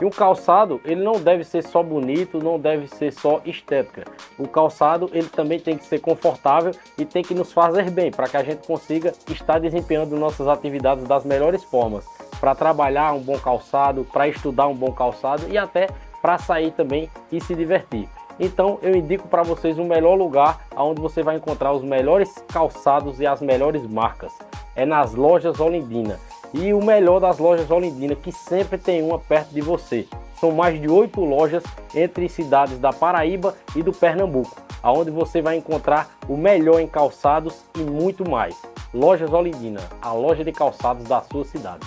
E um calçado, ele não deve ser só bonito, não deve ser só estética. O calçado, ele também tem que ser confortável e tem que nos fazer bem, para que a gente consiga estar desempenhando nossas atividades das melhores formas. Para trabalhar um bom calçado, para estudar um bom calçado e até para sair também e se divertir. Então eu indico para vocês o melhor lugar onde você vai encontrar os melhores calçados e as melhores marcas. É nas lojas Olindina. E o melhor das lojas Olindina, que sempre tem uma perto de você. São mais de oito lojas entre cidades da Paraíba e do Pernambuco, aonde você vai encontrar o melhor em calçados e muito mais. Lojas Olindina, a loja de calçados da sua cidade.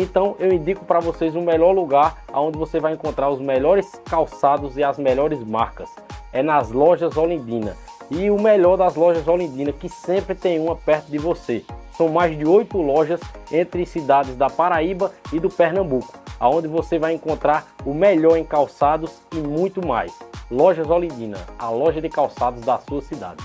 Então eu indico para vocês o melhor lugar onde você vai encontrar os melhores calçados e as melhores marcas. É nas lojas Olindina. E o melhor das lojas Olindina, que sempre tem uma perto de você. São mais de oito lojas entre cidades da Paraíba e do Pernambuco, aonde você vai encontrar o melhor em calçados e muito mais. Lojas Olindina, a loja de calçados da sua cidade.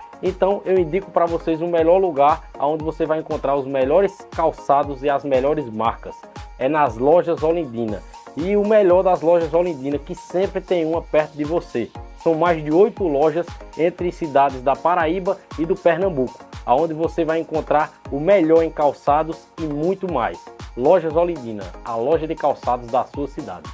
Então eu indico para vocês o melhor lugar onde você vai encontrar os melhores calçados e as melhores marcas. É nas lojas Olindina. E o melhor das lojas Olindina, que sempre tem uma perto de você. São mais de oito lojas entre cidades da Paraíba e do Pernambuco, aonde você vai encontrar o melhor em calçados e muito mais. Lojas Olindina, a loja de calçados da sua cidade.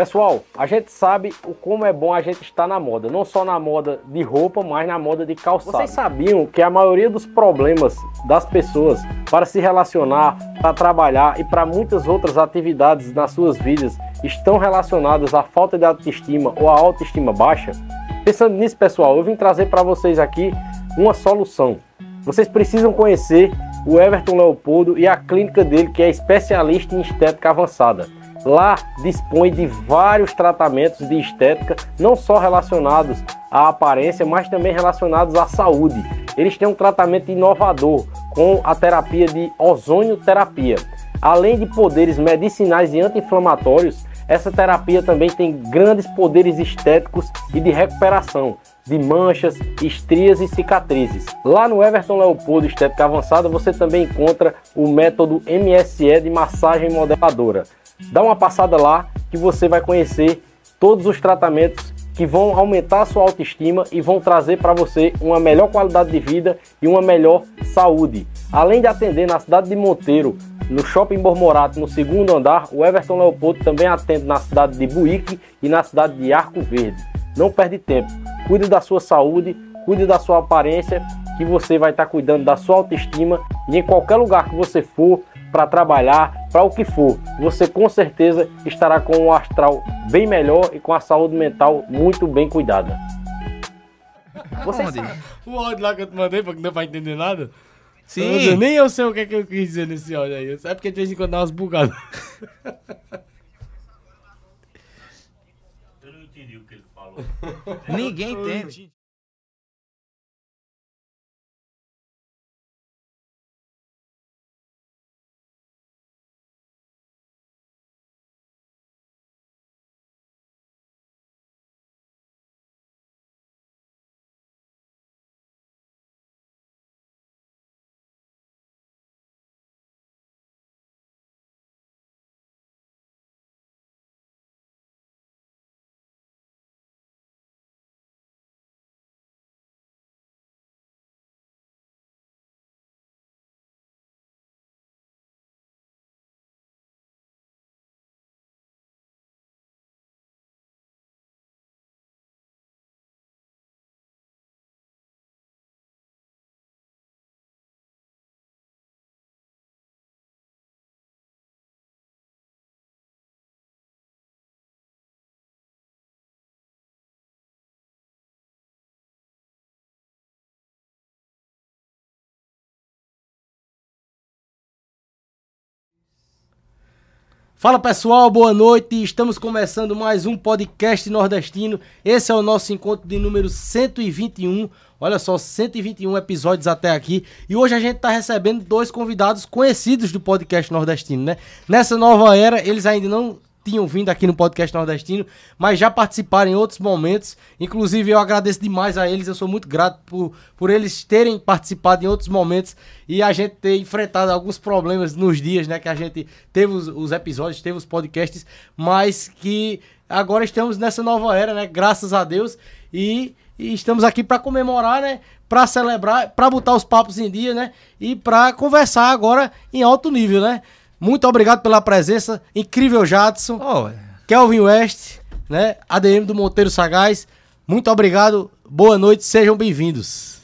Pessoal, a gente sabe o como é bom a gente estar na moda, não só na moda de roupa, mas na moda de calçado. Vocês sabiam que a maioria dos problemas das pessoas para se relacionar, para trabalhar e para muitas outras atividades nas suas vidas estão relacionadas à falta de autoestima ou à autoestima baixa? Pensando nisso, pessoal, eu vim trazer para vocês aqui uma solução. Vocês precisam conhecer o Everton Leopoldo e a clínica dele, que é especialista em estética avançada. Lá dispõe de vários tratamentos de estética, não só relacionados à aparência, mas também relacionados à saúde. Eles têm um tratamento inovador com a terapia de ozonioterapia. Além de poderes medicinais e anti-inflamatórios, essa terapia também tem grandes poderes estéticos e de recuperação de manchas, estrias e cicatrizes. Lá no Everton Leopoldo Estética Avançada você também encontra o método MSE de massagem modeladora. Dá uma passada lá que você vai conhecer todos os tratamentos que vão aumentar a sua autoestima e vão trazer para você uma melhor qualidade de vida e uma melhor saúde. Além de atender na cidade de Monteiro, no Shopping Bormorato, no segundo andar, o Everton Leopoldo também atende na cidade de Buíque e na cidade de Arco Verde. Não perde tempo, cuide da sua saúde, cuide da sua aparência, que você vai estar cuidando da sua autoestima e em qualquer lugar que você for, para trabalhar, para o que for, você com certeza estará com um astral bem melhor e com a saúde mental muito bem cuidada. Você o áudio lá que eu te mandei, porque não deu pra entender nada. Sim. Eu, nem eu sei o que, é que eu quis dizer nesse áudio aí. É porque de vez em quando dá umas bugadas. Eu não entendi o que ele falou. Ninguém entende. Fala pessoal, boa noite. Estamos começando mais um podcast nordestino. Esse é o nosso encontro de número 121. Olha só, 121 episódios até aqui. E hoje a gente está recebendo dois convidados conhecidos do podcast nordestino, né? Nessa nova era, eles ainda não tinham vindo aqui no podcast nordestino, mas já participaram em outros momentos. Inclusive, eu agradeço demais a eles, eu sou muito grato por, por eles terem participado em outros momentos e a gente ter enfrentado alguns problemas nos dias, né? Que a gente teve os, os episódios, teve os podcasts, mas que agora estamos nessa nova era, né? Graças a Deus. E, e estamos aqui para comemorar, né? Para celebrar, para botar os papos em dia, né? E para conversar agora em alto nível, né? Muito obrigado pela presença. Incrível Jadson. Oh. Kelvin West, né? ADM do Monteiro Sagaz. Muito obrigado. Boa noite, sejam bem-vindos.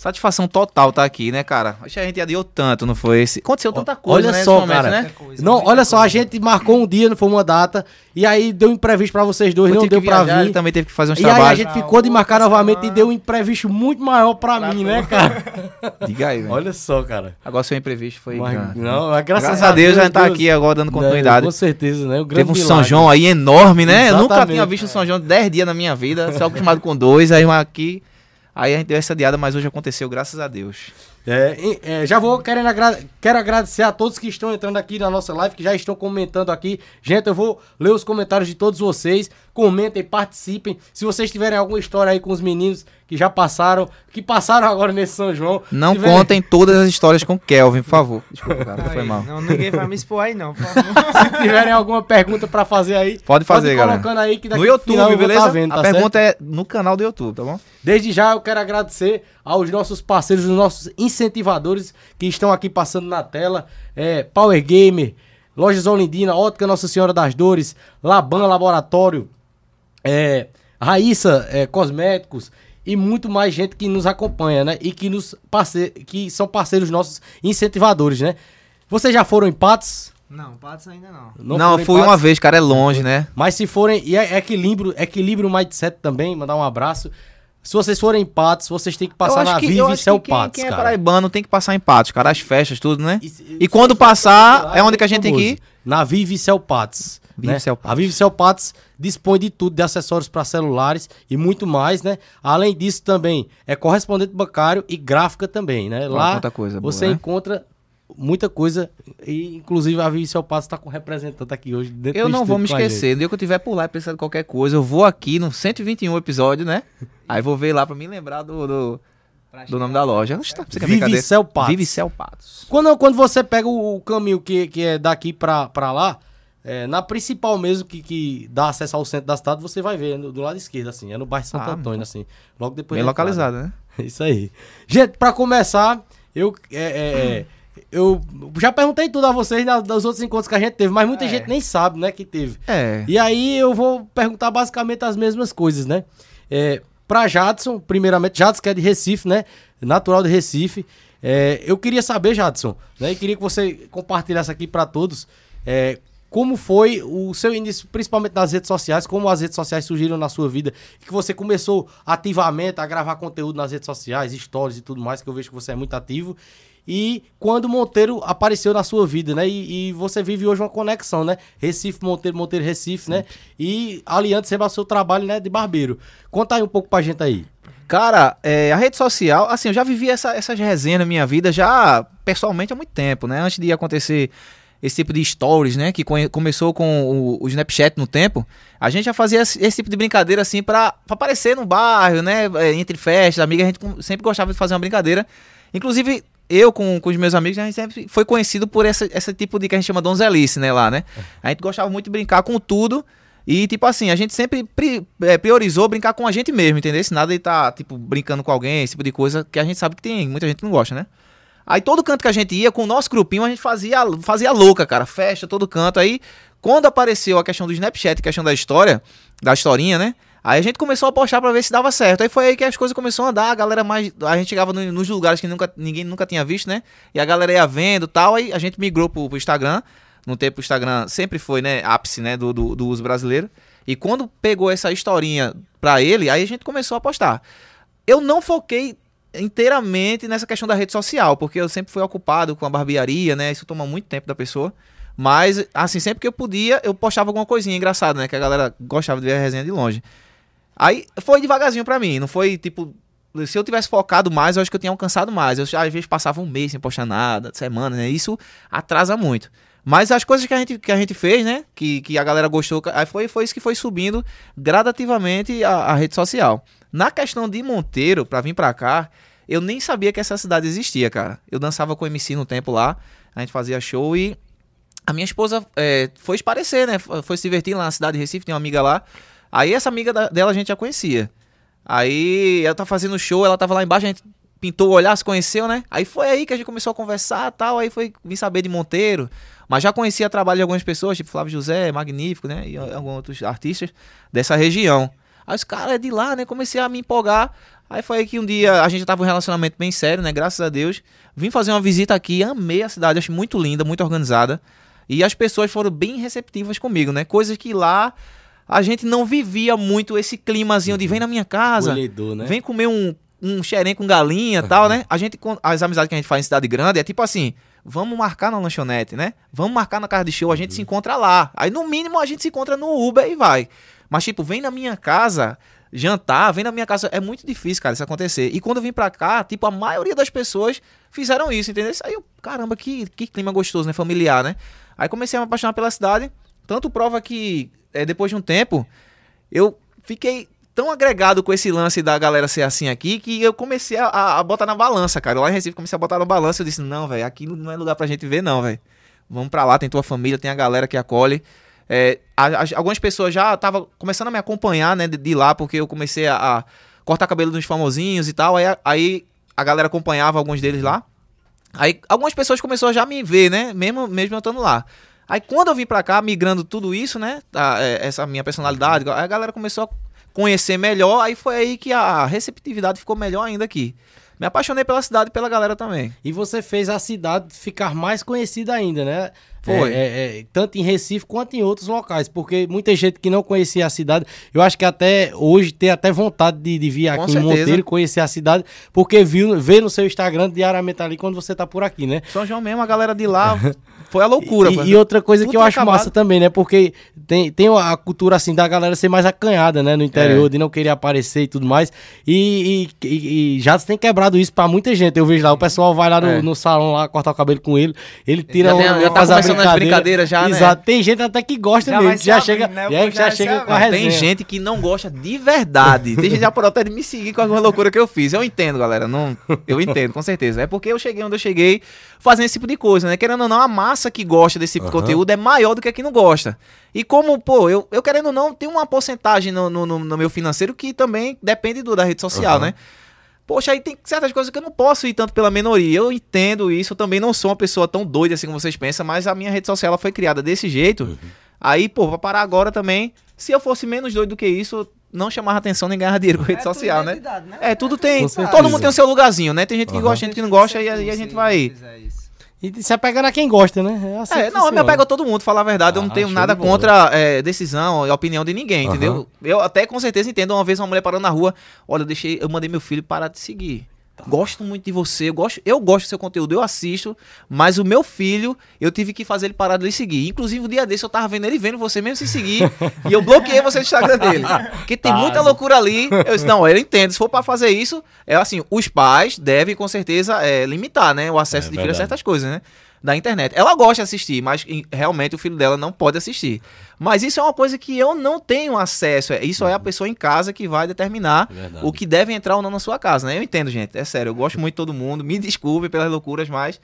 Satisfação total estar tá aqui, né, cara? Acho que a gente adiou tanto, não foi? Esse... Aconteceu tanta coisa, olha né, só, momento, cara. Né? Coisa, não, olha só, a gente marcou um dia, não foi uma data, e aí deu um imprevisto para vocês dois, Eu não deu para vir. também teve que fazer uns e trabalhos. E aí a gente ficou de marcar novamente e deu um imprevisto muito maior para mim, né, cara? Diga aí, velho. Olha só, cara. Agora seu imprevisto foi... Mas, não, é graças, graças a Deus, a gente tá aqui agora dando continuidade. com certeza, né? O grande Teve um milagre. São João aí enorme, né? Exatamente. Eu nunca tinha visto um São João de 10 dias na minha vida, só acostumado com dois, aí aqui... Aí a gente deu essa diada, mas hoje aconteceu, graças a Deus. É, é, já vou querendo agra quero agradecer a todos que estão entrando aqui na nossa live, que já estão comentando aqui. Gente, eu vou ler os comentários de todos vocês. Comentem, participem. Se vocês tiverem alguma história aí com os meninos que já passaram, que passaram agora nesse São João. Não tiverem... contem todas as histórias com Kelvin, por favor. Desculpa, cara, foi mal. Não, ninguém vai me expor aí, não, Se tiverem alguma pergunta pra fazer aí, pode fazer, pode galera. Aí que no YouTube, final, beleza? Tá vendo, tá a pergunta certo? é no canal do YouTube, tá bom? Desde já eu quero agradecer aos nossos parceiros, os nossos incentivadores que estão aqui passando na tela. É, Power Gamer, Lojas Olindina, Ótica Nossa Senhora das Dores, Laban Laboratório, é, Raíssa é, Cosméticos e muito mais gente que nos acompanha, né? E que nos parce... que são parceiros nossos incentivadores, né? Vocês já foram em Patos? Não, Patos ainda não. Não, não fui uma vez, cara, é longe, né? Mas se forem, e é equilíbrio, equilíbrio mindset também, mandar um abraço. Se vocês forem em Patos, vocês têm que passar na que, Vive Céu Patos, quem, quem é paraibano tem que passar em Patos, cara, as festas, tudo, né? E, e quando passar, é onde que a gente tem que ir? Na Vive Céu Patos. Vive né? A Vive Céu Patos dispõe de tudo, de acessórios para celulares e muito mais, né? Além disso também é correspondente bancário e gráfica também, né? Lá coisa você boa, né? encontra muita coisa e inclusive a Vive Céu Patos está com um representante aqui hoje dentro Eu não vou me esquecer, no dia que eu tiver por lá e precisar de qualquer coisa, eu vou aqui no 121 episódio, né? Aí vou ver lá para me lembrar do, do do nome da loja. Tá, Vive Céu Patos. Vive Céu Patos. Quando, quando você pega o, caminho que, que é daqui pra lá, é, na principal mesmo, que, que dá acesso ao centro da cidade, você vai ver do lado esquerdo, assim. É no bairro Santo ah, Antônio, assim. Logo depois. Bem localizado, né? Isso aí. Gente, pra começar, eu. É, é, é eu já perguntei tudo a vocês dos outros encontros que a gente teve, mas muita é. gente nem sabe, né, que teve. É. E aí eu vou perguntar basicamente as mesmas coisas, né? É, pra Jadson, primeiramente, Jadson que é de Recife, né? Natural de Recife. É, eu queria saber, Jadson, né? E queria que você compartilhasse aqui para todos é, como foi o seu início, principalmente nas redes sociais, como as redes sociais surgiram na sua vida, que você começou ativamente a gravar conteúdo nas redes sociais, stories e tudo mais, que eu vejo que você é muito ativo. E quando Monteiro apareceu na sua vida, né? E, e você vive hoje uma conexão, né? Recife, Monteiro, Monteiro, Recife, Sim. né? E aliando sempre ao seu trabalho, né? De barbeiro. Conta aí um pouco pra gente aí. Cara, é, a rede social, assim, eu já vivi essa, essas resenhas na minha vida já pessoalmente há muito tempo, né? Antes de acontecer esse tipo de stories, né? Que começou com o, o, Snapchat no tempo. A gente já fazia esse, esse tipo de brincadeira assim pra, pra aparecer no bairro, né? É, entre festas, amigas, a gente sempre gostava de fazer uma brincadeira. Inclusive, eu com, com os meus amigos, a gente sempre foi conhecido por essa, esse tipo de que a gente chama donzelice, né? Lá, né? A gente gostava muito de brincar com tudo. E, tipo assim, a gente sempre pri, é, priorizou brincar com a gente mesmo, entendeu? Se nada de tá, tipo, brincando com alguém, esse tipo de coisa que a gente sabe que tem, muita gente não gosta, né? Aí todo canto que a gente ia, com o nosso grupinho, a gente fazia, fazia louca, cara. Festa, todo canto. Aí, quando apareceu a questão do Snapchat, a questão da história, da historinha, né? Aí a gente começou a postar para ver se dava certo. Aí foi aí que as coisas começaram a andar, a galera mais. A gente chegava no, nos lugares que nunca, ninguém nunca tinha visto, né? E a galera ia vendo tal. Aí a gente migrou pro, pro Instagram. No tempo o Instagram sempre foi, né, ápice, né, do, do, do uso brasileiro. E quando pegou essa historinha pra ele, aí a gente começou a postar. Eu não foquei inteiramente nessa questão da rede social, porque eu sempre fui ocupado com a barbearia, né? Isso toma muito tempo da pessoa. Mas, assim, sempre que eu podia, eu postava alguma coisinha engraçada, né? Que a galera gostava de ver a resenha de longe. Aí foi devagarzinho pra mim, não foi tipo. Se eu tivesse focado mais, eu acho que eu tinha alcançado mais. Eu às vezes passava um mês sem postar nada, semana, né? Isso atrasa muito. Mas as coisas que a gente, que a gente fez, né? Que, que a galera gostou, aí foi, foi isso que foi subindo gradativamente a, a rede social. Na questão de Monteiro, pra vir pra cá, eu nem sabia que essa cidade existia, cara. Eu dançava com o MC no tempo lá, a gente fazia show e a minha esposa é, foi esparecer, né? Foi se divertir lá na cidade de Recife, tem uma amiga lá. Aí essa amiga da, dela a gente já conhecia. Aí ela tá fazendo show, ela tava lá embaixo, a gente pintou o olhar, se conheceu, né? Aí foi aí que a gente começou a conversar tal. Aí foi vim saber de Monteiro. Mas já conhecia o trabalho de algumas pessoas, tipo Flávio José, Magnífico, né? E alguns outros artistas dessa região. Aí os caras é de lá, né? Comecei a me empolgar. Aí foi aí que um dia a gente tava um relacionamento bem sério, né? Graças a Deus. Vim fazer uma visita aqui, amei a cidade, achei muito linda, muito organizada. E as pessoas foram bem receptivas comigo, né? Coisas que lá a gente não vivia muito esse climazinho de vem na minha casa, Colhedor, né? vem comer um, um xerém com galinha e tal, né? A gente, as amizades que a gente faz em cidade grande é tipo assim, vamos marcar na lanchonete, né? Vamos marcar na casa de show, a gente se encontra lá. Aí no mínimo a gente se encontra no Uber e vai. Mas tipo, vem na minha casa jantar, vem na minha casa, é muito difícil, cara, isso acontecer. E quando eu vim pra cá, tipo, a maioria das pessoas fizeram isso, entendeu? Aí eu, caramba, que, que clima gostoso, né? Familiar, né? Aí comecei a me apaixonar pela cidade. Tanto prova que, é, depois de um tempo, eu fiquei tão agregado com esse lance da galera ser assim aqui que eu comecei a, a- botar na balança, cara. Lá em Recife comecei a botar na balança. Eu disse, não, velho, aqui não é lugar pra gente ver, não, velho. Vamos pra lá, tem tua família, tem a galera que acolhe. É, a- as- algumas pessoas já estavam começando a me acompanhar, né, de, de lá, porque eu comecei a, a cortar cabelo dos famosinhos e tal. Aí, a- aí a galera acompanhava alguns deles lá. Aí algumas pessoas começaram já a me ver, né? Mesmo, mesmo eu estando lá. Aí quando eu vim pra cá, migrando tudo isso, né? a- é, essa minha personalidade, a galera começou a conhecer melhor. Aí foi aí que a receptividade ficou melhor ainda aqui. Me apaixonei pela cidade e pela galera também. E você fez a cidade ficar mais conhecida ainda, né? Foi. É, é, é, tanto em Recife quanto em outros locais. Porque muita gente que não conhecia a cidade, eu acho que até hoje tem até vontade de, de vir Com aqui em certeza. Monteiro conhecer a cidade, porque viu, vê no seu Instagram diariamente ali quando você tá por aqui, né? São João mesmo, a galera de lá foi a loucura. E, e outra coisa Tudo que eu acho acabado. massa também, né? Porque tem, tem a cultura assim da galera ser mais acanhada, né? No interior, É. de não querer aparecer e tudo mais. E, e, e- e já tem quebrado isso pra muita gente. Eu vejo lá, o pessoal vai lá no, É. no salão lá cortar o cabelo com ele, ele tira Já tem- já tá começando as brincadeiras já, né? Exato. Tem gente até que gosta Já mesmo, já abrindo, chega, né? Já, já já chega com a resenha. tem gente que não gosta de verdade. Tem gente que já por até de me seguir com alguma loucura que eu fiz. Eu entendo, galera. Não, eu entendo, com certeza. É porque eu cheguei onde eu cheguei fazendo esse tipo de coisa, né? Querendo ou não, a massa que gosta desse tipo de Aham. conteúdo é maior do que a que não gosta. E como, pô, eu, eu querendo ou não, tem uma porcentagem no, no, no- no meu financeiro que também depende do, da rede social, Aham. né? Poxa, aí tem certas coisas que eu não posso ir tanto pela minoria. Eu entendo isso, eu também não sou uma pessoa tão doida assim como vocês pensam, mas a minha rede social ela foi criada desse jeito. Aí, pô, pra parar agora também, se eu fosse menos doido do que isso, não chamava atenção nem ganhar dinheiro com rede É social, né? identidade, É, tudo tem. Todo mundo tem o seu lugarzinho, né? Tem gente que Aham. gosta, gente que não gosta, e aí a gente vai. E se apegando a quem gosta, né? É, assim É, não, eu me apego a todo mundo, falar a verdade. eu não Ah, tenho nada de contra é, decisão e opinião de ninguém, Aham. entendeu? Eu até com certeza entendo uma vez uma mulher parando na rua. Olha, eu deixei, eu mandei meu filho parar de seguir. Gosto muito de você, eu gosto, eu gosto do seu conteúdo, eu assisto, mas o meu filho, eu tive que fazer ele parar de lhe seguir. Inclusive, o dia desse eu tava vendo ele vendo você mesmo se seguir, e eu bloqueei você no Instagram dele. Porque tem muita Tado. loucura ali. Eu disse, não, eu entendo, se for pra fazer isso, é assim, os pais devem com certeza é, limitar, né, o acesso É de filho a certas coisas, né? Da internet. Ela gosta de assistir, mas realmente o filho dela não pode assistir. Mas isso é uma coisa que eu não tenho acesso. é- Isso é a pessoa em casa que vai determinar É o que deve entrar ou não na sua casa, né? Eu entendo, gente. É sério, eu gosto muito de todo mundo. Me desculpe pelas loucuras, mas.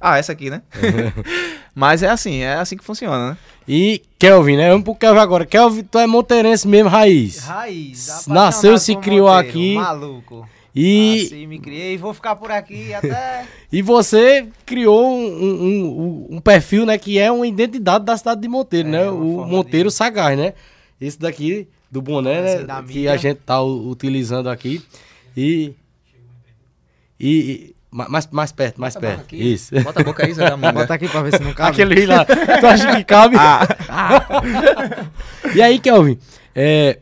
Ah, essa aqui, né? mas é assim, é assim que funciona, né? E Kelvin, né? Vamos pro Kelvin agora. Kelvin, tu é monteirense mesmo, raiz. Raiz. Nasceu e se criou Monteiro, aqui. Maluco. E, Assim, me criei. Vou ficar por aqui até. e você criou um, um, um- um perfil, né? Que é uma identidade da cidade de Monteiro, É, né? O Monteiro de- Sagaz, né? Esse daqui, do boné, Esse né? Que a gente tá utilizando aqui. E... E... e ma- mais, mais perto, mais Bota perto. aqui. Isso. Bota a boca aí, Zé da Manga. Bota aqui pra ver se não cabe. Aquele lá. Tu acha que cabe? e aí, Kelvin, é,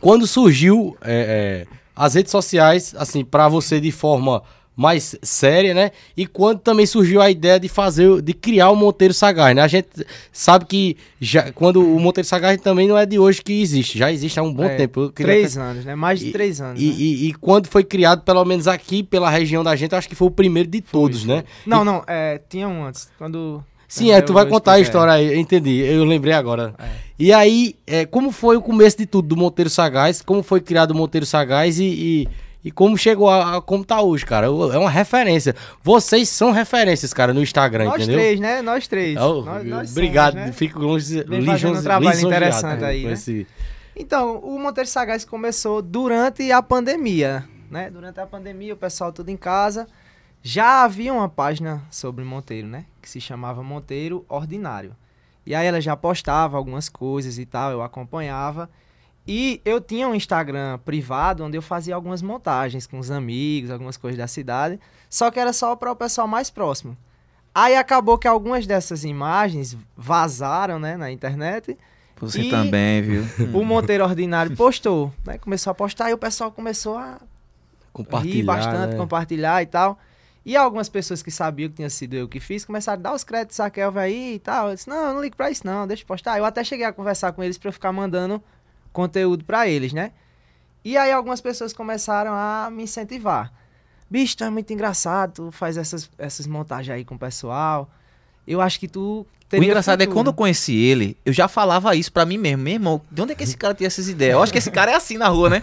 quando surgiu é, é, as redes sociais, assim, pra você de forma mais séria, né? E quando também surgiu a ideia de fazer, de criar o Monteiro Sagaz, né? A gente sabe que já, quando o Monteiro Sagaz também não é de hoje que existe, já existe há um bom É, tempo. Três anos, né? Mais de E- três anos. E, né? e- e quando foi criado, pelo menos aqui pela região da gente, acho que foi o primeiro de todos, né? Não, não, é, tinha um antes. Quando. Sim, é, tu vai contar a história aí, eu entendi, eu lembrei agora. É. E aí, é, como foi o começo de tudo do Monteiro Sagaz? Como foi criado o Monteiro Sagaz e, e, e como chegou a, a como tá hoje, cara? É uma referência. Vocês são referências, cara, no Instagram, Nós entendeu? três, né? Nós três. Nós- nós obrigado, somos, né? fico longe, fazendo um trabalho interessante aí, né? esse- Então, o Monteiro Sagaz começou durante a pandemia, né? Durante a pandemia, o pessoal tudo em casa. Já havia uma página sobre Monteiro, né? Que se chamava Monteiro Ordinário. E aí ela já postava algumas coisas e tal, eu acompanhava. E eu tinha um Instagram privado onde eu fazia algumas montagens com os amigos, algumas coisas da cidade. Só que era só para o pessoal mais próximo. Aí acabou que algumas dessas imagens vazaram, né, na internet. Você E- também, viu? O Monteiro Ordinário postou, né? Começou a postar e o pessoal começou a compartilhar, rir bastante, né? compartilhar e tal. E algumas pessoas que sabiam que tinha sido eu que fiz começaram a dar os créditos a Kelvin aí e tal. Eu disse, não, eu não ligo pra isso não, deixa eu postar. Eu até cheguei a conversar com eles pra eu ficar mandando conteúdo pra eles, né? E aí algumas pessoas começaram a me incentivar. Bicho, tu é muito engraçado, tu faz essas, essas montagens aí com o pessoal. Eu acho que tu O engraçado é que futuro." quando eu conheci ele, eu já falava isso pra mim mesmo. Meu irmão, de onde é que esse cara tinha essas ideias? Eu acho que esse cara é assim na rua, né?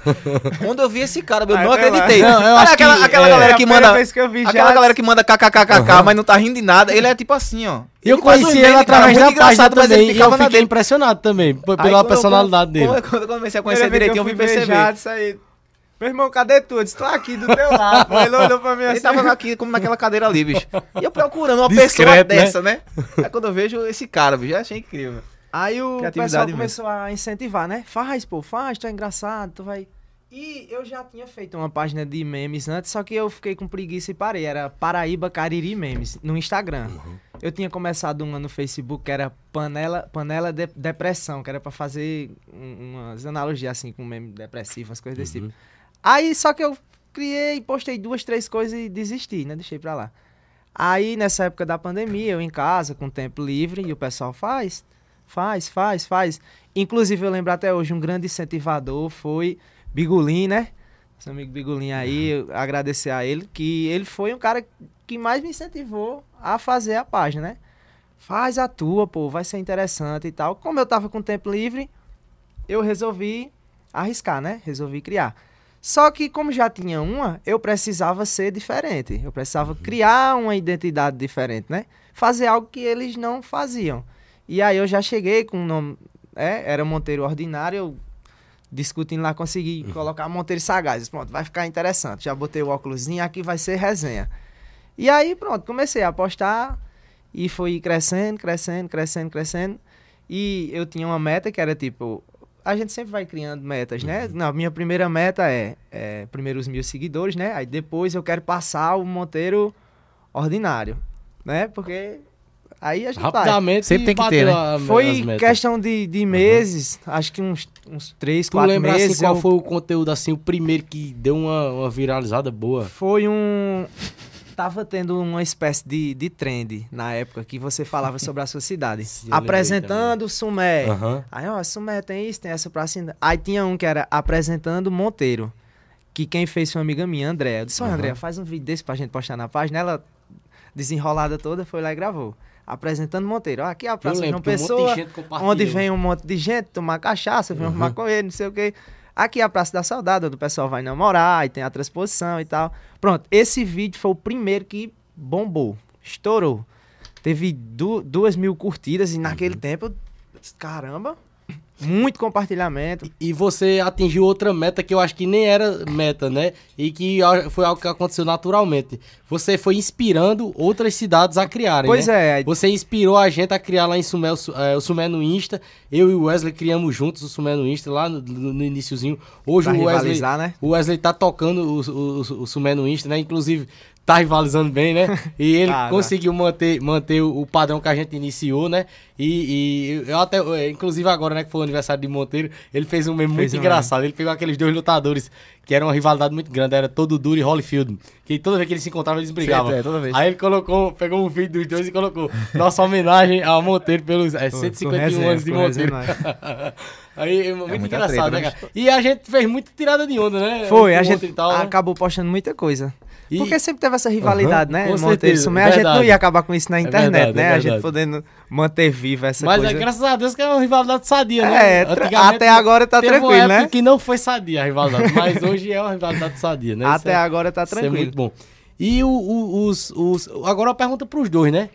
Quando eu vi esse cara, eu Ah, não sei lá. acreditei. Não, eu Olha acho aquela, que, aquela é, galera É a que primeira manda. vez que eu vi Aquela galera que manda kkkk, mas não tá rindo de nada. Ele é tipo assim, ó. E eu Ele um conheci meme, ele através da página engraçado, mas ele também. E eu fiquei impressionado também p- Aí, pela quando eu- personalidade dele. Quando, eu comecei a conhecer direitinho, eu vim perceber. isso aí. Meu irmão, cadê tu? Eu disse, tô aqui do teu lado. pô. Ele olhou pra mim Ele assim. tava aqui, como naquela cadeira ali, bicho. E eu procurando uma Discreto, pessoa né? dessa, né? Aí quando eu vejo esse cara, bicho, eu achei incrível. Aí o pessoal mesmo. começou a incentivar, né? Faz, pô, faz, tu é engraçado, tu vai... E eu já tinha feito uma página de memes antes, só que eu fiquei com preguiça e parei. Era Paraíba Cariri Memes, no Instagram. Eu tinha começado uma no Facebook que era Panela, panela de Depressão, que era pra fazer um- umas analogias assim com meme depressivo, umas coisas desse tipo. Aí só que eu criei, postei duas, três coisas e desisti, né? Deixei pra lá. Aí nessa época da pandemia, eu em casa, com tempo livre, e o pessoal faz, faz, faz, faz. Inclusive, eu lembro até hoje, um grande incentivador foi Bigulin, né? Esse amigo Bigulin aí, eu agradecer a ele, que ele foi um cara que mais me incentivou a fazer a página, né? Faz a tua, pô, vai ser interessante e tal. Como eu tava com tempo livre, eu resolvi arriscar, né? Resolvi criar. Só que como já tinha uma, eu precisava ser diferente. Eu precisava criar uma identidade diferente, né? Fazer algo que eles não faziam. E aí eu já cheguei com o nome, é, era Monteiro Ordinário, eu discutindo lá, consegui colocar Monteiro Sagaz. Pronto, vai ficar interessante. Já botei o óculosinho, aqui vai ser resenha. E aí, pronto, comecei a postar e foi crescendo, crescendo, crescendo, crescendo. E eu tinha uma meta que era tipo. A gente sempre vai criando metas, né? Na minha primeira meta é, é primeiro os mil seguidores, né? Aí depois eu quero passar o Monteiro ordinário, né? Porque aí a gente vai. Rapidamente Sempre tem que ter, né? a- Foi questão de, de meses, acho que uns, uns três, Tu quatro lembra meses. assim qual eu- foi o conteúdo assim, o primeiro que deu uma, uma viralizada boa? Foi um. Tava tendo uma espécie de, de trend na época que você falava sobre a sua cidade. Sim, apresentando Sumé. Aham. Aí, ó, Sumé tem isso, tem essa pracinha. Aí tinha um que era apresentando Monteiro. Que quem fez foi uma amiga minha, Andréa. Eu disse, Aham. Andréa, faz um vídeo desse pra gente postar na página. Ela, desenrolada toda, foi lá e gravou. Apresentando Monteiro. Ó, aqui é a Praça um de Pessoa. gente compartilhou. Onde vem um monte de gente tomar cachaça, vem arrumar com ele, não sei o quê. Aqui é a Praça da Saudade, onde o pessoal vai namorar, e tem a transposição e tal. Pronto, esse vídeo foi o primeiro que bombou, estourou. Teve du duas mil curtidas e naquele tempo, eu disse, caramba, muito compartilhamento. E você atingiu outra meta que eu acho que nem era meta, né? E que foi algo que aconteceu naturalmente. Você foi inspirando outras cidades a criarem, Pois né? é, Você inspirou a gente a criar lá em Sumé o, Su- o Sumé no Insta. Eu e o Wesley criamos juntos o Sumé no Insta lá no, no, iniciozinho. Hoje pra o Wesley, né? o Wesley tá tocando o, o, o Sumé no Insta, né? Inclusive, tá rivalizando bem, né? E ele Tá, tá. conseguiu manter, manter o padrão que a gente iniciou, né? E, e eu até, inclusive agora, né, que foi o aniversário de Monteiro, ele fez um meme Fez muito um engraçado. Ele pegou aqueles dois lutadores que eram uma rivalidade muito grande, era todo duro e Holyfield. Que toda vez que eles se encontravam, eles brigavam. é, toda vez. Aí ele colocou, pegou um vídeo dos dois e colocou nossa homenagem a Monteiro pelos é, Com- 151 com resenha, anos de Monteiro. Aí, é muito muita engraçado, treta, né, né? cara? E a gente fez muita tirada de onda, né? Foi, a gente tal, né? acabou postando muita coisa. E- Porque sempre teve essa rivalidade, Aham, né? Monteiro Sumé, a gente não ia acabar com isso na internet, verdade, né? é a gente podendo manter viva essa Mas coisa. é graças a Deus que é uma rivalidade sadia, né? É, até agora tá tranquilo, né? que não foi sadia a rivalidade, mas hoje é uma rivalidade sadia, né? Isso Até é- agora tá isso é tranquilo. muito bom. E o, o- os, os. Agora uma pergunta pros dois, né?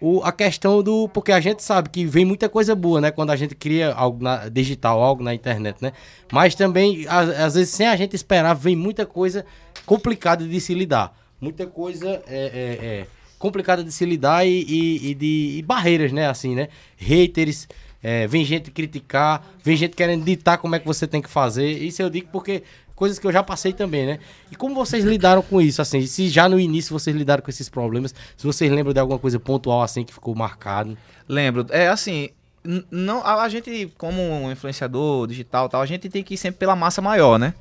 O, a questão do. Porque a gente sabe que vem muita coisa boa, né? Quando a gente cria algo na, digital, algo na internet, né? Mas também, às, às vezes, sem a gente esperar, vem muita coisa complicada de se lidar. Muita coisa é, é, é, complicada de se lidar e, e- e de e barreiras, né? Assim, né? Haters. é, vem gente criticar, vem gente querendo ditar como é que você tem que fazer. Isso eu digo porque coisas que eu já passei também, né? E como vocês lidaram com isso, assim? Se já no início vocês lidaram com esses problemas, se vocês lembram de alguma coisa pontual assim que ficou marcado. Lembro. É assim, não, a, a gente, como um influenciador digital tal, a gente tem que ir sempre pela massa maior, né?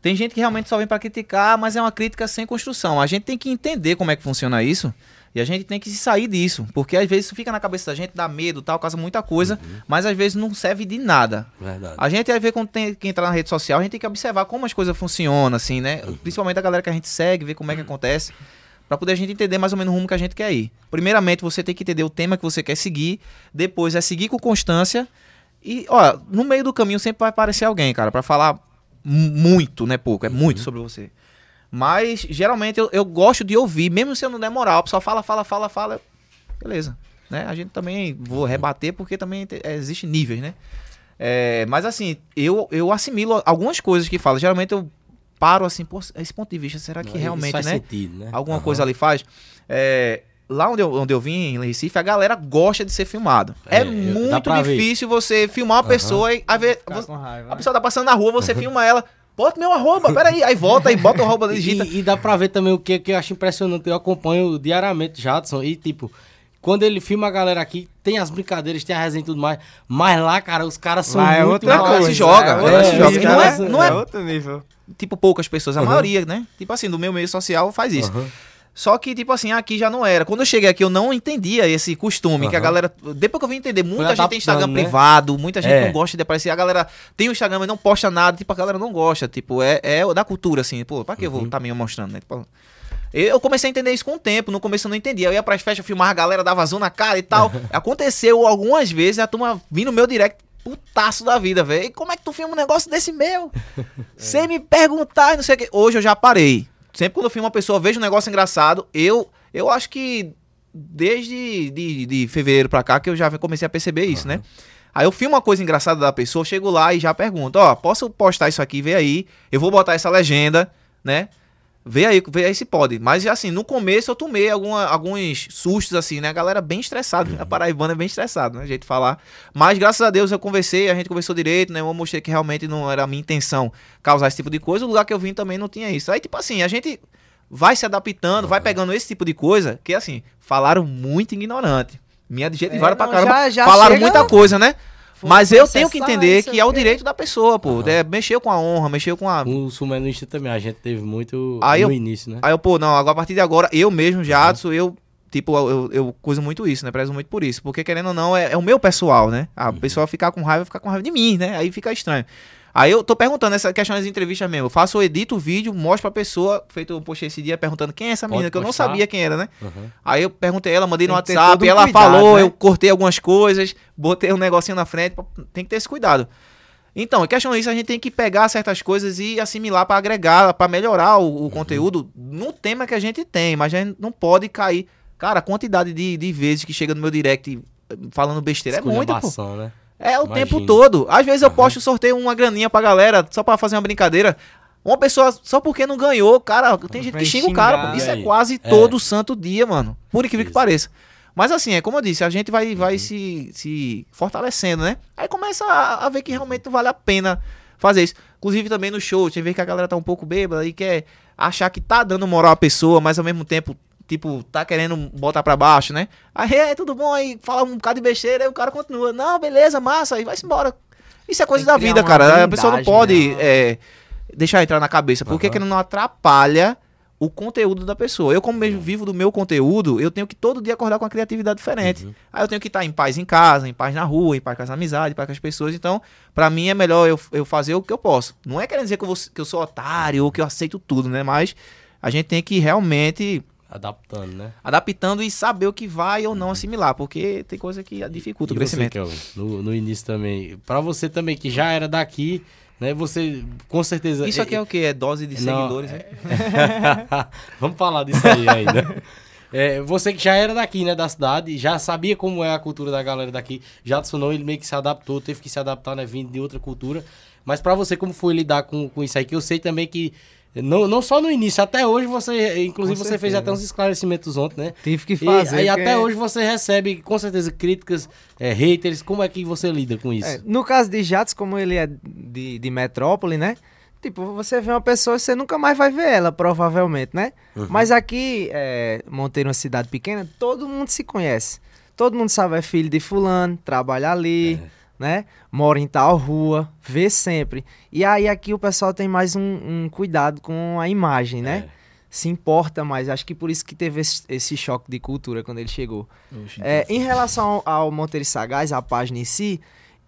Tem gente que realmente só vem pra criticar, mas é uma crítica sem construção. A gente tem que entender como é que funciona isso e a gente tem que se sair disso, porque às vezes isso fica na cabeça da gente, dá medo, tal, causa muita coisa, mas às vezes não serve de nada. Verdade. A gente, às vezes, quando tem que entrar na rede social, a gente tem que observar como as coisas funcionam, assim, né? Principalmente a galera que a gente segue, ver como é que acontece, pra poder a gente entender mais ou menos o rumo que a gente quer ir. Primeiramente, você tem que entender o tema que você quer seguir, depois é seguir com constância e, ó, no meio do caminho sempre vai aparecer alguém, cara, pra falar mu- muito, né? Pouco, é muito sobre você. Mas, geralmente, eu, eu gosto de ouvir, mesmo se eu não der moral, o pessoal fala, fala, fala, fala, beleza. Né? A gente também vou rebater porque também te- é, existe níveis, né? É, mas assim, eu, eu assimilo algumas coisas que fala. Geralmente eu paro assim, pô, esse ponto de vista, será que Isso realmente, faz né? sentido, né? Alguma Aham. coisa ali faz. É, lá onde eu, onde eu vim, em Recife, a galera gosta de ser filmado. É, É, muito pra ver. difícil você filmar uma pessoa e a, ver, a né? pessoa tá passando na rua, você filma ela. Bota meu arroba, peraí. Aí volta e bota o arroba, digita. E, e dá pra ver também o que, que eu acho impressionante. Eu acompanho diariamente Jadson e, tipo, quando ele filma a galera aqui, tem as brincadeiras, tem a resenha e tudo mais. Mas lá, cara, os caras são Lá é muito outra mal, coisa. se joga, é é, outro se nível, joga. E não é- não é- outro nível. tipo, poucas pessoas, a Uhum. maioria, né? Tipo assim, do meu meio social faz isso. Aham. Só que, tipo assim, aqui já não era. Quando eu cheguei aqui, eu não entendia esse costume, que a galera. Depois que eu vim entender, muita gente tem Instagram né? privado, muita gente É. não gosta de aparecer. A galera tem o Instagram, mas não posta nada. Tipo, a galera não gosta. Tipo, é, é da cultura, assim. Pô, pra que eu vou Uhum. estar me mostrando, né? Tipo, eu comecei a entender isso com o tempo. No começo eu não entendia. Eu ia pras festas filmar a galera, dava zoom na cara e tal. Aconteceu algumas vezes a turma vir no meu direct. Putaço da vida, velho. E Como é que tu filma um negócio desse meu? Sem me perguntar e não sei o que. Hoje eu já parei. Sempre quando eu filmo uma pessoa, vejo um negócio engraçado, eu, eu acho que desde de, de fevereiro pra cá que eu já comecei a perceber isso, né? Aí eu filmo uma coisa engraçada da pessoa, chego lá e já pergunto, ó, posso postar isso aqui, vê aí, eu vou botar essa legenda, né? Vê aí, vê aí se pode. Mas assim, no começo eu tomei alguma, alguns sustos, assim, né? A galera bem estressada, né? A paraibana é bem estressada, né? A gente falar. Mas graças a Deus eu conversei, a gente conversou direito, né? Eu mostrei que realmente não era a minha intenção causar esse tipo de coisa. O lugar que eu vim também não tinha isso. Aí, tipo assim, a gente vai se adaptando, vai pegando esse tipo de coisa, que assim, falaram muito ignorante. Me adjetivaram É, pra não, caramba. já- já falaram chega- muita coisa, né? Foi Mas eu tenho que entender que é o direito da pessoa, pô. É, mexeu com a honra, mexeu com a. O sumanista também, a gente teve muito Aí no eu- início, né? Aí eu, pô, não, agora a partir de agora, eu mesmo, Jadson, eu, tipo, eu, eu, eu coiso muito isso, né? Prezo muito por isso. Porque, querendo ou não, é, é o meu pessoal, né? A pessoa ficar com raiva, ficar com raiva de mim, né? Aí fica estranho. Aí eu tô perguntando essa questão das entrevistas mesmo. Eu faço, eu edito o vídeo, mostro pra pessoa, feito eu postei esse dia perguntando quem é essa menina, Pode que eu não postar. sabia quem era, né? Aham. Aí eu perguntei ela, mandei no Tem ter WhatsApp, um ela cuidado, falou, né? eu cortei algumas coisas, botei um negocinho na frente, tem que ter esse cuidado. Então, em questão disso, a gente tem que pegar certas coisas e assimilar pra agregar, pra melhorar o, Uhum. o conteúdo no tema que a gente tem, mas a gente não pode cair. Cara, a quantidade de, de vezes que chega no meu direct eh, falando besteira é muita, pô. Né? É o Imagino. tempo todo. Às vezes eu posto sorteio uma graninha pra galera, só pra fazer uma brincadeira. Uma pessoa, só porque não ganhou, cara, tem gente que xinga o cara. Isso é quase É. todo santo dia, mano. Por incrível que Isso. pareça. Mas assim, é como eu disse, a gente vai, vai Uhum. se, se fortalecendo, né? Aí começa a, a ver que realmente vale a pena fazer isso. Inclusive também no show, você vê que a galera tá um pouco bêbada e quer achar que tá dando moral à pessoa, mas ao mesmo tempo, tipo, tá querendo botar pra baixo, né? Aí, é, tudo bom, aí fala um bocado de besteira, aí o cara continua, não, beleza, massa, aí vai-se embora. Isso é coisa da vida, cara. A pessoa não blindagem, pode né? é, deixar entrar na cabeça, porque Aham. que não atrapalha o conteúdo da pessoa. Eu, como mesmo vivo do meu conteúdo, eu tenho que todo dia acordar com uma criatividade diferente. Uhum. Aí eu tenho que estar em paz em casa, em paz na rua, em paz com as amizades, em paz com as pessoas. Então, pra mim é melhor eu, eu fazer o que eu posso. Não é querendo dizer que eu, vou- que eu sou otário ou que eu aceito tudo, né? Mas a gente tem que realmente Adaptando, né? adaptando e saber o que vai ou não assimilar, porque tem coisa que dificulta o E você, crescimento. Kelvin, no, no início também. Pra você também, que já era daqui, né? Você, com certeza... Isso aqui é o que? É dose de Não, seguidores, né? Vamos falar disso aí ainda. É, você que já era daqui, né, da cidade, já sabia como é a cultura da galera daqui. Jadson não, ele meio que se adaptou, teve que se adaptar, né, vindo de outra cultura. Mas pra você, como foi lidar com, com isso aí? Que eu sei também que, não, não só no início, até hoje você, inclusive você fez até uns esclarecimentos ontem, né? Tive que E fazer. aí porque- até hoje você recebe, com certeza, críticas, é, haters. Como é que você lida com isso? É, no caso de Jatos, como ele é de, de metrópole, né? Tipo, você vê uma pessoa e você nunca mais vai ver ela, provavelmente, né? Uhum. Mas aqui, é, Monteiro é uma cidade pequena, todo mundo se conhece. Todo mundo sabe, é filho de fulano, trabalha ali, É. né? Mora em tal rua, vê sempre. E aí aqui o pessoal tem mais um, um cuidado com a imagem, né? É. Se importa mais. Acho que por isso que teve esse, esse choque de cultura quando ele chegou. É, em relação ao, ao Monteiro Sagaz, a página em si,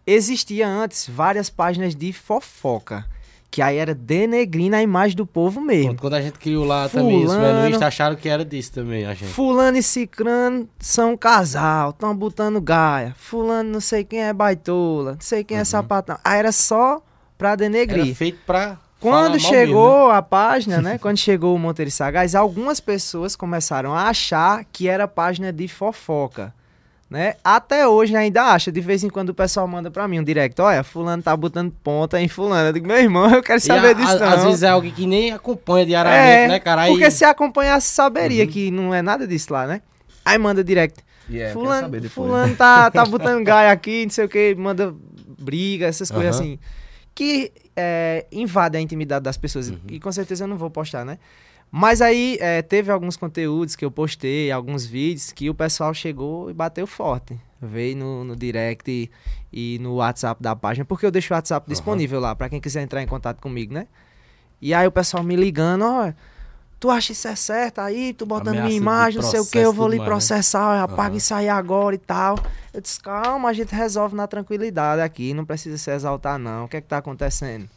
existia antes várias páginas de fofoca. Que aí era denegrindo a imagem do povo mesmo. Quando a gente criou lá também isso, né, no Fulano. Insta, acharam que era disso também, a gente. Fulano e Cicrano são um casal, estão botando gaia. Fulano não sei quem é baitola, não sei quem é sapatão. Aí era só pra denegrir. Era feito pra. Quando chegou mesmo, né? a página, né? quando chegou o Monteiro Sagaz, algumas pessoas começaram a achar que era página de fofoca. Né? Até hoje ainda acha. De vez em quando o pessoal manda pra mim um direct. Olha, fulano tá botando ponta em fulano. Eu digo, meu irmão, eu quero saber a- disso a- não. Às vezes é alguém que nem acompanha diariamente, é, né, cara? Aí, porque se acompanhasse, saberia Uhum. que não é nada disso lá, né? Aí manda direct. Yeah, quero fulano fulano tá, tá botando gaia aqui, não sei o que, manda briga, essas coisas Aham. assim. Que é, invadem a intimidade das pessoas. Uhum. E com certeza eu não vou postar, né? Mas aí é, teve alguns conteúdos que eu postei, alguns vídeos, que o pessoal chegou e bateu forte. Veio no, no direct e, e no WhatsApp da página, porque eu deixo o WhatsApp disponível lá, pra quem quiser entrar em contato comigo, né? E aí o pessoal me ligando, ó, tu acha isso é certo aí, tu botando Ameaça minha imagem, não sei o que, eu vou lhe né? processar, apaga Aham. isso aí agora e tal. Eu disse, calma, a gente resolve na tranquilidade aqui, não precisa se exaltar não, o que é que tá acontecendo?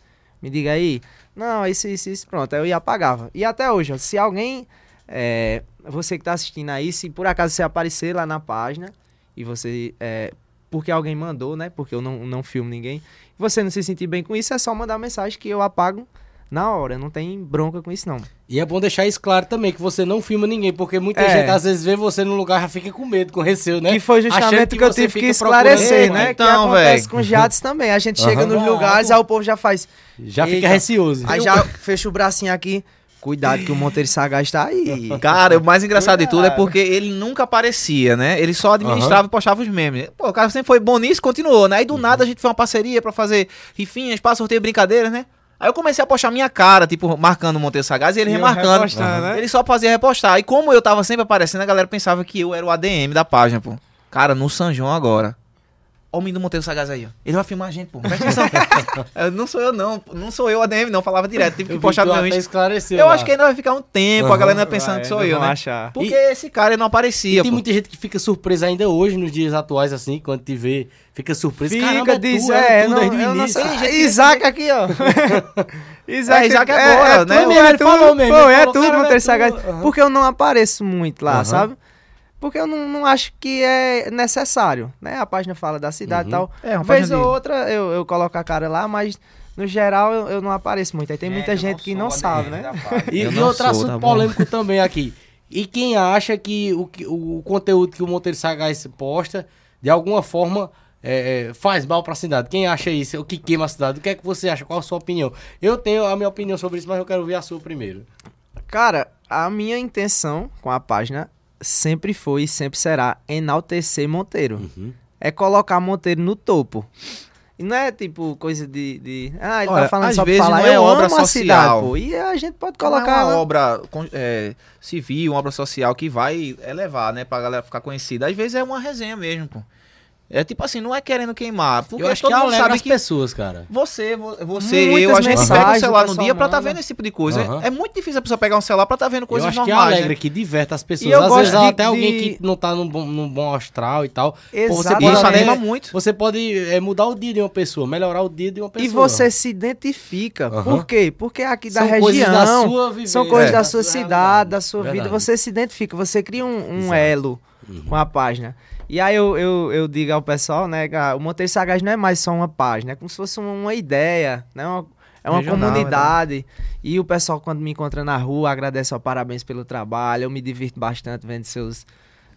Me diga aí. Não, isso, isso, isso, pronto, aí eu ia apagava. E até hoje, ó, se alguém, é, você que tá assistindo aí, se por acaso você aparecer lá na página, e você, é, porque alguém mandou, né, porque eu não, não filmo ninguém, você não se sentir bem com isso, é só mandar mensagem que eu apago na hora, não tem bronca com isso não. E é bom deixar isso claro também, que você não filma ninguém, porque muita É. gente às vezes vê você num lugar e já fica com medo, com receio, né? Que foi justamente que o que eu tive que esclarecer, né? então, que acontece véi. com os jatos também. A gente chega Aham. nos lugares, aí o povo já faz. Já fica receoso. Aí já fecha o bracinho aqui. Cuidado que o Monteiro Sagaz tá aí. Cara, o mais engraçado de tudo é porque ele nunca aparecia, né? Ele só administrava e postava os memes. Pô, o cara sempre foi bom nisso, continuou, né? Aí do nada a gente fez uma parceria pra fazer rifinhas, para sorteio brincadeiras, né? Aí eu comecei a postar minha cara, tipo, marcando o Monteiro Sagaz e ele E remarcando. repostando, né? Ele só fazia repostar. E como eu tava sempre aparecendo, a galera pensava que eu era o ADM da página, pô. Cara, no São João agora. Ó o menino do Monteiro Sagaz aí, ó. Ele vai filmar a gente, pô. Presta atenção. Eu, não sou eu, não. Não sou eu ADM, não. Falava direto. Tive que Eu postar no meu Eu lá. acho que ainda vai ficar um tempo, a Aham. galera ainda pensando que sou eu, né? achar. Porque esse cara ele não aparecia, Tem pô. muita gente que fica surpresa ainda hoje, nos dias atuais, assim, quando te vê, fica surpresa. Fica, Caramba, é diz, tu, é, era tu não, desde o eu não início. sei. Que- Isaac aqui, ó. Isaac, É, Isaac agora, né? tu, Ele é tu, falou mesmo, pô, é tudo, é Monteiro. Sagaz. Porque eu não apareço muito lá, sabe? Porque eu não, não acho que é necessário, né? A página fala da cidade e Uhum. tal. É, uma Vez ou de- outra eu, eu coloco a cara lá, mas no geral eu, eu não apareço muito. Aí tem muita É, eu gente que sou não sabe, né? E, Eu e não outro sou, assunto tá polêmico também aqui. E quem acha que o, que- o conteúdo que o Monteiro Sagaz posta, de alguma forma, é, é, faz mal pra cidade? Quem acha isso? O que queima a cidade? O que é que você acha? Qual a sua opinião? Eu tenho a minha opinião sobre isso, mas eu quero ouvir a sua primeiro. Cara, a minha intenção com a página sempre foi e sempre será enaltecer Monteiro. Uhum. É colocar Monteiro no topo. Não é tipo coisa de. de ah, ele Olha, tá falando às só vezes falar. não é eu obra amo a cidade, social. pô. E a gente pode Não colocar. é uma obra é, civil, uma obra social que vai elevar, né, pra galera ficar conhecida. Às vezes é uma resenha mesmo, pô. É tipo assim, não é querendo queimar, porque Eu acho todo que mundo alegra sabe as que pessoas, cara. você, vo- você, Muitas eu, a gente pega o celular no dia pra tá vendo esse tipo de coisa. Aham. É muito difícil a pessoa pegar um celular pra tá vendo Eu coisas acho que normais, alegra, né? que diverte as pessoas. eu Às vezes de- até alguém de- que não tá num bom, num bom astral e tal. Pô, você pode Isso anima muito. Você pode é, mudar o dia de uma pessoa, melhorar o dia de uma pessoa. E você se identifica. Aham. Por quê? Porque aqui da São região. coisas da sua vivência, são coisas É. da sua cidade, da sua vida. Você se identifica, você cria um, Exato. elo Uhum. com a página. E aí eu, eu, eu digo ao pessoal, né, ah, o Monteiro Sagaz não é mais só uma página, é como se fosse uma, ideia, né? Uma, é uma Regional, comunidade. E o pessoal, quando me encontra na rua, agradece ao parabéns pelo trabalho. Eu me divirto bastante vendo seus,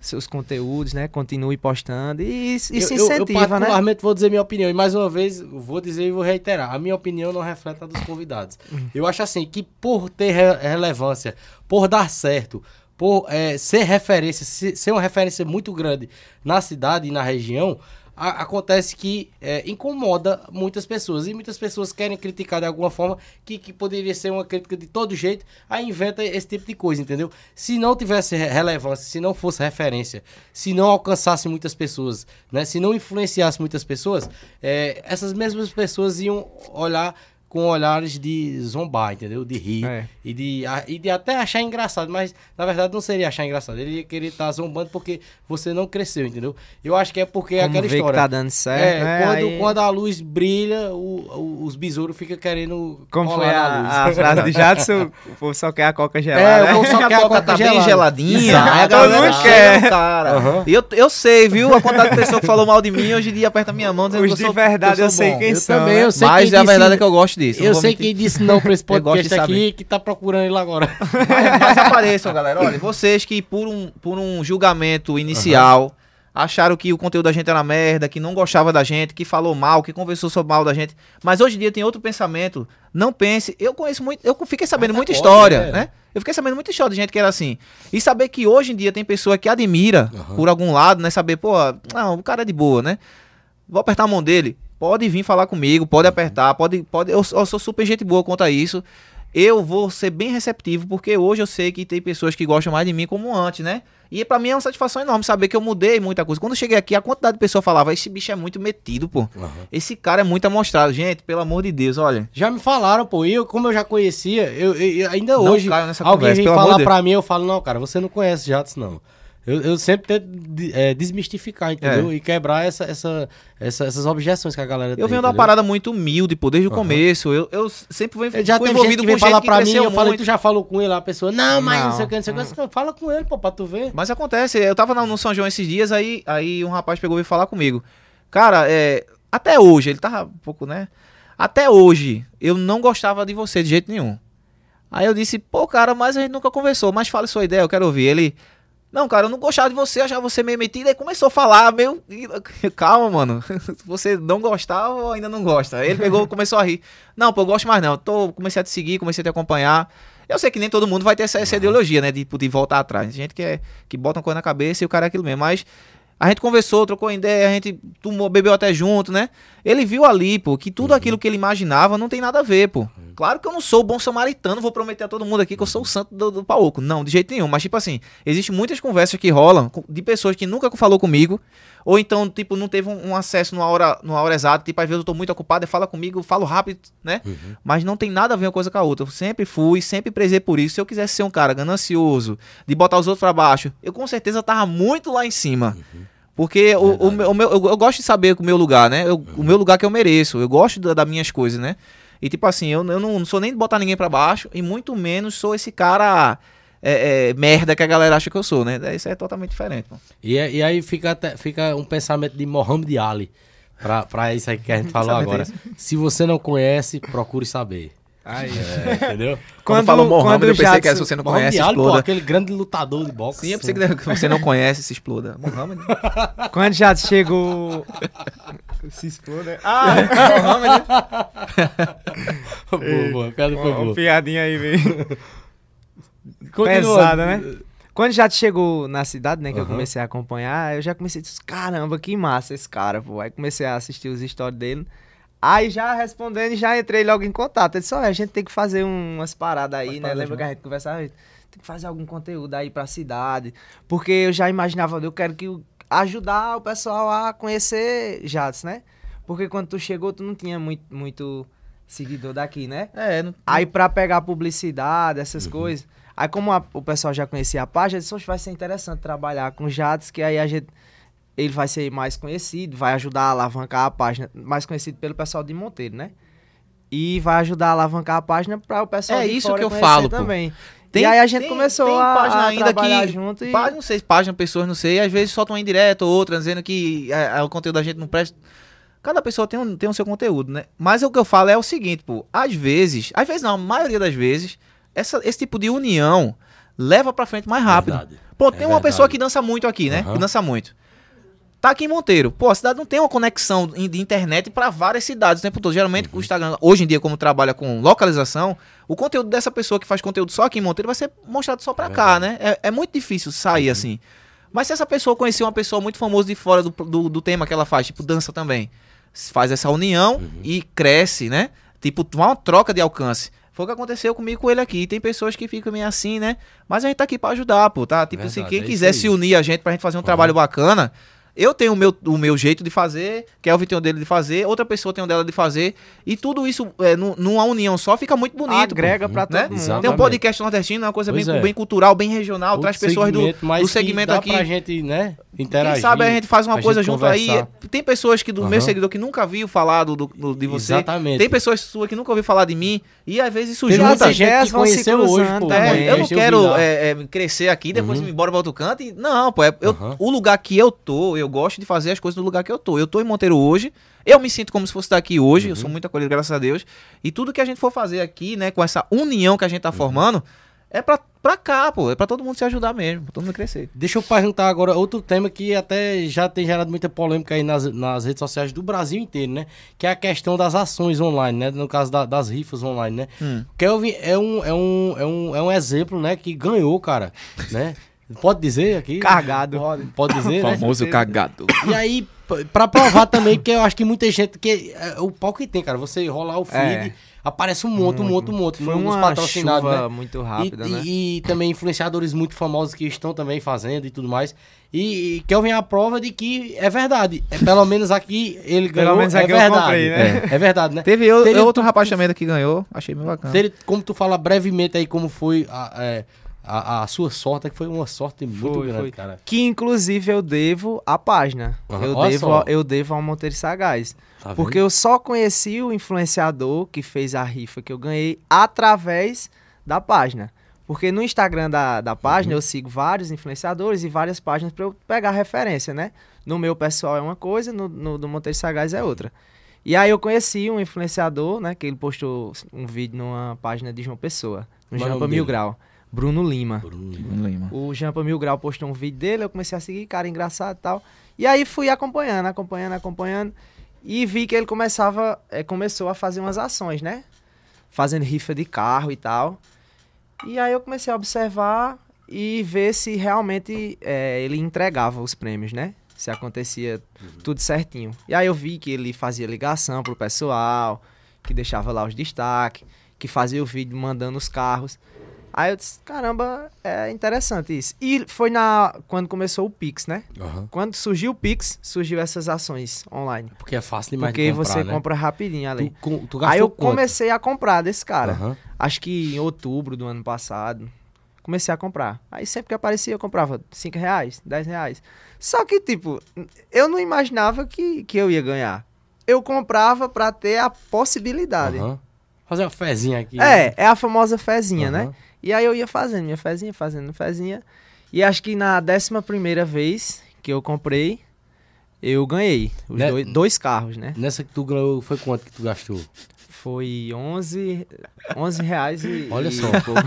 seus conteúdos, né? Continue postando. E, Eu- se eu, eu incentiva, né? particularmente vou dizer minha opinião. E mais uma vez, eu vou dizer e vou reiterar. A minha opinião não reflete a dos convidados. Uhum. Eu acho assim, que por ter re- relevância, por dar certo, por eh, ser referência, se- ser uma referência muito grande na cidade e na região, a- acontece que eh, incomoda muitas pessoas. E muitas pessoas querem criticar de alguma forma que, que poderia ser uma crítica de todo jeito, aí inventa esse tipo de coisa, entendeu? Se não tivesse re- relevância, se não fosse referência, se não alcançasse muitas pessoas, né? Se não influenciasse muitas pessoas, eh, essas mesmas pessoas iam olhar com olhares de zombar, entendeu? De rir É. e, de, a- e de até achar engraçado, mas na verdade não seria achar engraçado. Ele ia querer estar zombando porque você não cresceu, entendeu? Eu acho que é porque é Como aquela vê história. que tá dando certo, é, né? quando, Aí- quando a luz brilha, o- o- os besouros ficam querendo Como foi a, luz. a frase de Jadson? o povo só quer a coca gelada. É, né? o povo só a quer a coca coca tá bem gelada. geladinha. Exato. a galera mundo chega quer. cara. E eu, eu sei, viu? A quantidade de pessoa que falou mal de mim hoje em dia aperta minha mão dizendo Os que de eu sou, verdade que eu eu sei bom. quem Eu são. também, né? eu sei Mas quem a disse- verdade é que eu gosto disso. não Eu vou sei mentir. quem disse não pra esse Eu gosto podcast saber. aqui que tá procurando ele agora. Mas, mas apareçam, galera. Olha, vocês que por um, por um julgamento inicial acharam que o conteúdo da gente era merda, que não gostava da gente, que falou mal, que conversou sobre mal da gente. Mas hoje em dia tem outro pensamento. Não pense. Eu conheço muito. Eu fiquei sabendo Mas muita pode, história, é. né? Eu fiquei sabendo muita história de gente que era assim. E saber que hoje em dia tem pessoa que admira por algum lado, né? Saber, pô, não, o cara é de boa, né? Vou apertar a mão dele. Pode vir falar comigo, pode apertar, pode. pode eu, eu sou super gente boa quanto a isso. Eu vou ser bem receptivo, porque hoje eu sei que tem pessoas que gostam mais de mim como antes, né? E pra mim é uma satisfação enorme saber que eu mudei muita coisa. Quando eu cheguei aqui, a quantidade de pessoas falava: esse bicho é muito metido, pô. Esse cara é muito amostrado. Gente, pelo amor de Deus, olha. Já me falaram, pô, e eu, como eu já conhecia, eu, eu- eu- ainda Não hoje, alguém conversa, vem falar de pra mim, eu falo, não, cara, você não conhece Jadson, não. Eu, eu sempre tento é, desmistificar, entendeu? E quebrar essa, essa, essa- essas objeções que a galera tem. Eu venho de uma entendeu? parada muito humilde, pô, desde o Aham. começo. Eu, eu sempre Eu já fui teve gente envolvido que com vem gente falar que pra mim, eu falei, muito. tu já falou com ele, a pessoa, não, mas não, Não. sei o que, não sei o que. Eu, Fala com ele, pô, pra tu ver. Mas acontece, eu tava no São João esses dias, aí, aí um rapaz pegou e veio falar comigo. Cara, é, até hoje, ele tava um pouco, né? Até hoje, eu não gostava de você de jeito nenhum. Aí eu disse, pô, cara, mas a gente nunca conversou, mas fale sua ideia, eu quero ouvir. Ele, não, cara, eu não gostava de você, achava você meio metido. Aí começou a falar, meio. Calma, mano. Você não gostava ou ainda não gosta? Aí ele pegou começou a rir. Não, pô, eu gosto mais não. Tô, comecei a te seguir, comecei a te acompanhar. Eu sei que nem todo mundo vai ter essa, essa ideologia, né? De, de voltar atrás. Tem gente que, é, que bota uma coisa na cabeça e o cara é aquilo mesmo. Mas a gente conversou, trocou ideia, a gente tomou, bebeu até junto, né? Ele viu ali, pô, que tudo aquilo que ele imaginava não tem nada a ver, pô. Claro que eu não sou o bom samaritano, vou prometer a todo mundo aqui que eu sou o santo do, do pauco. Não, de jeito nenhum. Mas, tipo assim, existem muitas conversas que rolam de pessoas que nunca falou comigo, ou então, tipo, não teve um, um acesso numa hora, numa hora exata, tipo, às vezes eu tô muito ocupado, e fala comigo, falo rápido, né? Mas não tem nada a ver uma coisa com a outra. Eu sempre fui, sempre prezei por isso. Se eu quisesse ser um cara ganancioso, de botar os outros pra baixo, eu com certeza tava muito lá em cima. Porque o, o meu, o meu- eu, eu gosto de saber o meu lugar, né? Eu- O meu lugar que eu mereço. Eu gosto da- das minhas coisas, né? E tipo assim, eu, eu não, não sou nem de botar ninguém pra baixo, e muito menos sou esse cara é, é, merda que a galera acha que eu sou, né? Isso é totalmente diferente. pô. E, é- e aí fica, até- fica um pensamento de Mohamed Ali, pra, pra isso aí que a gente falou agora. Se você não conhece, procure saber. Aí. É, entendeu? Quando, falou Mohamed, eu pensei que era se você não Mohamed conhece, Ali, pô, exploda. aquele grande lutador de boxe. Sim, eu pensei que que você não conhece, se exploda. Mohamed. Quando já chegou. Se exploda. Ah, Mohamed. boa, boa, a piada foi uma boa. piadinha aí, velho. Pesada, né? Quando já chegou na cidade, né, que eu Aham. comecei a acompanhar, eu já comecei a dizer, caramba, que massa esse cara, pô. Aí comecei a assistir os stories dele. Aí já respondendo, já entrei logo em contato. Ele disse, olha, a gente tem que fazer um- umas paradas aí, Pode né? fazer, Lembra João. que a gente conversava? Tem que fazer algum conteúdo aí pra cidade. Porque eu já imaginava, eu quero que ajudar o pessoal a conhecer Jades, né? Porque quando tu chegou, tu não tinha muito, muito seguidor daqui, né? É, não, Aí pra pegar publicidade, essas Uhum. coisas. Aí como a- o pessoal já conhecia a página, eu disse, "Oxe, vai ser interessante trabalhar com Jades, que aí a gente ele vai ser mais conhecido, vai ajudar a alavancar a página, mais conhecido pelo pessoal de Monteiro, né? E vai ajudar a alavancar a página para o pessoal É de isso que eu falo, pô. também. Tem- e aí a gente tem- começou tem a, página a ainda trabalhar que- junto e Página, não sei, página, pessoas, não sei. Às vezes solta uma indireta ou outra, dizendo que é, é, o conteúdo da gente não presta. Cada pessoa tem, um, tem o seu conteúdo, né? Mas o que eu falo é o seguinte, pô. Às vezes, às vezes não, a maioria das vezes, essa, esse tipo de união leva pra frente mais rápido. Verdade. Pô, É tem uma verdade. pessoa que dança muito aqui, né? Aham. Que dança muito. Tá aqui em Monteiro. Pô, a cidade não tem uma conexão de internet pra várias cidades o tempo todo. Geralmente Uhum. o Instagram, hoje em dia, como trabalha com localização, o conteúdo dessa pessoa que faz conteúdo só aqui em Monteiro vai ser mostrado só pra É cá, né? É, é muito difícil sair assim. Mas se essa pessoa conhecer uma pessoa muito famosa de fora do, do, do tema que ela faz, tipo dança também, faz essa união Uhum. e cresce, né? Tipo, uma troca de alcance. Foi o que aconteceu comigo com ele aqui. Tem pessoas que ficam meio assim, né? Mas a gente tá aqui pra ajudar, pô, tá? Tipo, se Verdade, quem é quiser se unir a gente pra gente fazer um trabalho bacana, eu tenho o meu, o meu jeito de fazer, Kelvin tem o dele de fazer, outra pessoa tem o dela de fazer, e tudo isso é, nu- numa união só fica muito bonito. pô. agrega pra todo né? Tem um podcast nordestino, é uma coisa bem, é. bem cultural, bem regional, Outro traz pessoas do, do segmento dá aqui. pra gente, né, interagir. Quem sabe a gente faz uma pra coisa junto aí. conversar. Tem pessoas que do meu Aham. seguidor que nunca viu falar do, do- de você. Exatamente. Tem pessoas suas que nunca ouviu falar de mim. E às vezes isso Tem junta. gente que conheceu hoje, pô. É, eu não quero é, é, crescer aqui, depois Uhum. ir embora pra outro canto. E, não, pô, é- eu- o lugar que eu tô, eu gosto de fazer as coisas no lugar que eu tô. Eu tô em Monteiro hoje, eu me sinto como se fosse daqui hoje, Uhum. eu sou muito acolhido, graças a Deus. E tudo que a gente for fazer aqui, né, com essa união que a gente Uhum. tá formando, é pra, pra cá, pô. É pra todo mundo se ajudar mesmo, pra todo mundo crescer. Deixa eu perguntar agora outro tema que até já tem gerado muita polêmica aí nas, nas redes sociais do Brasil inteiro, né? Que é a questão das ações online, né? No caso da- das rifas online, né? Hum. Kelvin é um, é, um, é, um, é um exemplo, né? Que ganhou, cara, né? Pode dizer aqui? Cargado. Pode, pode dizer, né? cagado. E aí, pra provar também, porque eu acho que muita gente. que é, O pau que tem, cara. Você rolar o feed, É. aparece um monte, um monte, um monte. Foi uma patrocinados, chuva né? muito rápida, e, né? e- e também influenciadores muito famosos que estão também fazendo e tudo mais. E, e Kelvin é a prova de que é verdade. É, pelo menos aqui ele Pelo ganhou. menos é aqui eu verdade. comprei, né? É, é verdade, né? Teve eu- Teve- outro rapaz também que ganhou, achei bem bacana. Teve- como tu fala brevemente aí como foi a, é, a, a sua sorte, que foi uma sorte muito Foi, grande, foi. cara. Que inclusive eu devo à página. Aham. Eu, Olha devo, só. eu devo ao Monteiro Sagaz. Tá? Porque eu só conheci o influenciador que fez a rifa que eu ganhei através da página. Porque no Instagram da, da página Uhum. eu sigo vários influenciadores e várias páginas para eu pegar referência, né? No meu pessoal é uma coisa, no, no do Monteiro Sagaz é outra. E aí eu conheci um influenciador, né? Que ele postou um vídeo numa página de João Pessoa, no é Jampa Mil dele? Grau. Bruno Lima. Bruno. Lima. O Jampa Mil Grau postou um vídeo dele, eu comecei a seguir, cara, engraçado e tal. E aí fui acompanhando, acompanhando, acompanhando. E vi que ele começava, eh, começou a fazer umas ações, né? Fazendo rifa de carro e tal. E aí eu comecei a observar e ver se realmente eh, ele entregava os prêmios, né? Se acontecia tudo certinho. E aí eu vi que ele fazia ligação pro pessoal, que deixava lá os destaques, que fazia o vídeo mandando os carros. Aí eu disse, caramba, é interessante isso. E foi na quando começou o Pix, né? Aham. Quando surgiu o Pix, surgiu essas ações online. Porque é fácil demais Porque de comprar, você né? compra rapidinho ali. Tu, tu Aí eu quanto? comecei a comprar desse cara. Aham. Acho que em outubro do ano passado. Comecei a comprar. Aí sempre que aparecia, eu comprava 5 reais, 10 reais. Só que, tipo, eu não imaginava que, que eu ia ganhar. Eu comprava pra ter a possibilidade. Aham. Fazer uma fezinha aqui. É, é a famosa fezinha, né? E aí eu ia fazendo minha fezinha, fazendo fezinha. E acho que na décima primeira vez que eu comprei, eu ganhei. Os Né? dois, dois carros, né? Nessa que tu ganhou, foi quanto que tu gastou? Foi 11, 11 reais e... Olha e só. pouco.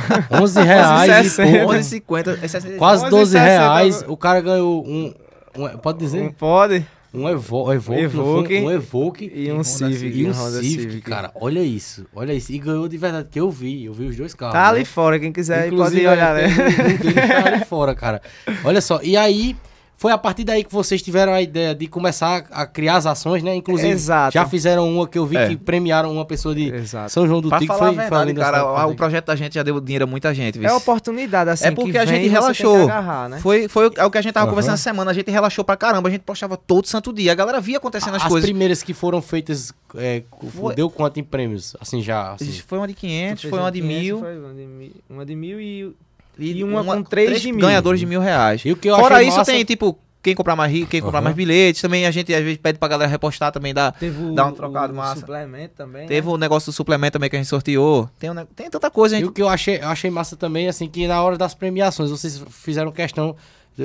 11 reais e 11,60. pouco. 11,50. esse é- Quase 11,60 12 reais. agora. O cara ganhou um... um- pode dizer? pode. Um Evo, Evoque, um Evoque E um Civic. e um Honda Civic, cara. Olha isso, olha isso. E ganhou de verdade, que eu vi, eu vi os dois carros. Tá né? ali fora, quem quiser Inclusive, pode ir olhar, né? um deles tá ali fora, cara. Olha só, e aí Foi a partir daí que vocês tiveram a ideia de começar a criar as ações, né? Inclusive, Exato. já fizeram uma que eu vi É. que premiaram uma pessoa de Exato. São João do Pra Tico. falar Foi, verdade, cara, o projeto da gente já deu dinheiro a muita gente. É viu? oportunidade, assim, É porque que a gente relaxou. agarrar, né? Foi, foi o, é o que a gente tava Aham. conversando essa semana. A gente relaxou pra caramba. A gente postava todo santo dia. A galera via acontecendo as, As coisas. primeiras que foram feitas, é, Foi- deu quanto em prêmios? Assim, já. Assim. Foi uma de 500, Tu foi uma de 500, mil. foi Uma de mil, uma de mil e, e uma, com três de mil. ganhadores de mil reais. E o que eu Fora isso, massa- tem, tipo, quem comprar mais rico, quem comprar Aham. mais bilhetes. Também a gente às vezes pede pra galera repostar também. Dá, Teve Dá um trocado o massa. suplemento também, Teve né? o negócio do suplemento também que a gente sorteou. Tem, um tem tanta coisa, E hein? o que eu achei, eu achei massa também, assim, que na hora das premiações, vocês fizeram questão,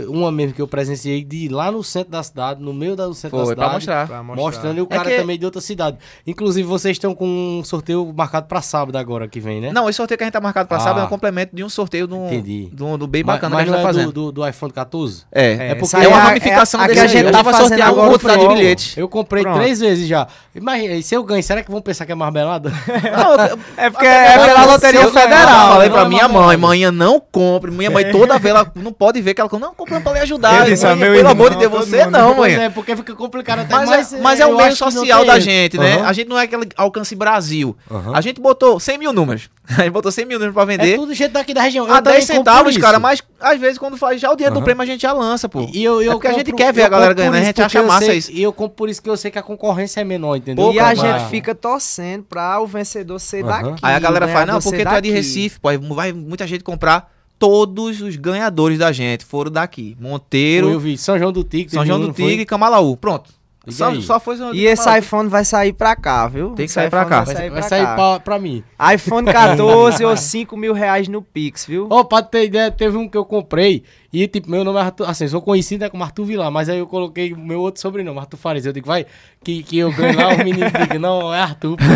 uma mesmo que eu presenciei, de ir lá no centro da cidade, no meio da- do centro Foi da pra cidade. mostrar. Pra Mostrando e o É cara que- também de outra cidade. Inclusive, vocês estão com um sorteio marcado pra sábado agora que vem, né? Não, esse sorteio que a gente tá marcado pra Ah. sábado é um complemento de um sorteio Entendi. de um- do bem mas, bacana mas que a não gente tá é do, fazendo. do, do iPhone 14? É, É, é porque é uma é a- ramificação é a que a gente A gente vai fazendo sortear uma agora quantidade de bilhetes. Eu comprei Pronto. três vezes já. Imagina, e se eu ganho, será que vão pensar que é marmelada? Não, É porque é pela Loteria Federal. Eu falei pra é minha mãe, manhã não compre. Minha mãe toda vez, ela não pode ver que ela não comprando pra lhe ajudar. Eu disse, Mãe, ah, meu pelo irmão, amor de Deus, você mundo. não, Pois mãe. é, porque fica complicado até Mas, mais. é, mas é o meio social da gente, né? Aham. A gente não é aquele alcance Brasil. Aham. A gente botou 100 mil números. A gente botou 100 mil números pra É vender. tudo gente daqui da região. A 10 também compro centavos, cara. Mas às vezes quando faz já o dinheiro do Aham. prêmio a gente já lança, pô. E eu, eu É porque a gente compro- quer ver a galera compro ganhando, por a gente acha massa sei- isso. E eu compro por isso que eu sei que a concorrência é menor, entendeu? Pô, E a gente fica torcendo pra o vencedor ser daqui. Aí a galera né? fala, não, porque tu é de. Recife, pô. aí Vai muita gente comprar. Todos os ganhadores da gente foram daqui. Foi, eu Monteiro, vi São João do Tigre. São João do? Tigre e Camalaú. Pronto. Liga Só, aí. só foi E esse Camalaú. iPhone vai sair pra cá, viu? Tem que sair pra cá. Vai, sair vai pra sair cá. pra, pra mim. iPhone 14 ou 5 mil reais no Pix, viu? Ó, pra ter ideia, teve um que eu comprei e, tipo, meu nome é Arthur, assim, sou conhecido é como Arthur Vilar, mas aí eu coloquei o meu outro sobrenome, Arthur Fares. Eu digo, vai, que, que eu ganho lá, os meninos digam, não, é Arthur, pô.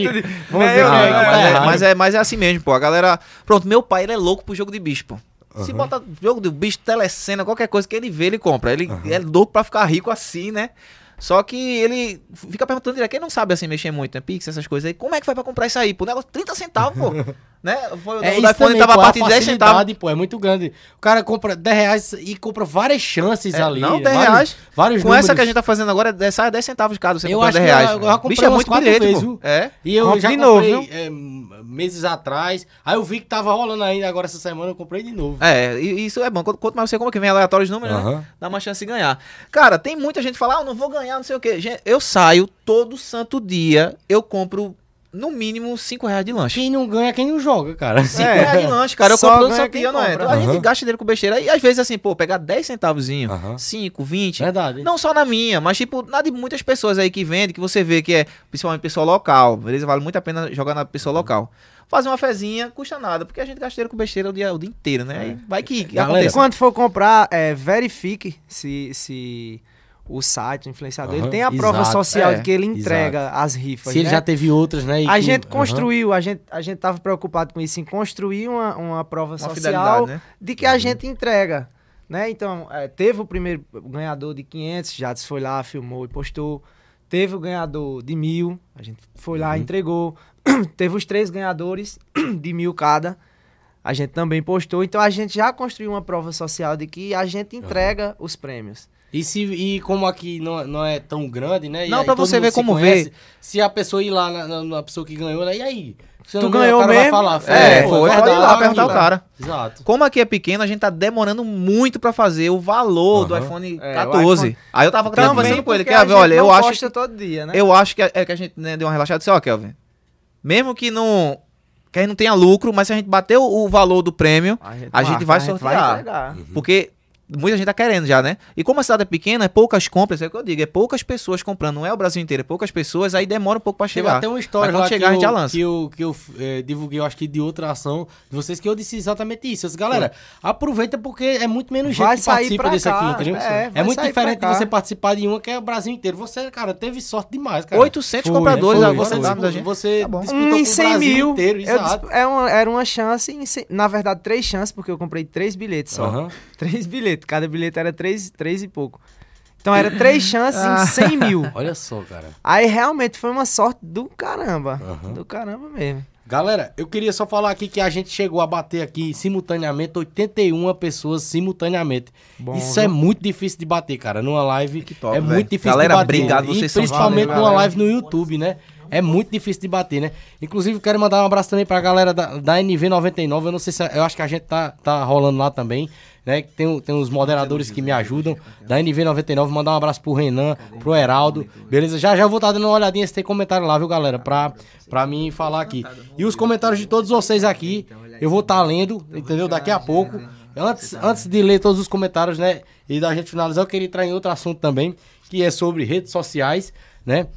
Que, que não, é, não, que tá mas, é, mas, é, mas é assim mesmo, pô. A galera. Pronto, meu pai ele é louco pro jogo de bicho, pô. Se bota jogo de bicho, telecena, qualquer coisa que ele vê, ele compra. Ele é louco pra ficar rico assim, né? Só que ele fica perguntando direto, quem não sabe assim mexer muito, né? Pix, essas coisas aí. Como é que foi pra comprar isso aí? Pô, negócio 30 centavos, pô. né? Foi, É o iPhone também, tava pô, a partir de 10 centavos. pô, é muito grande. O cara compra 10 reais e compra várias chances É, ali. não, 10 vários, reais. Vários Com números. essa que a gente tá fazendo agora, é- sai 10 centavos cada, você Eu acho 10 que eu- reais. eu já comprei Bicho, é muito bilhete, vezes, pô. É. E eu Compre já de novo, comprei é, meses atrás. Aí eu vi que tava rolando ainda, agora essa semana eu comprei de novo. É, e isso é bom. Quanto, mais você compra, que vem aleatórios números, né? Aham. Dá uma chance de ganhar. Cara, tem muita gente que fala, ah, eu não vou ganhar, não sei o quê. Gente, eu saio todo santo dia, eu compro no mínimo 5 reais de lanche. Quem não ganha é quem não joga, cara. 5 É. reais de lanche, cara. Eu Só compro todo santo dia, não é? Então, a gente gasta dinheiro com besteira. E às vezes, assim, pô, pegar 10 centavozinho, Aham. 5, 20. Verdade. Não só na minha, mas tipo, na de muitas pessoas aí que vendem, que você vê que é principalmente pessoa local, beleza? Vale muito a pena jogar na pessoa local. Fazer uma fezinha custa nada, porque a gente gasta dinheiro com besteira o dia, o dia inteiro, né? Aí vai que Galera, acontece. quando for comprar, é, verifique se, se o site, o influenciador, Aham, ele tem a prova exato, social é, de que ele entrega as rifas. Se ele né? já teve outras, né? e A que- gente construiu, a gente, a gente tava preocupado com isso, em construir uma, uma prova Uma social né? de que a gente entrega. Né? Então, é, teve o primeiro ganhador de 500, Jades foi lá, filmou e postou. Teve o ganhador de mil, a gente foi lá, entregou. teve os três ganhadores de mil cada, a gente também postou. Então, a gente já construiu uma prova social de que a gente entrega os prêmios. E, se, e como aqui não, não é tão grande, né? e Não, aí pra todo você ver como conhece, vê. Se a pessoa ir lá na, na- na pessoa que ganhou, né? E aí? Você Tu não ganhou o cara vai mesmo? falar. É, foi, pode ir lá perguntar o cara. cara. Exato. Como aqui é pequeno, a gente tá demorando muito pra fazer o valor do Aham. iPhone É, o 14. iPhone- Aí eu tava Também conversando com ele, a Kelvin, gente olha, eu acho, posta todo dia, né? eu acho que é, é que a gente né, deu uma relaxada, disse, ó, Kelvin, mesmo que não, que a gente não tenha lucro, mas se a gente bater o, o valor do prêmio, a gente marca, vai a gente sortear. entregar. porque muita gente tá querendo já, né? E como a cidade é pequena, é poucas compras, é o que eu digo, é poucas pessoas comprando, não é o Brasil inteiro, é poucas pessoas, aí demora um pouco pra Teve chegar. até uma história lá chegar, a que, gente já eu, lança. que eu, que eu eh, divulguei, eu acho que de outra ação de vocês, que eu disse exatamente isso. Eu disse, galera, aproveita porque é muito menos gente Vai que sair participa desse cá, aqui, entendeu? é, É, muito diferente de você participar de uma que é o Brasil inteiro. Você, cara, teve sorte demais, cara. 800 Foi, compradores foi, agora você, da disputou- gente. você Tá bom. disputou Um com em o 100 Brasil mil. inteiro, eu exato. é uma- era uma chance, na verdade, três chances, porque eu comprei três bilhetes só. Três bilhetes, cada bilhete era três, três e pouco. Então era três chances Ah. em 100 mil. Olha só, cara. Aí realmente foi uma sorte do caramba. Aham. Do caramba mesmo. Galera, eu queria só falar aqui que a gente chegou a bater aqui simultaneamente 81 pessoas simultaneamente. Bom, Isso viu? é muito difícil de bater, cara. Numa live top, é muito difícil Galera, de bater. obrigado, E vocês principalmente valeu, numa galera. live no YouTube, né? É muito difícil de bater, né? Inclusive, quero mandar um abraço também pra galera da, da NV99. Eu não sei se. Eu acho que a gente tá, tá rolando lá também. Né? Tem, tem os moderadores que me ajudam. Da NV99, mandar um abraço pro Renan, pro Heraldo. Beleza? Já já eu vou estar dando uma olhadinha se tem comentário lá, viu, galera? Pra, pra mim falar aqui. E os comentários de todos vocês aqui, eu vou estar lendo, entendeu? Daqui a pouco. Antes, antes de ler todos os comentários, né? E da gente finalizar, eu queria entrar em outro assunto também, que é sobre redes sociais, né?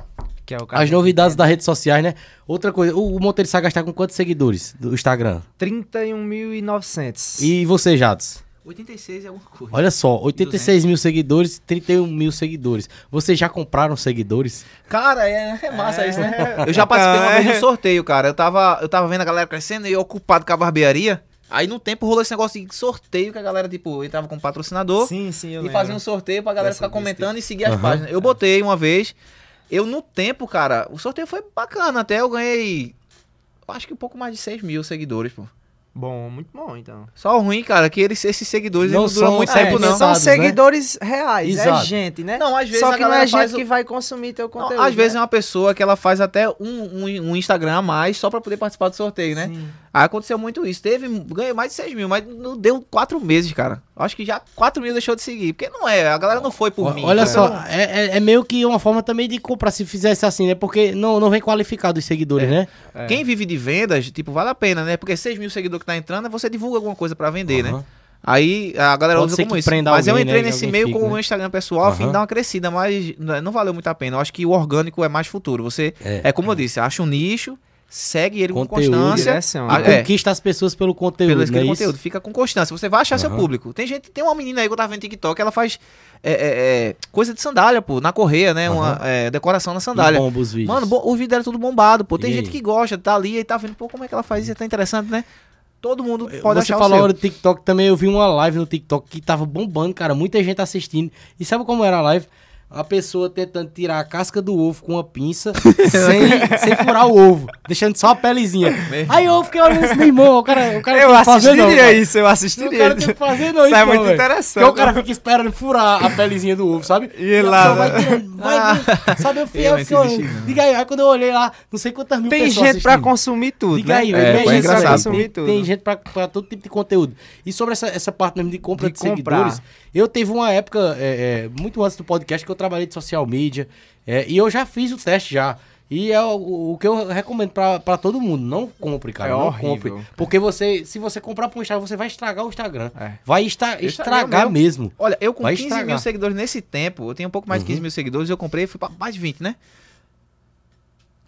Que é o As novidades das redes sociais, né? Outra coisa, o, o Monteiro Saga está com quantos seguidores do Instagram? 31.900. E você, Jatos? 86 é alguma coisa. Olha só, 86 mil seguidores, 31 mil seguidores. Vocês já compraram seguidores? Cara, é, é massa isso, né? Eu já participei uma vez de um sorteio, cara. Eu tava, eu tava vendo a galera crescendo e eu ocupado com a barbearia. Aí no tempo rolou esse negócio de sorteio que a galera, tipo, entrava com patrocinador Sim, sim, eu e lembro. fazia um sorteio pra galera Dessa- ficar comentando e seguir as Aham. páginas. Eu botei uma vez. Eu, no tempo, cara, o sorteio foi bacana. Até eu ganhei. Acho que um pouco mais de 6 mil seguidores, pô. Bom, muito bom, então. Só o ruim, cara, que eles, esses seguidores Não não duram são- muito é, tempo, não não. São né? seguidores reais, Exato. é gente, né? Não, às vezes Só a que não galera é gente faz o- que vai consumir teu Não, conteúdo. às vezes é né? uma pessoa que ela faz até um, um, um Instagram a mais só pra poder participar do sorteio, né? Sim. Aí aconteceu muito isso. Teve, ganhou mais de 6 mil, mas não deu 4 meses, cara. Acho que já 4 mil deixou de seguir. Porque não é, a galera não foi por O- mim. Olha cara. só, é, é- é meio que uma forma também de comprar se fizesse assim, né? Porque não, não vem qualificado os seguidores, né? É. Quem vive de vendas, tipo, vale a pena, né? Porque 6 mil seguidores que tá entrando, você divulga alguma coisa pra vender, né? Aham. Aí a galera Pode usa como isso. Mas eu alguém, entrei né, nesse alguém meio fique, com o né? meu Instagram pessoal, a fim de dar uma crescida, mas não valeu muito a pena. Eu acho que o orgânico é mais futuro. Você, É. é, como eu disse, acha um nicho, segue ele com Conteúdo, constância. direciona. Ah, é. conquista as pessoas pelo conteúdo, Pelo é conteúdo, isso? fica com constância. Você vai achar seu Aham. público. Tem gente, tem uma menina aí que eu tava vendo TikTok, ela faz é, é, é, coisa de sandália, pô, na correia, né? Uma é, decoração na sandália. E bomba os vídeos. Mano, o vídeo era tudo bombado, pô. Tem E gente aí? que gosta, tá ali e tá vendo, pô, como é que ela faz isso? É tão interessante, né? Todo mundo pode Você achar falou o seu. do TikTok também, eu vi uma live no TikTok que tava bombando, cara, muita gente assistindo. E sabe como era a live? A pessoa tentando tirar a casca do ovo com uma pinça sem, sem furar o ovo, deixando só a pelezinha. Aí eu fiquei olhando assim, meu irmão, o cara, o cara Eu tem que fazer assistiria não, isso, eu O assistiria cara tem que fazer não, Isso é não, muito velho. interessante, Porque o cara né? fica esperando furar a pelezinha do ovo, sabe? E a lá, vai né? tirando, vai, Ah. sabe? Eu fiquei, Eu eu não fiquei olhando. assisti, não. Diga aí, aí quando eu olhei lá, não sei quantas mil Tem pessoas gente pra assistindo. consumir tudo, Diga né? aí, É, foi tem, gente engraçado. pra, Consumir tem, tudo. tem gente pra, pra todo tipo de conteúdo. E sobre essa, essa parte mesmo de compra de, De seguidores, eu teve uma época, é, é, muito antes do podcast, que eu trabalhei de social media. é, e eu já fiz o teste já. E é o, o que eu recomendo pra, pra todo mundo. Não compre, cara. É não horrível. compre. Porque você, se você comprar pro Instagram, você vai estragar o Instagram. É. Vai é estragar mesmo. Olha, eu com Vai 15 estragar. mil seguidores nesse tempo, eu tenho um pouco mais de 15 Uhum. mil seguidores, eu comprei, fui pra mais de 20, né?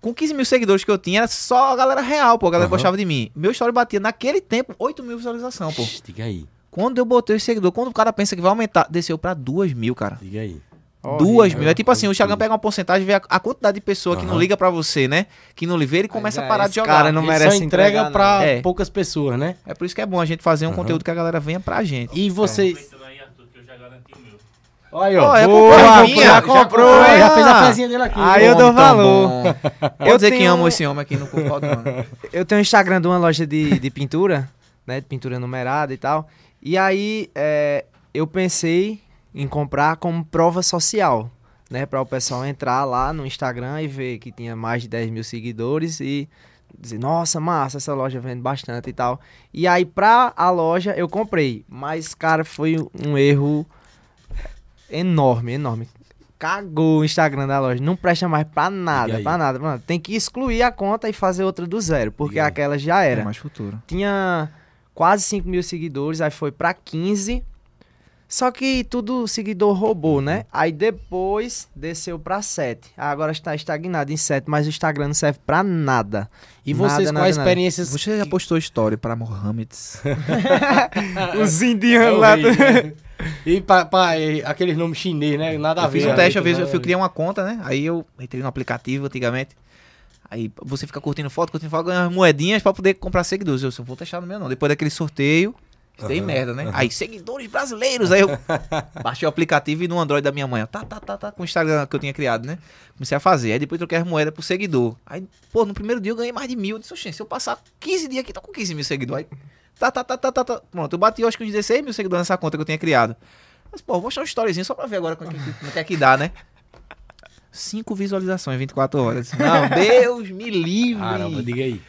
Com 15 mil seguidores que eu tinha, era só a galera real, pô, a galera Aham. gostava de mim. Meu story batia naquele tempo 8 mil visualizações, pô. Diga aí, Quando eu botei os seguidores, quando o cara pensa que vai aumentar, desceu pra 2 mil, cara. diga aí. Duas mil. É tipo assim, o Instagram pega uma porcentagem, vê a, a quantidade de pessoa que não liga pra você, né? Que não lhe vê, ele começa é, a parar de jogar. cara não Ele merece só entrega entregar, pra. É. poucas pessoas, né? É por isso que é bom a gente fazer um Aham. conteúdo que a galera venha pra gente. E vocês... Que. Olha aí, Ó, ó. é Boa, já comprou, já comprou, já, é. fez a fezinha dele aqui. Aí eu dou valor. Eu dizer que tenho- amo esse homem aqui no Corpo do Mano. Eu tenho um Instagram de uma loja de, de pintura, né? De pintura numerada e tal. E aí é, eu pensei em comprar como prova social, né? Para o pessoal entrar lá no Instagram e ver que tinha mais de 10 mil seguidores e dizer, nossa, massa, essa loja vende bastante e tal. E aí pra a loja eu comprei, mas cara, foi um erro enorme, enorme. Cagou o Instagram da loja, não presta mais pra nada, pra nada, pra nada. Tem que excluir a conta e fazer outra do zero, porque aquela já era. É mais futuro. Tinha quase 5 mil seguidores, aí foi pra 15. Só que tudo seguidor roubou, né? Aí depois desceu pra 7. Agora está estagnado em 7, mas o Instagram não serve pra nada. E vocês, Nada, quais nada, nada. experiências... Você já postou história para Mohamed? Os É indianos horrível, né? E pra, pra, aqueles nomes chinês, né? Nada a Eu ver. fiz um teste, vez eu Nada a ver. criar uma conta, né? Aí eu entrei no aplicativo antigamente. Aí você fica curtindo foto, curtindo foto, ganha umas moedinhas pra poder comprar seguidores. Eu só vou testar no meu não. Depois daquele sorteio, Isso daí merda, né? Aí, seguidores brasileiros. Aí eu baixei o aplicativo e no Android da minha mãe, ó, tá, tá, tá, tá, com o Instagram que eu tinha criado, né? Comecei a fazer. Aí depois troquei as moedas por seguidor. Aí, pô, no primeiro dia eu ganhei mais de mil. Eu disse, "Oxê, se eu passar 15 dias aqui, tô com 15 mil seguidores. Aí, tá, tá, tá, tá, tá, tá. Pronto, eu bati, eu acho que uns 16 mil seguidores nessa conta que eu tinha criado. Mas, pô, vou mostrar um storyzinho só pra ver agora é como é que é que dá, né? Cinco visualizações em 24 horas. Não, Deus me livre. Caramba, diga aí.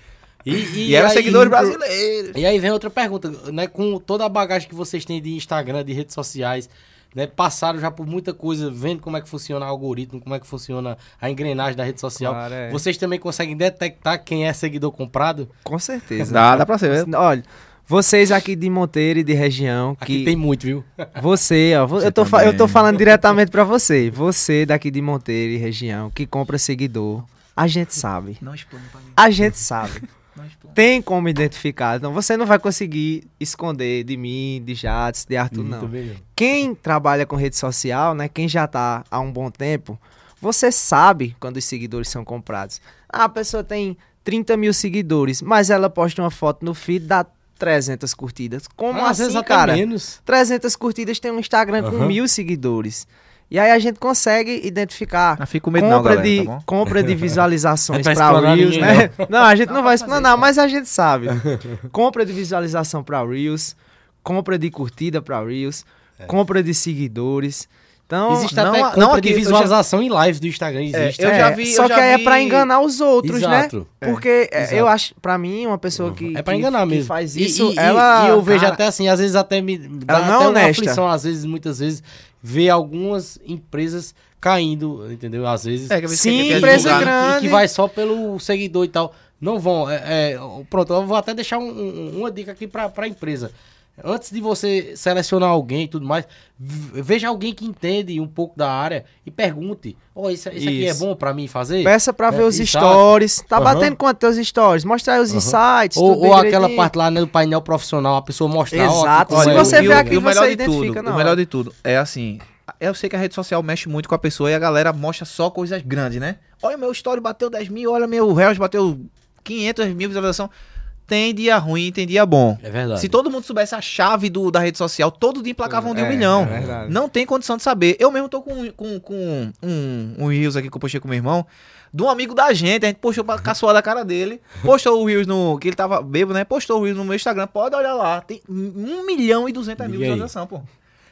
E, E, eram aí- seguidores brasileiros. E aí vem outra pergunta, né? Com toda a bagagem que vocês têm de Instagram, de redes sociais, né? Passaram já por muita coisa, vendo como é que funciona o algoritmo, como é que funciona a engrenagem da rede social. Claro, é. Vocês também conseguem detectar quem é seguidor comprado? Com certeza. Dá, dá pra ser. Olha, vocês aqui de Monteiro e de região, Aqui que tem muito, viu? você, ó, vo- Você eu, tô também. eu tô falando diretamente pra você. Você daqui de Monteiro e região, que compra seguidor, a gente sabe. Não explane pra mim. A gente sabe. Não. Tem como identificar. Então você não vai conseguir esconder de mim, de Jades, de Arthur, não. Muito bem. Quem trabalha com rede social, né? Quem já tá há um bom tempo, você sabe quando os seguidores são comprados. Ah, a pessoa tem 30 mil seguidores, mas ela posta uma foto no feed, dá 300 curtidas. Como Ah, Às vezes assim, cara? menos. 300 curtidas tem um Instagram com Aham. mil seguidores. E aí a gente consegue identificar Não fica com medo não, compra, galera, de, tá bom? compra de visualizações Não é pra para Reels, né? Não, a gente não vai fazer explanar, mas a gente sabe. compra de visualização para Reels, compra de curtida para Reels, compra de seguidores. Então, Existe não- até não compra aqui, de eu já- visualização em live do Instagram, existe. eu é, já vi- só eu que já aí é vi- para enganar os outros, Exato. né? Porque é, eu acho, para mim, uma pessoa que É pra que- enganar que mesmo. faz E- isso, e, e- ela e eu vejo cara, até assim, às vezes até me dá Ela não é até uma honesta. aflição, às vezes, muitas vezes, ver algumas empresas caindo, entendeu? Às vezes. É, que Sim, quer empresa divulgar. grande. E que vai só pelo seguidor e tal. Não vão. é, é, pronto, eu vou até deixar um- um- uma dica aqui pra, pra empresa. Antes de você selecionar alguém e tudo mais, veja alguém que entende um pouco da área e pergunte: Ó, isso, isso aqui é bom pra mim fazer? Peça pra É, ver os exato. stories. Tá Aham. batendo quanto teus stories? Mostra aí os Aham. insights. Ou, tudo bem ou aquela direitinho. parte lá né, do painel profissional, a pessoa mostrar. ó, Exato. aqui Se é você vê o- aqui, o melhor você de identifica tudo, o melhor hora. de tudo é assim. Eu sei que a rede social mexe muito com a pessoa e a galera mostra só coisas grandes, né? Olha, meu story bateu 10 mil, olha, meu Reels bateu 500 mil visualizações. Tem dia ruim, tem dia bom. É verdade. Se todo mundo soubesse a chave do, da rede social, todo dia emplacavam de um É, milhão. é verdade. Não tem condição de saber. Eu mesmo tô com, com, com um, um Reels aqui que eu postei com meu irmão, de um amigo da gente. A gente postou pra caçoar da cara dele. Postou o Reels no. Que ele tava bêbado, né? Postou o Reels no meu Instagram. Pode olhar lá. Tem 1 milhão e 200 mil visualizações, pô.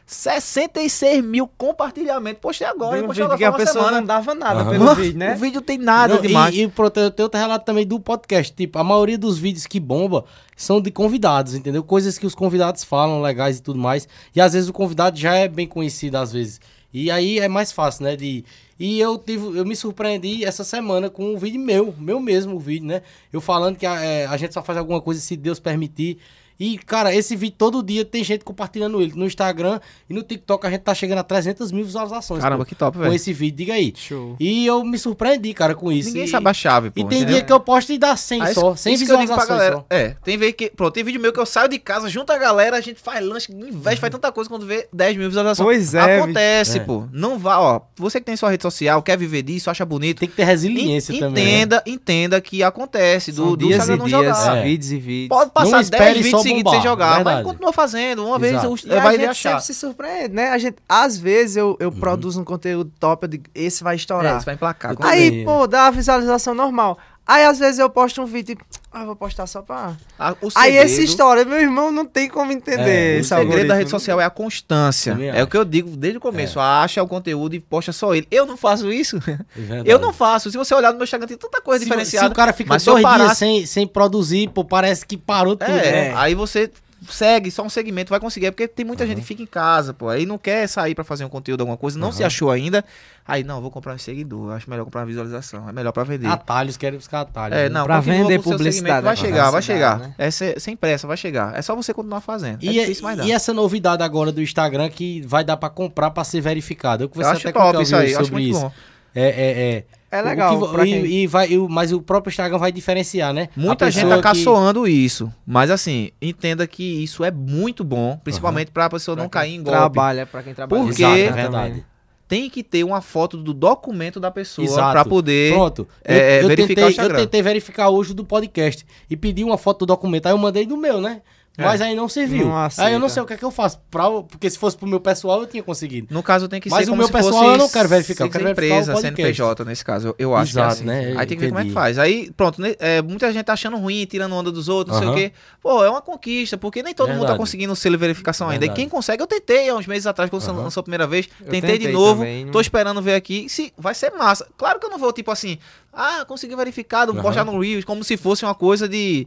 66 mil compartilhamentos. Postei agora, um postei agora que a pessoa semana. não dava nada Aham. pelo vídeo, né? O vídeo tem nada Não, demais. E, e pronto, eu tenho outro relato também do podcast. Tipo, a maioria dos vídeos que bomba são de convidados, entendeu? Coisas que os convidados falam legais e tudo mais. E às vezes o convidado já é bem conhecido, às vezes. E aí é mais fácil, né? De... E eu tive, eu me surpreendi essa semana com um vídeo meu, meu mesmo vídeo, né? Eu falando que a, é, a gente só faz alguma coisa se Deus permitir. E, cara, esse vídeo todo dia tem gente compartilhando ele. No Instagram e no TikTok a gente tá chegando a 300 mil visualizações. Caramba, pô, que top, com velho. esse vídeo, diga aí. Show. E eu me surpreendi, cara, com isso. Ninguém e, sabe a chave, pô. E tem entendeu? dia que eu posto e dá 100 Aí só, isso- 100 isso que eu digo pra visualizações galera. só. É, tem vez que. Pronto, tem vídeo meu que eu saio de casa, junto a galera, a gente faz lanche, investe, faz tanta coisa quando vê 10 mil visualizações. Pois é, Acontece, bicho. pô. Não vá, ó. Você que tem sua rede social, quer viver disso, acha bonito. Tem que ter resiliência en- também. né? entenda, entenda que acontece do, São do dias e não dias, jogar. É. vídeos e vídeos. Pode passar Não 10 espere vídeos só seguidos bombar, sem jogar, verdade. mas continua fazendo. Uma vez Exato. o- E a vai gente achar. sempre se surpreende, né? A gente, às vezes eu, eu produzo um conteúdo top, eu digo, esse vai É, estourar. você vai emplacar. Eu Aí, também. pô, dá a visualização normal. Aí, às vezes, eu posto um vídeo e, ah, vou postar só pra... Ah, o Aí, essa segredo- história, meu irmão não tem como entender É, O segredo da algoritmo. rede social é a constância. É o que eu digo desde o começo. Acha o conteúdo e posta só ele. Eu não faço isso. É verdade. Eu não faço. Se você olhar no meu Instagram, tem tanta coisa se, diferenciada. Se o cara fica Mas dois dias parasse- sem, sem produzir, pô, parece que parou tudo. É, né? aí você segue só um segmento, vai conseguir. É porque tem muita gente que fica em casa, pô. Aí não quer sair pra fazer um conteúdo, alguma coisa, não se achou ainda. Aí, não, vou comprar um seguidor. Acho melhor comprar uma visualização. É melhor pra vender. Atalhos, querem buscar atalhos. é, né? não, Pra vender publicidade, Vai né? chegar, vai chegar. né? É se- sem pressa, vai chegar. É só você continuar fazendo. E, é difícil, mas dá. e essa novidade agora do Instagram que vai dar pra comprar pra ser verificado. Eu conversei acho até com o isso aí. Acho muito isso. bom. É, é, é. É O legal. que vo- pra e, quem- e vai, e o- mas o próprio Instagram vai diferenciar, né? A Muita gente tá que- caçoando isso. Mas assim, entenda que isso é muito bom. Principalmente pra pessoa não pra cair quem em golpe. Trabalha, pra quem trabalha. Porque- Exato, é verdade. Tem que ter uma foto do documento da pessoa Exato. pra poder. Pronto. é, eu, eu verificar tentei, o Instagram. eu tentei verificar hoje do podcast e pedi uma foto do documento. Aí eu mandei do meu, né? Mas aí não serviu. Não aí eu não sei o que é que eu faço. Pra, porque se fosse pro meu pessoal, eu tinha conseguido. No caso, tem que Mas ser o como meu se pessoal eu não quero verificar, eu quero verificar empresa, o podcast. CNPJ nesse caso, eu, eu acho Exato, que é assim. né? Aí tem que ver como é que faz. Aí, pronto, né, é, muita gente tá achando ruim, tirando onda dos outros, não sei o quê. Pô, é uma conquista, porque nem todo mundo tá Verdade. conseguindo o selo de verificação ainda. E Verdade. quem consegue, eu tentei há uns meses atrás, quando você Aham. lançou a primeira vez. Eu Tentei, de tentei novo, também, tô esperando ver aqui. Se vai ser massa. Claro que eu não vou, tipo assim, ah, consegui verificado, Aham. postar no Reels, como se fosse uma coisa de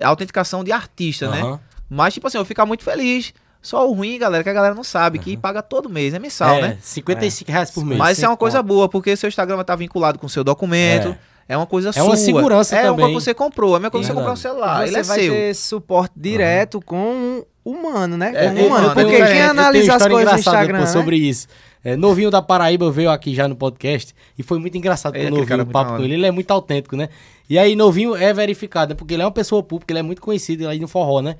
autenticação de artista, né? Aham. Mas, tipo assim, eu ficar muito feliz. Só o ruim, galera, que a galera não sabe, que paga todo mês, é mensal, é, né? 55 reais por mês. Mas isso é uma coisa boa, porque seu Instagram vai estar vinculado com o seu documento. É, uma coisa sua. uma segurança é também. É uma que você comprou. É a mesma coisa que você comprar um celular. você Ele é vai seu. ter suporte direto com um humano, né? É, com um humano. eu Porque tenho- quem eu tenho analisa tenho as coisas no Instagram, né? sobre isso. É, Novinho da Paraíba veio aqui já no podcast e foi muito engraçado é aquele cara ouvi o papo com ele. Ele é muito autêntico, né? E aí, Novinho é verificado, né? porque ele é uma pessoa pública, ele é muito conhecido aí no forró, né?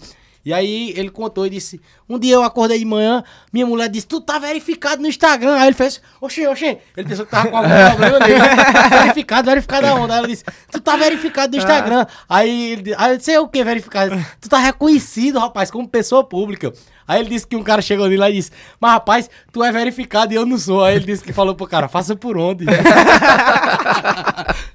E aí ele contou e disse: Um dia eu acordei de manhã, minha mulher disse: Tu tá verificado no Instagram. Aí ele fez: Oxê, oxê. Ele pensou que tava com algum problema nele. verificado, verificado aonde? Aí ela disse: Tu tá verificado no Instagram. Aí ele disse: Aí eu disse: "É o que verificado? Tu tá reconhecido, rapaz, como pessoa pública. Aí ele disse que um cara chegou nele lá e disse: Mas rapaz, tu é verificado e eu não sou. Aí ele disse que falou pro cara: Faça por onde?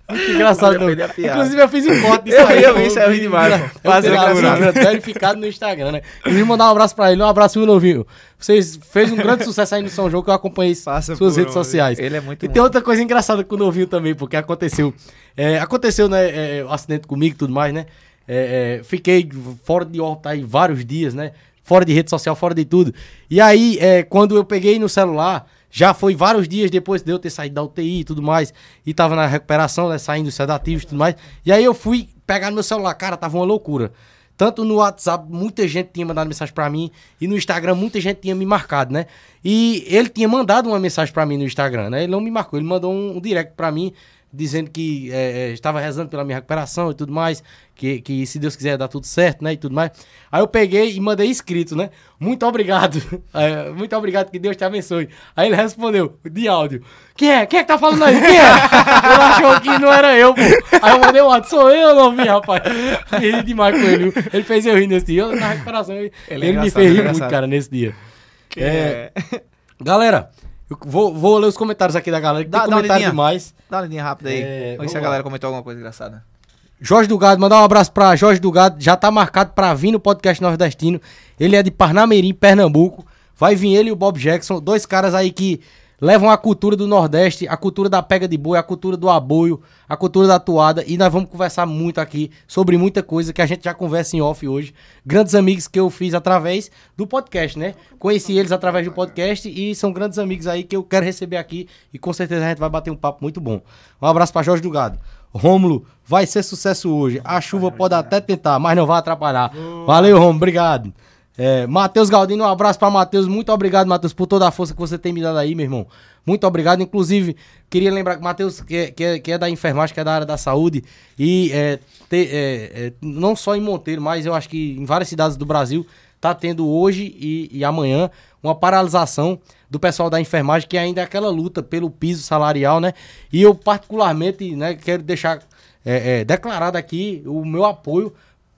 Muito engraçado, não. Inclusive, eu fiz um corte disso Eu aí. vi, eu vi, isso aí eu vi demais, Fazer assim, verificado no Instagram, né? E mandar um abraço pra ele, um abraço, meu novinho. Vocês fez um grande sucesso aí no São João que eu acompanhei Passa suas redes onde? sociais. Ele é muito E bom. tem outra coisa engraçada com o novinho também, porque aconteceu. é, aconteceu, né? é, o acidente comigo e tudo mais, né? É, é, fiquei fora de órbita aí vários dias, né? Fora de rede social, fora de tudo. E aí, é, quando eu peguei no celular, já foi vários dias depois de eu ter saído da UTI e tudo mais, e tava na recuperação, né? Saindo sedativos e tudo mais. E aí eu fui pegar no meu celular, cara, tava uma loucura. Tanto no WhatsApp, muita gente tinha mandado mensagem pra mim, e no Instagram, muita gente tinha me marcado, né? E ele tinha mandado uma mensagem pra mim no Instagram, né? Ele não me marcou, ele mandou um, um direct pra mim, dizendo que é, é, estava rezando pela minha recuperação e tudo mais, que, que se Deus quiser dar tudo certo, né? E tudo mais. Aí eu peguei e mandei escrito, né? Muito obrigado, é, muito obrigado, que Deus te abençoe. Aí ele respondeu, de áudio. Quem é? Quem é que tá falando aí? Quem é? Ele achou que não era eu, pô. Aí eu mandei o áudio, sou eu, não vi, rapaz. Ri demais com ele. viu? Ele fez eu rir nesse dia. Eu na recuperação. Ele, Ele é ele me fez ele é rir muito, cara, nesse dia. É, Galera, eu vou, vou ler os comentários aqui da galera, que Dá- tem dá comentário demais. Dá uma lidinha rápida aí. É, Vamos ver se a galera comentou alguma coisa engraçada. Jorge do Gado, mandar um abraço pra Jorge do Gado. Já tá marcado pra vir no podcast Nordestino. Ele é de Parnamirim, Pernambuco. Vai vir ele e o Bob Jackson, dois caras aí que levam a cultura do Nordeste, a cultura da pega de boi, a cultura do aboio, a cultura da toada. E nós vamos conversar muito aqui sobre muita coisa que a gente já conversa em off hoje. Grandes amigos que eu fiz através do podcast, né? Conheci eles através do podcast e são grandes amigos aí que eu quero receber aqui. E com certeza a gente vai bater um papo muito bom. Um abraço pra Jorge do Gado. Rômulo, vai ser sucesso hoje. A chuva pode até tentar, mas não vai atrapalhar. Valeu, Rômulo, obrigado. É, Matheus Galdino, um abraço pra Matheus. Muito obrigado, Matheus, por toda a força que você tem me dado aí, meu irmão. Muito obrigado. Inclusive, queria lembrar que Matheus, que, é- que, é, que é da enfermagem, que é da área da saúde, e é, te- é, não só em Monteiro, mas eu acho que em várias cidades do Brasil, tá tendo hoje e, e amanhã uma paralisação do pessoal da enfermagem, que ainda é aquela luta pelo piso salarial, né? E eu, particularmente, né, quero deixar declarado aqui o meu apoio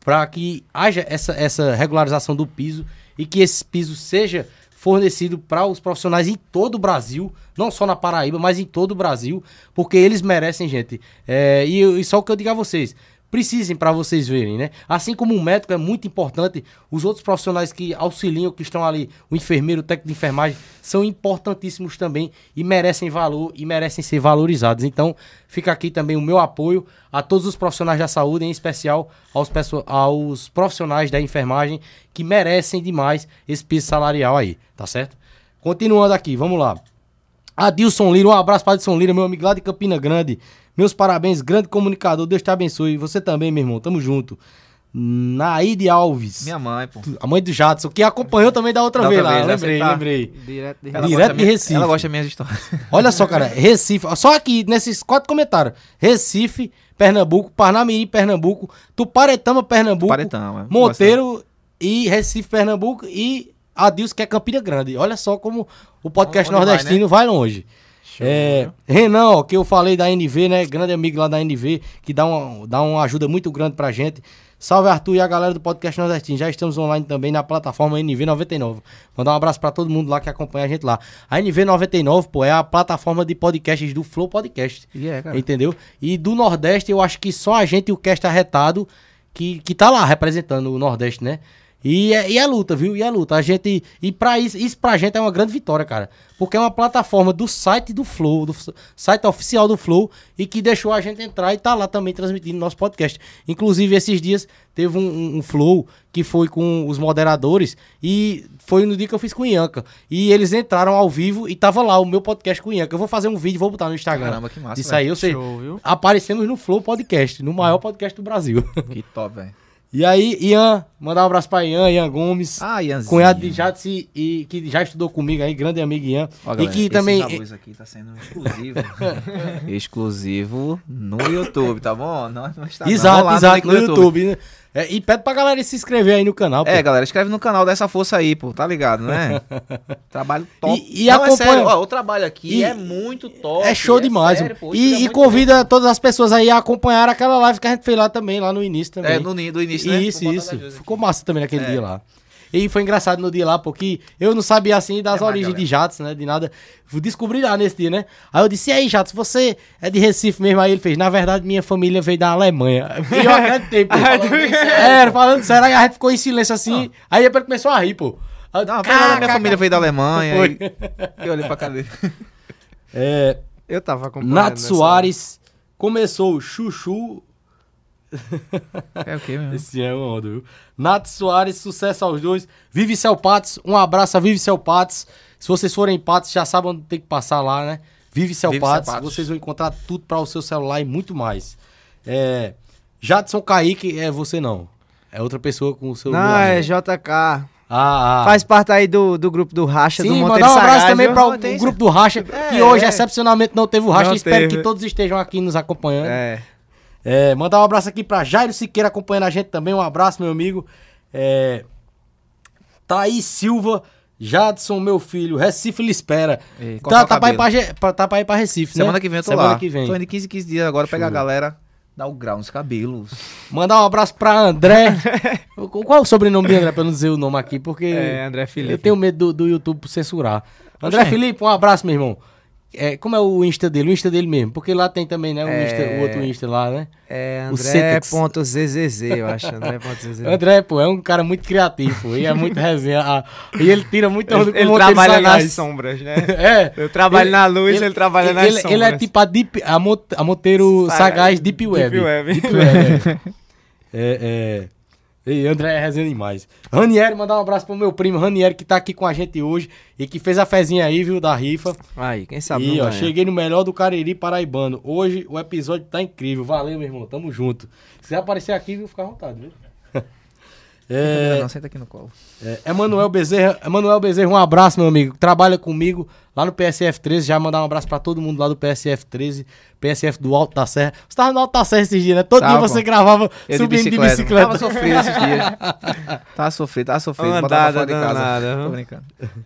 para que haja essa, essa regularização do piso e que esse piso seja fornecido para os profissionais em todo o Brasil, não só na Paraíba, mas em todo o Brasil, porque eles merecem, gente. É, e, e só o que eu digo a vocês. Precisem para vocês verem, né? Assim como o médico é muito importante, os outros profissionais que auxiliam, que estão ali, o enfermeiro, o técnico de enfermagem, são importantíssimos também e merecem valor e merecem ser valorizados. Então, fica aqui também o meu apoio a todos os profissionais da saúde, em especial aos, aos profissionais da enfermagem que merecem demais esse piso salarial aí, tá certo? Continuando aqui, vamos lá. Adilson Lira, um abraço para Adilson Lira, meu amigo lá de Campina Grande. Meus parabéns, grande comunicador, Deus te abençoe. Você também, meu irmão, tamo junto. Naide Alves, Minha mãe, pô. a mãe do Jadson, que acompanhou também da outra Da vez outra lá, vez, né? lembrei, tá- lembrei. Direto de Ela Direto de Recife. Ela gosta minhas histórias. Olha só, cara, Recife, só aqui nesses quatro comentários. Recife, Pernambuco, Parnamirim, Pernambuco, Tuparetama, Pernambuco, Paretão, é. Monteiro e Recife, Pernambuco e Adilson, que é Campina Grande. Olha só como o podcast Onde vai, nordestino vai, longe. É, Renan, ó, que eu falei da NV, né? Grande amigo lá da NV, que dá uma, dá uma ajuda muito grande pra gente. Salve Arthur e a galera do Podcast Nordestino. Já estamos online também na plataforma NV99. Mandar um abraço pra todo mundo lá que acompanha a gente lá. A NV99, pô, é a plataforma de podcasts do Flow Podcast. E é. Entendeu? E do Nordeste, eu acho que só a gente e o Cast Arretado que, que tá lá representando o Nordeste, né? E é, e é luta, viu? E é luta. A gente. E pra isso, isso pra gente é uma grande vitória, cara. Porque é uma plataforma do site do Flow, do site oficial do Flow, e que deixou a gente entrar e tá lá também transmitindo nosso podcast. Inclusive, esses dias teve um, um- Flow que foi com os moderadores e foi no dia que eu fiz com o Ianca. E eles entraram ao vivo e tava lá o meu podcast com o Ianca. Eu vou fazer um vídeo e vou botar no Instagram. Caramba, que massa, Isso aí, Show, viu? aparecemos no Flow Podcast, no maior podcast do Brasil. Que top, velho. E aí, Ian, mandar um abraço pra Ian, Ian Gomes. Ah, Ianzinho. Cunhado de Jadsi e que já estudou comigo aí, grande amigo Ian. Ó, e galera, que esse também. arroz aqui tá sendo exclusivo. exclusivo no YouTube, tá bom? Não, não está Exato, exato, no YouTube. né? É, e pede pra galera se inscrever aí no canal. pô. É, galera, escreve no canal dessa força aí, pô, tá ligado, né? Trabalho top. E- e Não, acompanha- é sério, ó, o trabalho aqui E- é muito top. é show demais. sério, pô. e, e muito convida todas as pessoas aí a acompanhar aquela live que a gente fez lá também, lá no início também. É, no do início, né? Isso, isso. Ficou massa também naquele É. dia lá. E foi engraçado no dia lá, porque eu não sabia assim das É origens galera. de Jatos, né? De nada. Fui Descobri lá nesse dia, né? Aí eu disse, e aí, Jatos, você é de Recife mesmo? Aí ele fez, na verdade, minha família veio da Alemanha. E eu acreditei, pô. é, falando sério, aí a gente ficou em silêncio assim. Aí depois ele começou a rir, pô. Aí eu, Não, a "Cá, minha cá, família cá." veio da Alemanha. Foi. E, eu olhei pra cara dele. É, Eu tava acompanhando. Nath nessa- Soares começou o Chuchu É o quê, meu? Esse é uma onda, viu? Nath Soares, sucesso aos dois. Vive Céu Patos, um abraço a Vive Céu Patos. Se vocês forem em Patos, já sabem onde tem que passar lá, né? Vive Céu Vive Céu Patos, Patos. vocês vão encontrar tudo para o seu celular e muito mais. É, Jadson Kaique, é você não. É outra pessoa com o seu... Não, nome. é JK. Ah, ah. Faz parte aí do, do grupo do Racha do Sim, Monteiro mandar um abraço Sagaz, também para o, isso. grupo do Racha, É, que hoje, é. excepcionalmente, não teve o Racha. Espero teve. que todos estejam aqui nos acompanhando. É. É, mandar um abraço aqui pra Jairo Siqueira acompanhando a gente também. Um abraço, meu amigo. É, Thaís Silva, Jadson, meu filho. Recife lhe espera. Ei, Tá, tá, pra pra, tá pra ir pra Recife, Semana né? que vem eu tô Semana lá. que vem. Tô indo 15, 15 dias agora pegar a galera, dar o grau nos cabelos. Mandar um abraço pra André. Qual é o sobrenome de André, pra não dizer o nome aqui? Porque É, André Felipe. eu tenho medo do, do YouTube censurar. André Oxê. Felipe, um abraço, meu irmão. É, como é o Insta dele? O Insta dele mesmo. Porque lá tem também, né? O, É. Insta- o outro Insta lá, né? É. André.zzz, eu acho. André.zzz. André, pô, é um cara muito criativo, pô, e é muito resenha. Ah, E ele tira muita onda Ele, com ele trabalha nas sombras, né? É. Eu trabalho Ele- na luz, ele, trabalha nas ele, sombras. ele é tipo a, deep, a, Mont, a Monteiro Sagaz- Sagaz Deep Deep Web. Web. Deep Web, é. é, é. E André é resenha demais. Ranieri, mandar um abraço pro meu primo Ranieri, que tá aqui com a gente hoje e que fez a fezinha aí, viu, da rifa. Aí, quem sabe E, ó, ganha. cheguei no melhor do Cariri Paraibano. Hoje o episódio tá incrível. Valeu, meu irmão. Tamo junto. Se aparecer aqui, viu, fica à vontade, viu? É, Não, senta aqui no colo. é, Emanuel Bezerra, Emanuel Bezerra, um abraço, meu amigo. Trabalha comigo lá no PSF 13. Já mandar um abraço pra todo mundo lá do PSF 13, PSF do Alto da Serra. Você tava no Alto da Serra esses dias, né? Todo Tava, dia você pô. gravava Eu subindo de de bicicleta. bicicleta. Tava sofrido esses dias. Tava sofrido, tava Botava andada fora de casa. viu? Tô brincando.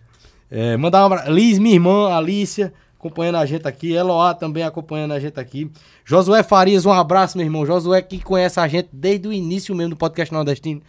É, mandar um abraço. Liz, minha irmã, Alícia, acompanhando a gente aqui. Eloá também acompanhando a gente aqui. Josué Farias, um abraço, meu irmão. Josué que conhece a gente desde o início mesmo do podcast nordestino.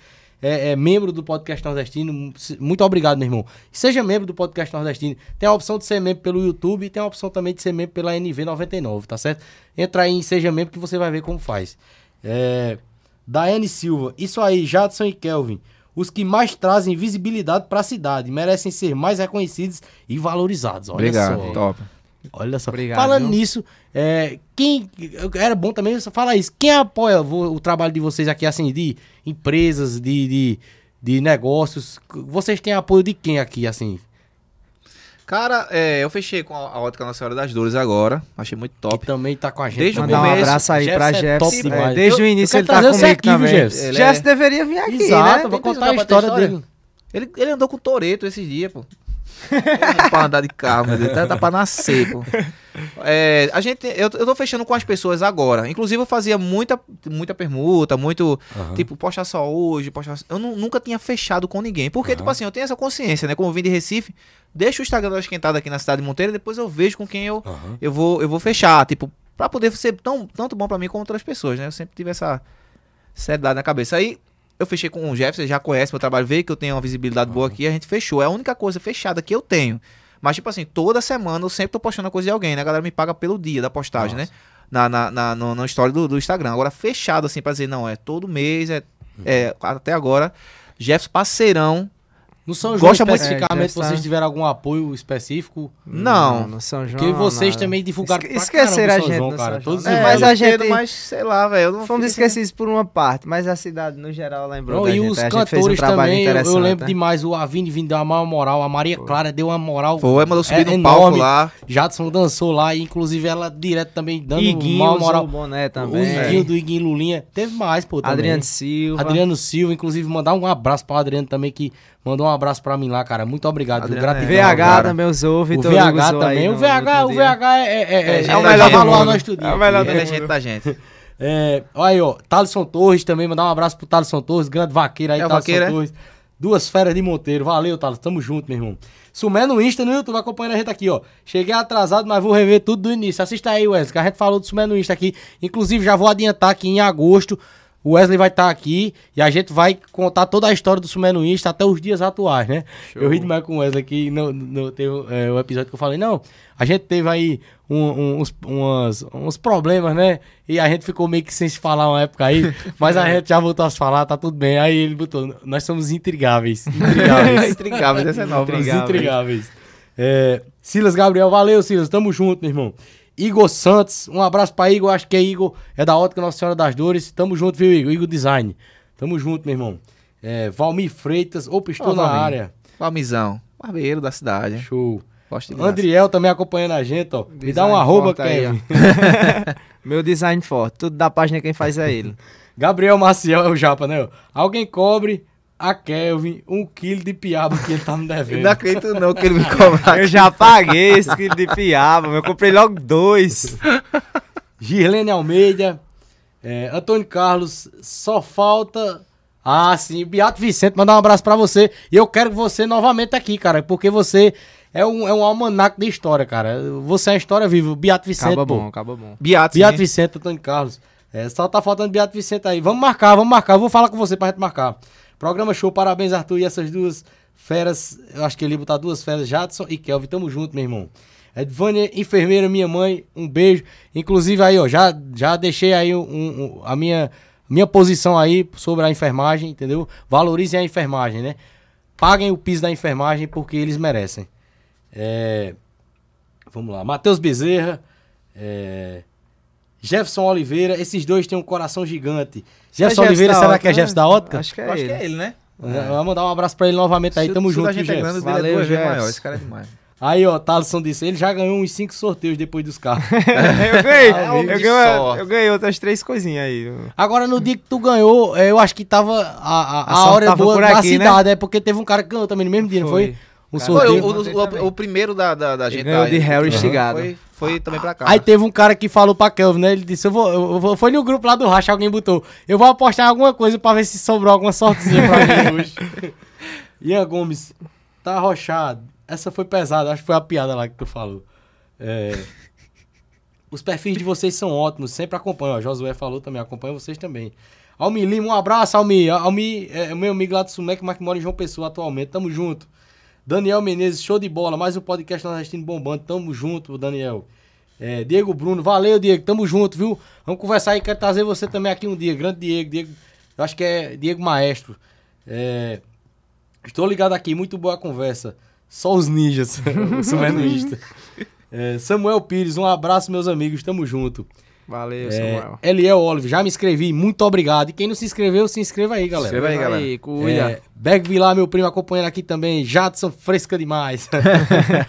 É, é membro do podcast nordestino. Muito obrigado, meu irmão. Seja membro do podcast nordestino. Tem a opção de ser membro pelo YouTube e tem a opção também de ser membro pela NV99, tá certo? Entra aí em Seja Membro que você vai ver como faz. É, Daiane Silva, isso aí, Jadson e Kelvin. Os que mais trazem visibilidade para a cidade merecem ser mais reconhecidos e valorizados. Olha Obrigado, só. top. Olha só. Obrigado, Falando viu? nisso, é, quem era bom também você fala isso. Quem apoia o, o trabalho de vocês aqui assim de empresas, de, de, de negócios? Vocês têm apoio de quem aqui assim? Cara, é, eu fechei com a, a ótica Nossa Senhora das Dores agora. Achei muito top. Que também tá com a gente. Desde. Mandar um abraço aí pra Jefferson é top Jefferson. É, desde Eu- o início ele tá comigo aqui, viu, também. Jefferson? É- deveria vir aqui, Exato, né? vou contar a pra história história. dele. Ele, ele andou com o Toreto esses dias, pô. Pra andar de carro, meu Deus. Tá, tá pra nascer, pô. é, a gente, eu, eu tô fechando com as pessoas agora. Inclusive, eu fazia muita, muita permuta, muito. Aham. Tipo, postar só hoje, postar. Eu nu- nunca tinha fechado com ninguém. Porque, tipo assim, eu tenho essa consciência, né? Como eu vim de Recife, deixa o Instagram esquentada aqui na cidade de Monteiro, depois eu vejo com quem eu, Aham. eu, vou, eu vou fechar. Tipo, pra poder ser tão, tanto bom pra mim como outras pessoas, né? Eu sempre tive essa seriedade na cabeça. Aí. Eu fechei com o Jefferson, já conhece meu trabalho, vê que eu tenho uma visibilidade boa aqui, a gente fechou. É a única coisa fechada que eu tenho. Mas, tipo assim, toda semana eu sempre tô postando coisa de alguém, né? A galera me paga pelo dia da postagem, né? Na, na, na, no, na história do, do Instagram. Agora, fechado, assim, pra dizer, não, é todo mês, é, é até agora. Jefferson, parceirão. No São João, Gosta muito- especificamente, É, vocês tiveram algum apoio específico? Não. no São João. Porque vocês nada. também divulgaram Esque- esqueceram a o gente João, no cara. São Todos É, mas a gente- Mas, sei lá, velho. não Fomos fiquei- esquecidos por uma parte, mas a cidade, no geral, lembrou Não, da e gente. os A gente fez um cantores trabalho também, eu, lembro né? demais, o Avini vindo deu uma maior moral, a Maria Clara deu uma moral. Foi, mandou subir é, no palco enorme. lá. Jadson dançou lá, e inclusive ela direto também dando Iguinho usou moral. o boné O também. Iguinho do Iguinho Lulinha. Teve mais, pô. Adriano Silva. Adriano Silva, inclusive, mandar um abraço pro Adriano também, que mandou um abraço pra mim lá, cara. Muito obrigado. viu? Adriano é-. VH cara. também usou, O Vitor VH Hugo usou aí também. o VH, o. VH é, é, é, É o melhor do mundo. nós tudinho É o melhor do é gente da gente. É, olha aí, ó, Thaleson Torres também, mandar um abraço pro Thaleson Torres, grande vaqueiro aí, É o vaqueiro, é? Torres. Duas férias de Monteiro, valeu, Thaleson, tamo junto, meu irmão. Sumé no Insta, no YouTube, acompanhando a gente aqui, ó. Cheguei atrasado, mas vou rever tudo do início. Assista aí, Wesley, que a gente falou do Sumé no Insta aqui. Inclusive, já vou adiantar que em agosto o Wesley vai estar aqui e a gente vai contar toda a história do Sumé no Insta até os dias atuais, né? Eu ri demais com o Wesley aqui, no, no, teve é, o episódio que eu falei, não, a gente teve aí um- um- uns, umas- uns problemas, né? E a gente ficou meio que sem se falar uma época aí, mas a gente já voltou a se falar, tá tudo bem. Aí ele botou, nós somos intrigáveis. Intrigáveis. Intrigável, essa é nova. Intrigáveis. intrigáveis. É, Silas Gabriel, valeu, Silas. Tamo junto, meu irmão. Igor Santos, um abraço pra Igor. Acho que é Igor, é da Ótica Nossa Senhora das Dores. Tamo junto, viu, Igor? Igor Design. Tamo junto, meu irmão. É, Valmir Freitas, opa, estou Ó, na Valmir. área. Valmizão. Barbeiro da cidade. Show. Gosto de. Andriel também acompanhando a gente, ó. Me dá um arroba, Kevin. Meu design forte. Tudo da página quem faz é ele. Gabriel Maciel é o japa, né? Alguém cobre a Kelvin um quilo de piaba que ele tá me Eu devendo. não acredito não que ele me cobrar. Eu já paguei esse quilo de piaba, eu comprei logo dois. Girlene Almeida, é, Antônio Carlos, só falta. Ah, sim, Beato Vicente, mandar um abraço pra você. E eu quero você novamente aqui, cara, porque você é um, é um almanac de história, cara. Você é uma história viva. Beato Vicente. Acaba pô. bom, acaba bom. Beato, Beato? Vicente, Antônio Carlos. É, só tá faltando Beato Vicente aí. Vamos marcar, vamos marcar. Eu vou falar com você pra gente marcar. Programa show, parabéns, Arthur. E essas duas feras, eu acho que ele ia botar duas feras, Jadson e Kelvin. Tamo junto, meu irmão. Edvânia, enfermeira, minha mãe, um beijo. Inclusive aí, ó, já, já deixei aí um- um- a minha, minha posição aí sobre a enfermagem, entendeu? Valorizem a enfermagem, né? Paguem o piso da enfermagem porque eles merecem. É, Vamos lá. Matheus Bezerra. é, Jefferson Oliveira. Esses dois têm um coração gigante. Jefferson É Oliveira, será Ótica, que é né? Jefferson da Ótica? Acho que é Eu acho ele. que é ele, né? Vamos mandar um abraço pra ele novamente aí. Se- Tamo se junto, gente é Jefferson? é Valeu, duas vezes Jefferson. maior. Esse cara é demais. Aí, ó, Thaleson disse, ele já ganhou uns cinco sorteios depois dos carros. eu ganhei, Ah, eu, ganhei eu ganhei outras três coisinhas aí. Agora, no dia que tu ganhou, é, eu acho que tava a, a, a, hora tava boa da aqui, né? cidade, é porque teve um cara que ganhou também no mesmo dia, não foi? Foi. Um Cara, Foi, sorteio. o, o- o- o primeiro da, da, da gente. ganhou de Harry Aham. Estigado. Foi, foi também pra cá. Aí teve um cara que falou pra Kelvin, né? Ele disse: eu vou, eu vou- Foi no grupo lá do Racha, alguém botou. Eu vou apostar em alguma coisa pra ver se sobrou alguma sortezinha pra mim hoje. Ian Gomes, tá arrochado. Essa foi pesada, acho que foi a piada lá que tu falou. É, Os perfis de vocês são ótimos, sempre acompanho. Ó, Josué falou também, acompanho vocês também. Almi Lima, um abraço, Almi. Almi é o meu amigo lá do Sumec, mas que mora em João Pessoa atualmente. Tamo junto. Daniel Menezes, show de bola. Mais um podcast nordestino bombando. Tamo junto, Daniel. É, Diego Bruno, valeu, Diego. Tamo junto, viu? Vamos conversar aí. Quero trazer você também aqui um dia. Grande Diego. Diego eu acho que é Diego Maestro. É, estou ligado aqui. Muito boa a conversa. Só os ninjas. o Sumenuísta. É, Samuel Pires, um abraço, meus amigos. Tamo junto. Valeu, É, Samuel. Eliel Olive, já me inscrevi. Muito obrigado. E quem não se inscreveu, se inscreva aí, galera. Inscreva aí, galera. Aí, cuida. É, Berg Vilar, meu primo, acompanhando aqui também. Jadson, fresca demais.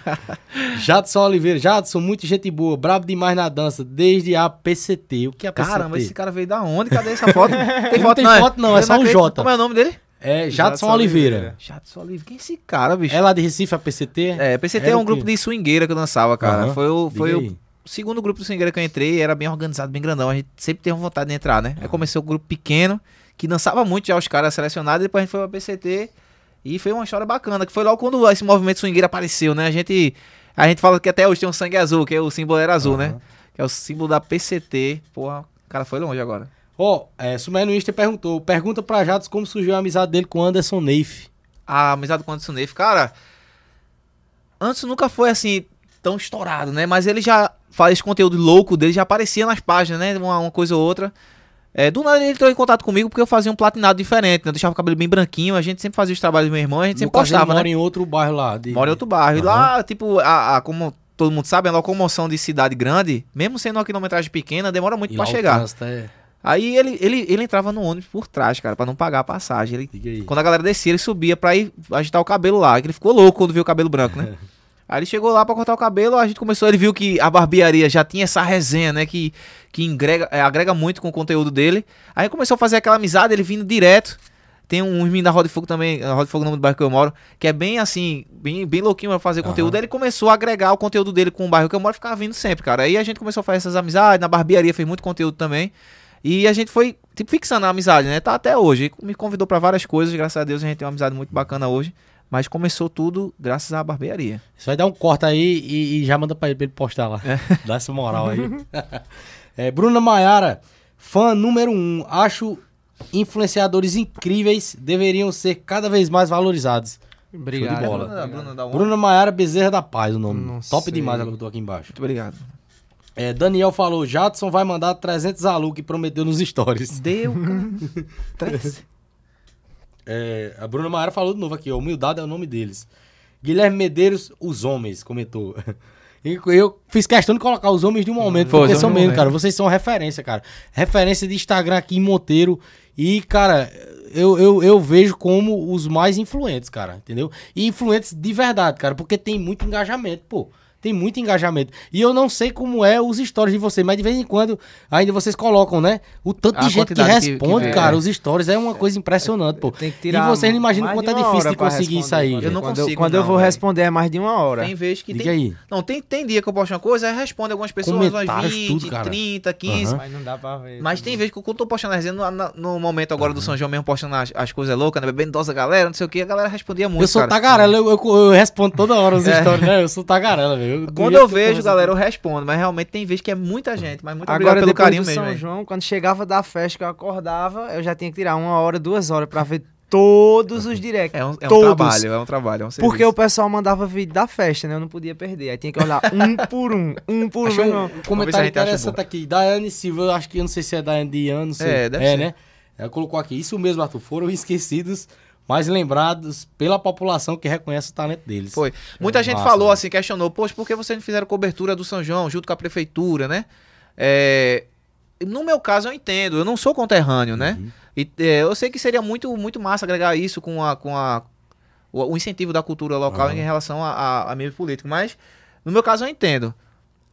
Jadson Oliveira. Jadson, muito gente boa. Brabo demais na dança. Desde a PCT. O que é a PCT? Caramba, esse cara veio da onde? Cadê essa foto? Tem Não tem foto não, é Eu só um. J. Como é o nome dele? É Jadson Jadson Oliveira. Oliveira. Jadson Oliveira. Quem é esse cara, bicho? É lá de Recife, a PCT? É, PCT Era é o um grupo de swingueira que eu dançava, cara. Aham, Foi, o, foi o o segundo grupo do swingueiro que eu entrei era bem organizado, bem grandão. A gente sempre teve vontade de entrar, né? Aí começou um grupo pequeno, que dançava muito já os caras selecionados, depois a gente foi pra PCT. E foi uma história bacana, que foi logo quando esse movimento swingueiro apareceu, né? A gente, a gente fala que até hoje tem um sangue azul, que é o símbolo era azul, né? Que é o símbolo da PCT. Porra, o cara foi longe agora. Ó, é, Sumer no Insta perguntou, pergunta pra Jatos como surgiu a amizade dele com Anderson Neif. a amizade com o Anderson Neif, cara, Anderson nunca foi assim tão estourado, né? Mas ele já faz conteúdo louco dele, já aparecia nas páginas, né? Uma, uma coisa ou outra. É, do nada ele entrou em contato comigo porque eu fazia um platinado diferente, né? Eu deixava o cabelo bem branquinho, a gente sempre fazia os trabalhos do meu irmão, a gente No sempre postava, mora né? em outro bairro lá. De... Mora em outro bairro. E Aham. lá, tipo, a, a- como todo mundo sabe, a locomoção de cidade grande, mesmo sendo uma quilometragem pequena, demora muito E o chegar. é- Aí ele, ele, ele entrava no ônibus por trás, cara, pra não pagar a passagem. Ele quando a galera descia, ele subia pra ir agitar o cabelo lá. Ele ficou louco quando viu o cabelo branco, né? Aí ele chegou lá pra cortar o cabelo, a gente começou, ele viu que a barbearia já tinha essa resenha, né? Que, que agrega, é, agrega muito com o conteúdo dele. Aí começou a fazer aquela amizade, ele vindo direto. Tem um menino da Roda de Fogo também, a Roda de Fogo é o nome do bairro que eu moro, que é bem assim, bem, bem louquinho pra fazer conteúdo. Aí ele começou a agregar o conteúdo dele com o bairro que eu moro e ficava vindo sempre, cara. Aí a gente começou a fazer essas amizades, na barbearia fez muito conteúdo também. E a gente foi, tipo, fixando a amizade, né? Tá até hoje. Me convidou pra várias coisas, graças a Deus a gente tem uma amizade muito bacana hoje. Mas começou tudo graças à barbearia. Você vai dar um corte aí e, e já manda pra ele, pra ele postar lá. Dá essa moral aí. é, Bruna Maiara, fã número um. Acho influenciadores incríveis deveriam ser cada vez mais valorizados. Obrigado. Show de bola. Bruna, Bruna Maiara Bezerra da Paz, o nome. Não Top sei. demais ela botou aqui embaixo. Muito obrigado. É, Daniel falou, Jadson vai mandar 300 alu que prometeu nos stories. Deu, cara. É, a Bruna Maiara falou de novo aqui, ó, humildade é o nome deles. Guilherme Medeiros, os homens, comentou. Eu fiz questão de colocar os homens de um momento, Foi, porque são mesmo, cara. Vocês são referência, cara. Referência de Instagram aqui em Monteiro. E, cara, eu, eu, eu vejo como os mais influentes, cara, entendeu? E influentes de verdade, cara, porque tem muito engajamento, pô. Tem muito engajamento. E eu não sei como é os stories de vocês, mas de vez em quando ainda vocês colocam, né? O tanto A de gente que quantidade que- que responde, cara, é. os stories é uma coisa impressionante, pô. Tem que E tirar vocês não imaginam quanto é difícil de conseguir isso aí. quando Eu não quando consigo, Quando eu não, vou velho. responder é mais de uma hora. Tem vez que Diga tem. aí. Não, tem, tem dia que eu posto uma coisa, aí responde algumas pessoas, umas Comentários, 20, tudo, cara. 30, 15. Aham. Mas não dá pra ver. Mas tem vezes que quando eu tô postando a no, no momento agora do São João mesmo, postando as, as coisas loucas, né? Bebendo dose da galera, não sei o que, a galera respondia muito. eu sou cara. tagarela, eu, eu, eu respondo toda hora os É. stories, né? Eu sou tagarela, velho. Do Quando eu vejo, galera, eu respondo. Mas realmente tem vezes que é muita gente. Mas muito Agora, obrigado pelo carinho do mesmo. São velho. João, quando chegava da festa que eu acordava, eu já tinha que tirar uma hora, duas horas pra ver todos os directs. É um, é um trabalho, é um trabalho. É um Porque serviço. o pessoal mandava vídeo da festa, né? Eu não podia perder. Aí tinha que olhar um por um, um por Achei um. um, comentário interessante aqui. Daiane Silva, eu acho que eu não sei se é Daiane Diana, não sei. É, deve é ser. né? Ela colocou aqui. Isso mesmo, Arthur. Foram esquecidos, mas lembrados pela população que reconhece o talento deles. Foi. Muita gente Massa, falou né? assim, questionou, poxa, por que vocês não fizeram cobertura do São João junto com a prefeitura, né? É, No meu caso, eu entendo, eu não sou conterrâneo, né? Uhum. E, é, eu sei que seria muito, muito massa agregar isso com a. Com a o, o incentivo da cultura local Aham. em relação a, a, a meio político. Mas, no meu caso, eu entendo.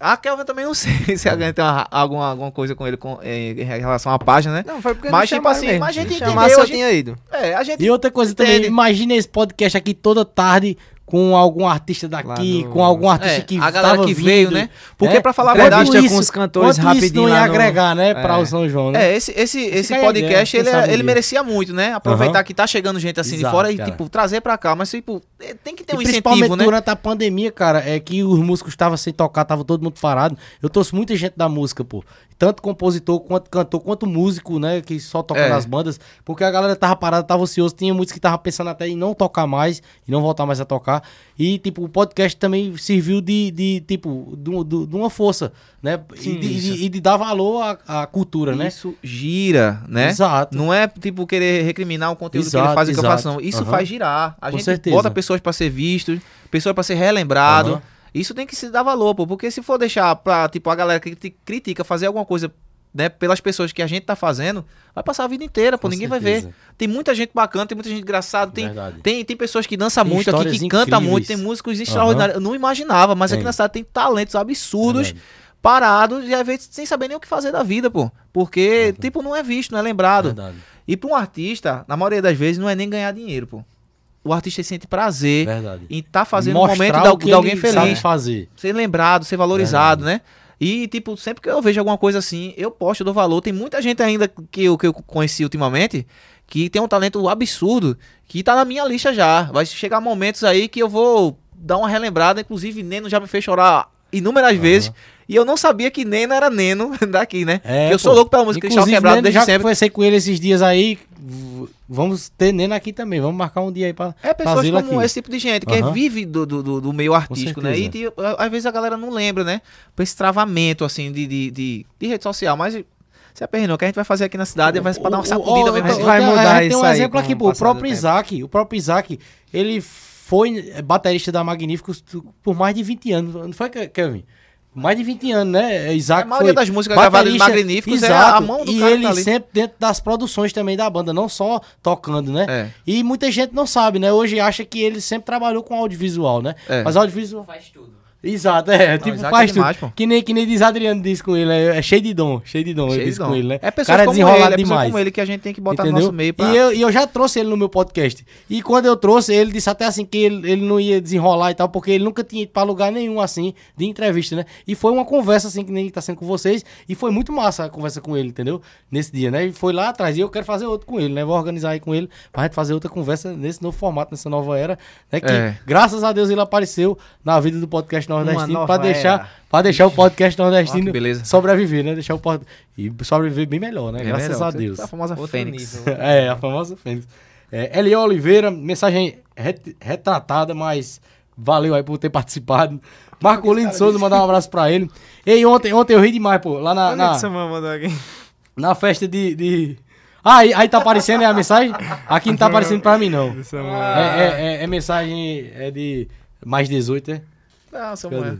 A Kelvin também não sei se alguém tem uma- alguma, alguma coisa com ele com, em, em relação à página, né? Não, foi porque Mas, não tipo assim, mesmo. mas a gente entendeu, chamasse, a eu gente- tinha ido. É, a gente. E outra coisa também, Entende? imagina esse podcast aqui toda tarde com algum artista daqui, no- com algum artista É, que a galera tava que vindo. veio, né? Porque, É, pra falar a verdade, isso- com os cantores quanto isso rapidinho não ia lá no- agregar, né, pra É. o São João, né? É, esse, esse, esse a podcast, ideia, ele, um ele dia. merecia muito, né? Aproveitar Aham. que tá chegando gente assim de Exato, fora e, cara. tipo, trazer pra cá. Mas, tipo, é, tem que ter E um principalmente incentivo, né? durante a pandemia, cara, é que os músicos estavam sem tocar, tava todo mundo parado. Eu trouxe muita gente da música, pô. Tanto compositor, quanto cantor, quanto músico, né? Que só toca É. nas bandas. Porque a galera tava parada, tava ocioso. Tinha muitos que tava pensando até em não tocar mais, e não voltar mais a tocar. E, tipo, o podcast também serviu de, de tipo, de, de- uma força, né? Sim, e, de, isso. e de dar valor à, à cultura, né? Isso gira, né? Exato. Não é, tipo, querer recriminar o conteúdo que Exato, ele faz e que eu faço, não. Isso Aham. faz girar. A Com gente certeza. bota pessoas pra ser vistos, pessoas pra ser relembrado. Aham. Isso tem que se dar valor, pô. Porque se for deixar pra, tipo, a galera que criti- critica fazer alguma coisa, né, pelas pessoas que a gente tá fazendo, vai passar a vida inteira, pô. Com Ninguém vai certeza. ver. Tem muita gente bacana, tem muita gente engraçada, tem, Verdade. tem, tem pessoas que dançam muito aqui, que cantam incríveis. muito, tem músicos extraordinários. Eu não imaginava, mas aqui Tem. na cidade tem talentos absurdos, Verdade. parados, e às vezes sem saber nem o que fazer da vida, pô. Porque, tipo, não é visto, não é lembrado. E pra um artista, na maioria das vezes, não é nem ganhar dinheiro, pô. O artista sente prazer Verdade. em estar fazendo um Mostrar momento de, alguém feliz fazer. ser lembrado, ser valorizado, né? E, tipo, sempre que eu vejo alguma coisa assim, eu posto do valor. Tem muita gente ainda que eu, que eu conheci ultimamente que tem um talento absurdo, que tá na minha lista já. Vai chegar momentos aí que eu vou dar uma relembrada. Inclusive, Neno já me fez chorar inúmeras vezes. E eu não sabia que Neno era Neno daqui, né? É, eu sou pô. louco pela música Cristal Inclusive, Quebrado Neno, desde já sempre. conversei com ele esses dias aí. Vamos ter Neno aqui também. Vamos marcar um dia aí pra É pessoas como aqui. esse tipo de gente, que Aham. vive do, do, do- meio artístico, né? E de- às vezes a galera não lembra, né? Por esse travamento, assim, de, de, de, de rede social. Mas se aperrenou, o que a gente vai fazer aqui na cidade vai pra dar uma sacudida o- mesmo. o- assim. vai tem- mudar Tem isso um aí exemplo aqui, pô. O próprio. Isaac. O próprio Isaac, ele foi baterista da Magníficos por mais de 20 anos. Não foi, Kevin? Mais de 20 anos, né? Isaac A maioria foi das músicas gravadas Magníficos é exato, a mão do E cara ele tá ali. sempre dentro das produções também da banda, não só tocando, né? É. E muita gente não sabe, né? Hoje acha que ele sempre trabalhou com audiovisual, né? É. Mas audiovisual. Faz tudo. Exato, é. tipo, Isaac faz é demais, tudo. pô. Que nem, que nem diz Adriano diz com ele. É, é cheio de dom, cheio de dom. Cheio ele diz de com ele, né? É pessoas Cara como desenrolado ele, é demais. como ele que a gente tem que botar Entendeu? no nosso meio pra... E eu, e eu já trouxe ele no meu podcast. E quando eu trouxe, ele disse até assim que ele, ele não ia desenrolar e tal, porque ele nunca tinha ido pra lugar nenhum assim de entrevista, né? E foi uma conversa assim que nem tá sendo com vocês. E foi muito massa a conversa com ele, entendeu? Nesse dia, né? E foi lá atrás. E eu quero fazer outro com ele, né? Vou organizar aí com ele pra gente fazer outra conversa nesse novo formato, nessa nova era. Né? Que É. graças a Deus ele apareceu na vida do podcast nordestino pra deixar, pra deixar o podcast nordestino que beleza. sobreviver, né? Deixar o pod... E sobreviver bem melhor, né? É graças melhor, a Deus. A famosa Outro Fênix. nível. É, a famosa Fênix. É, Eli Oliveira, mensagem ret- retratada, mas valeu aí por ter participado. Marcolino de Souza, mandar um abraço pra ele. Ei, ontem, ontem eu ri demais, pô, lá na, é na, na festa de... de... Ah, aí, aí tá aparecendo aí a mensagem? Aqui não tá aparecendo pra mim, não. É, é- é- é mensagem é de mais 18, é? Não? Samuel.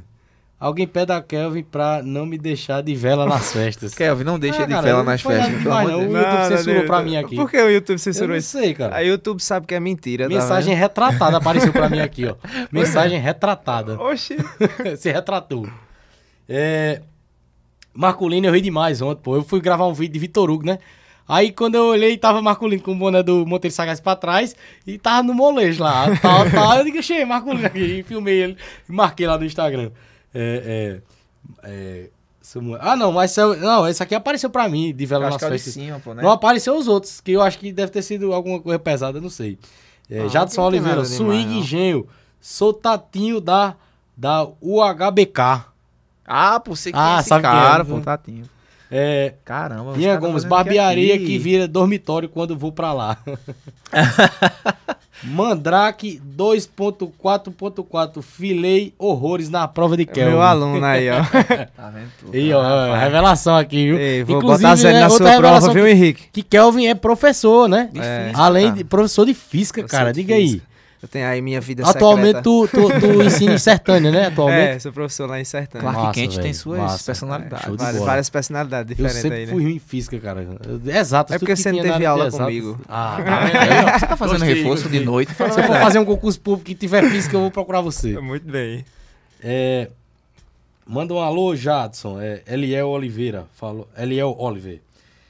Alguém pede a Kelvin pra não me deixar de vela nas festas. Kelvin, não deixa Ah, de cara, vela não nas festas. demais, não. O YouTube censurou pra mim aqui. Por que o YouTube Eu censurou não isso? sei, cara. O YouTube sabe que é mentira, tá Mensagem retratada apareceu pra mim aqui, ó. Mensagem retratada. vendo? Oxi. Se retratou. É... Marculino, eu ri demais ontem, pô. Eu fui gravar um vídeo de Vitor Hugo, né? Aí quando eu olhei, tava Marculino com o boné do Monteiro Sagaz pra trás e tava no molejo lá. Tal, tal. Eu digo, cheio, Marculino aqui. E filmei ele e marquei lá no Instagram. É. é, é, Ah, não, mas não, esse aqui apareceu pra mim, de vela nas festas. cima, pô, né? Não apareceu os outros, que eu acho que deve ter sido alguma coisa pesada, não sei. É, Ah, Jadson Oliveira, Swing. Engenho. Sou Tatinho da, da UHBK. Ah, pô, você que Ah, é esse sabe quem é, cara, né? pô, Tatinho. É, Caramba. caras Gomes, barbearia aqui. que vira dormitório quando vou pra lá. Mandrake 2.4.4. Filei horrores na prova de Kelvin. Meu aluno aí, ó. Tá vendo? tu? Aí, ó, revelação aqui, viu? Ei, vou Inclusive, botar né, na outra sua revelação prova, viu, que- Henrique? Que Kelvin é professor, né? De É. física, Além cara. de professor de física, Professor cara. de Diga aí. Eu tenho aí minha vida Atualmente secreta. tu, tu, tu ensina em Sertânia, né? Atualmente. É, sou professor lá em Sertânia. Clark Massa, Kent tem velho, suas massa. personalidades. De Várias, várias personalidades Eu diferentes sempre aí, né? fui ruim em física, cara. Exato. É porque você não teve aula comigo. Ah, tá aí, ó. Você tá fazendo Gostei, reforço gostei. de noite? Se eu for fazer um concurso público e tiver física, eu vou procurar você. Muito bem. É, manda um alô, Jadson. É, Eliel Oliveira. Falou. Eliel Oliver.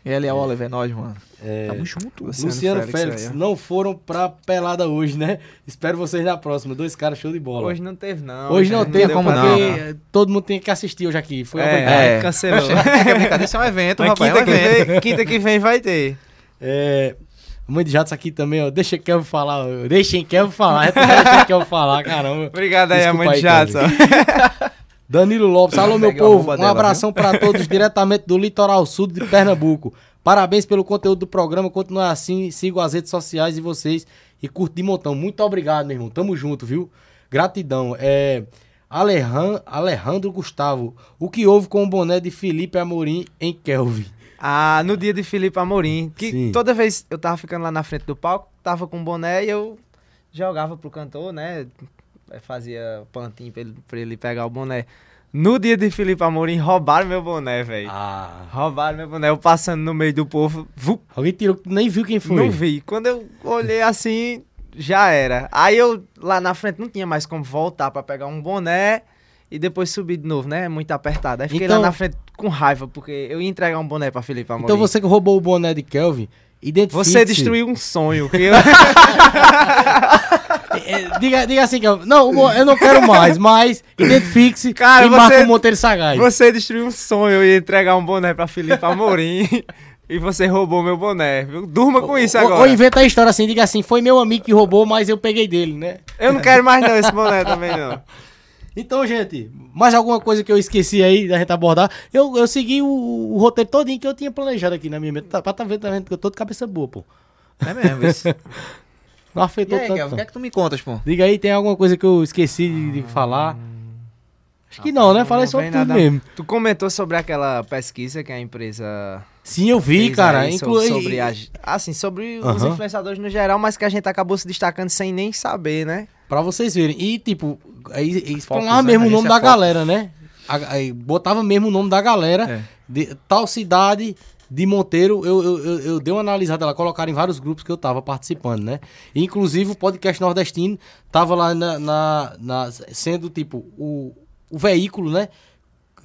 Ele é Oliver, é nós, mano. É, Tamo junto. Luciano Luciano Félix Félix, aí, não foram pra pelada hoje, né? Espero vocês na próxima. Dois caras show de bola. Hoje não teve, não. Hoje não deu teve, como porque não, dar. todo mundo tem que assistir hoje aqui. Foi obrigado. É, É. cancelou. Que é brincadeira, isso é um evento, Mas rapaz. quinta, é um que evento. vem, quinta que vem vai ter. É, a mãe de Jadson aqui também, ó. Deixa Kelvin falar. ó. Deixem Kelvin falar. Deixa Kelvin falar, caramba. Obrigado aí, Desculpa amante aí, Jadson. Danilo Lopes, alô meu povo, um dela, abração para todos diretamente do litoral sul de Pernambuco. Parabéns pelo conteúdo do programa, continue assim, sigo as redes sociais de vocês e curto de montão. Muito obrigado, meu irmão, tamo junto, viu? Gratidão. É, Alejan- Alejandro Gustavo, o que houve com o boné de Felipe Amorim em Kelvin? Ah, no dia de Felipe Amorim, que Sim. toda vez eu tava ficando lá na frente do palco, tava com boné e eu jogava pro cantor, né? Fazia plantinho pra ele, pra ele pegar o boné. No dia de Felipe Amorim, roubaram meu boné, velho. Ah, Roubaram meu boné, eu passando no meio do povo, vup, alguém tirou, nem viu quem foi. não vi. Quando eu olhei assim, já era. Aí eu, lá na frente, não tinha mais como voltar pra pegar um boné e depois subir de novo, né? Muito apertado. Aí fiquei Então- lá na frente com raiva, porque eu ia entregar um boné pra Felipe Amorim. Então você que roubou o boné de Kelvin, identifique Você destruiu um sonho. Que eu... É, diga, diga assim, que eu, não, eu não quero mais, mas identifique-se e marca o Monteiro Sagaz. Você destruiu um sonho, eu ia entregar um boné pra Felipe Amorim e você roubou meu boné, viu? Durma com isso Ou- agora. Ou inventa a história assim, diga assim, foi meu amigo que roubou, mas eu peguei dele, né? Eu não quero mais não esse boné também não. Então, gente, mais alguma coisa que eu esqueci aí da gente abordar? Eu, eu segui o, o roteiro todinho que eu tinha planejado aqui na minha mente. Tá, pra tá vendo, tá vendo que eu tô de cabeça boa, pô. É mesmo, isso. Não E afetou aí, tanto. Kelvin, o que é que tu me contas, pô? Diga aí, tem alguma coisa que eu esqueci de, de falar? Acho que não, né? Falei vem tudo nada. mesmo. Tu comentou sobre aquela pesquisa que a empresa Sim, eu vi, fez cara. aí Inclu... sobre, sobre a- assim, sobre os influenciadores no geral, mas que a gente acabou se destacando sem nem saber, né? Pra vocês verem. E, tipo, aí falavam né? mesmo o nome é da Focus. galera, né? Aí botava mesmo o nome da galera. É. de tal cidade de Monteiro. Eu, eu, eu, eu dei uma analisada lá, colocaram em vários grupos que eu tava participando, né? Inclusive o podcast nordestino tava lá na, na- na- sendo, tipo, o, o veículo, né?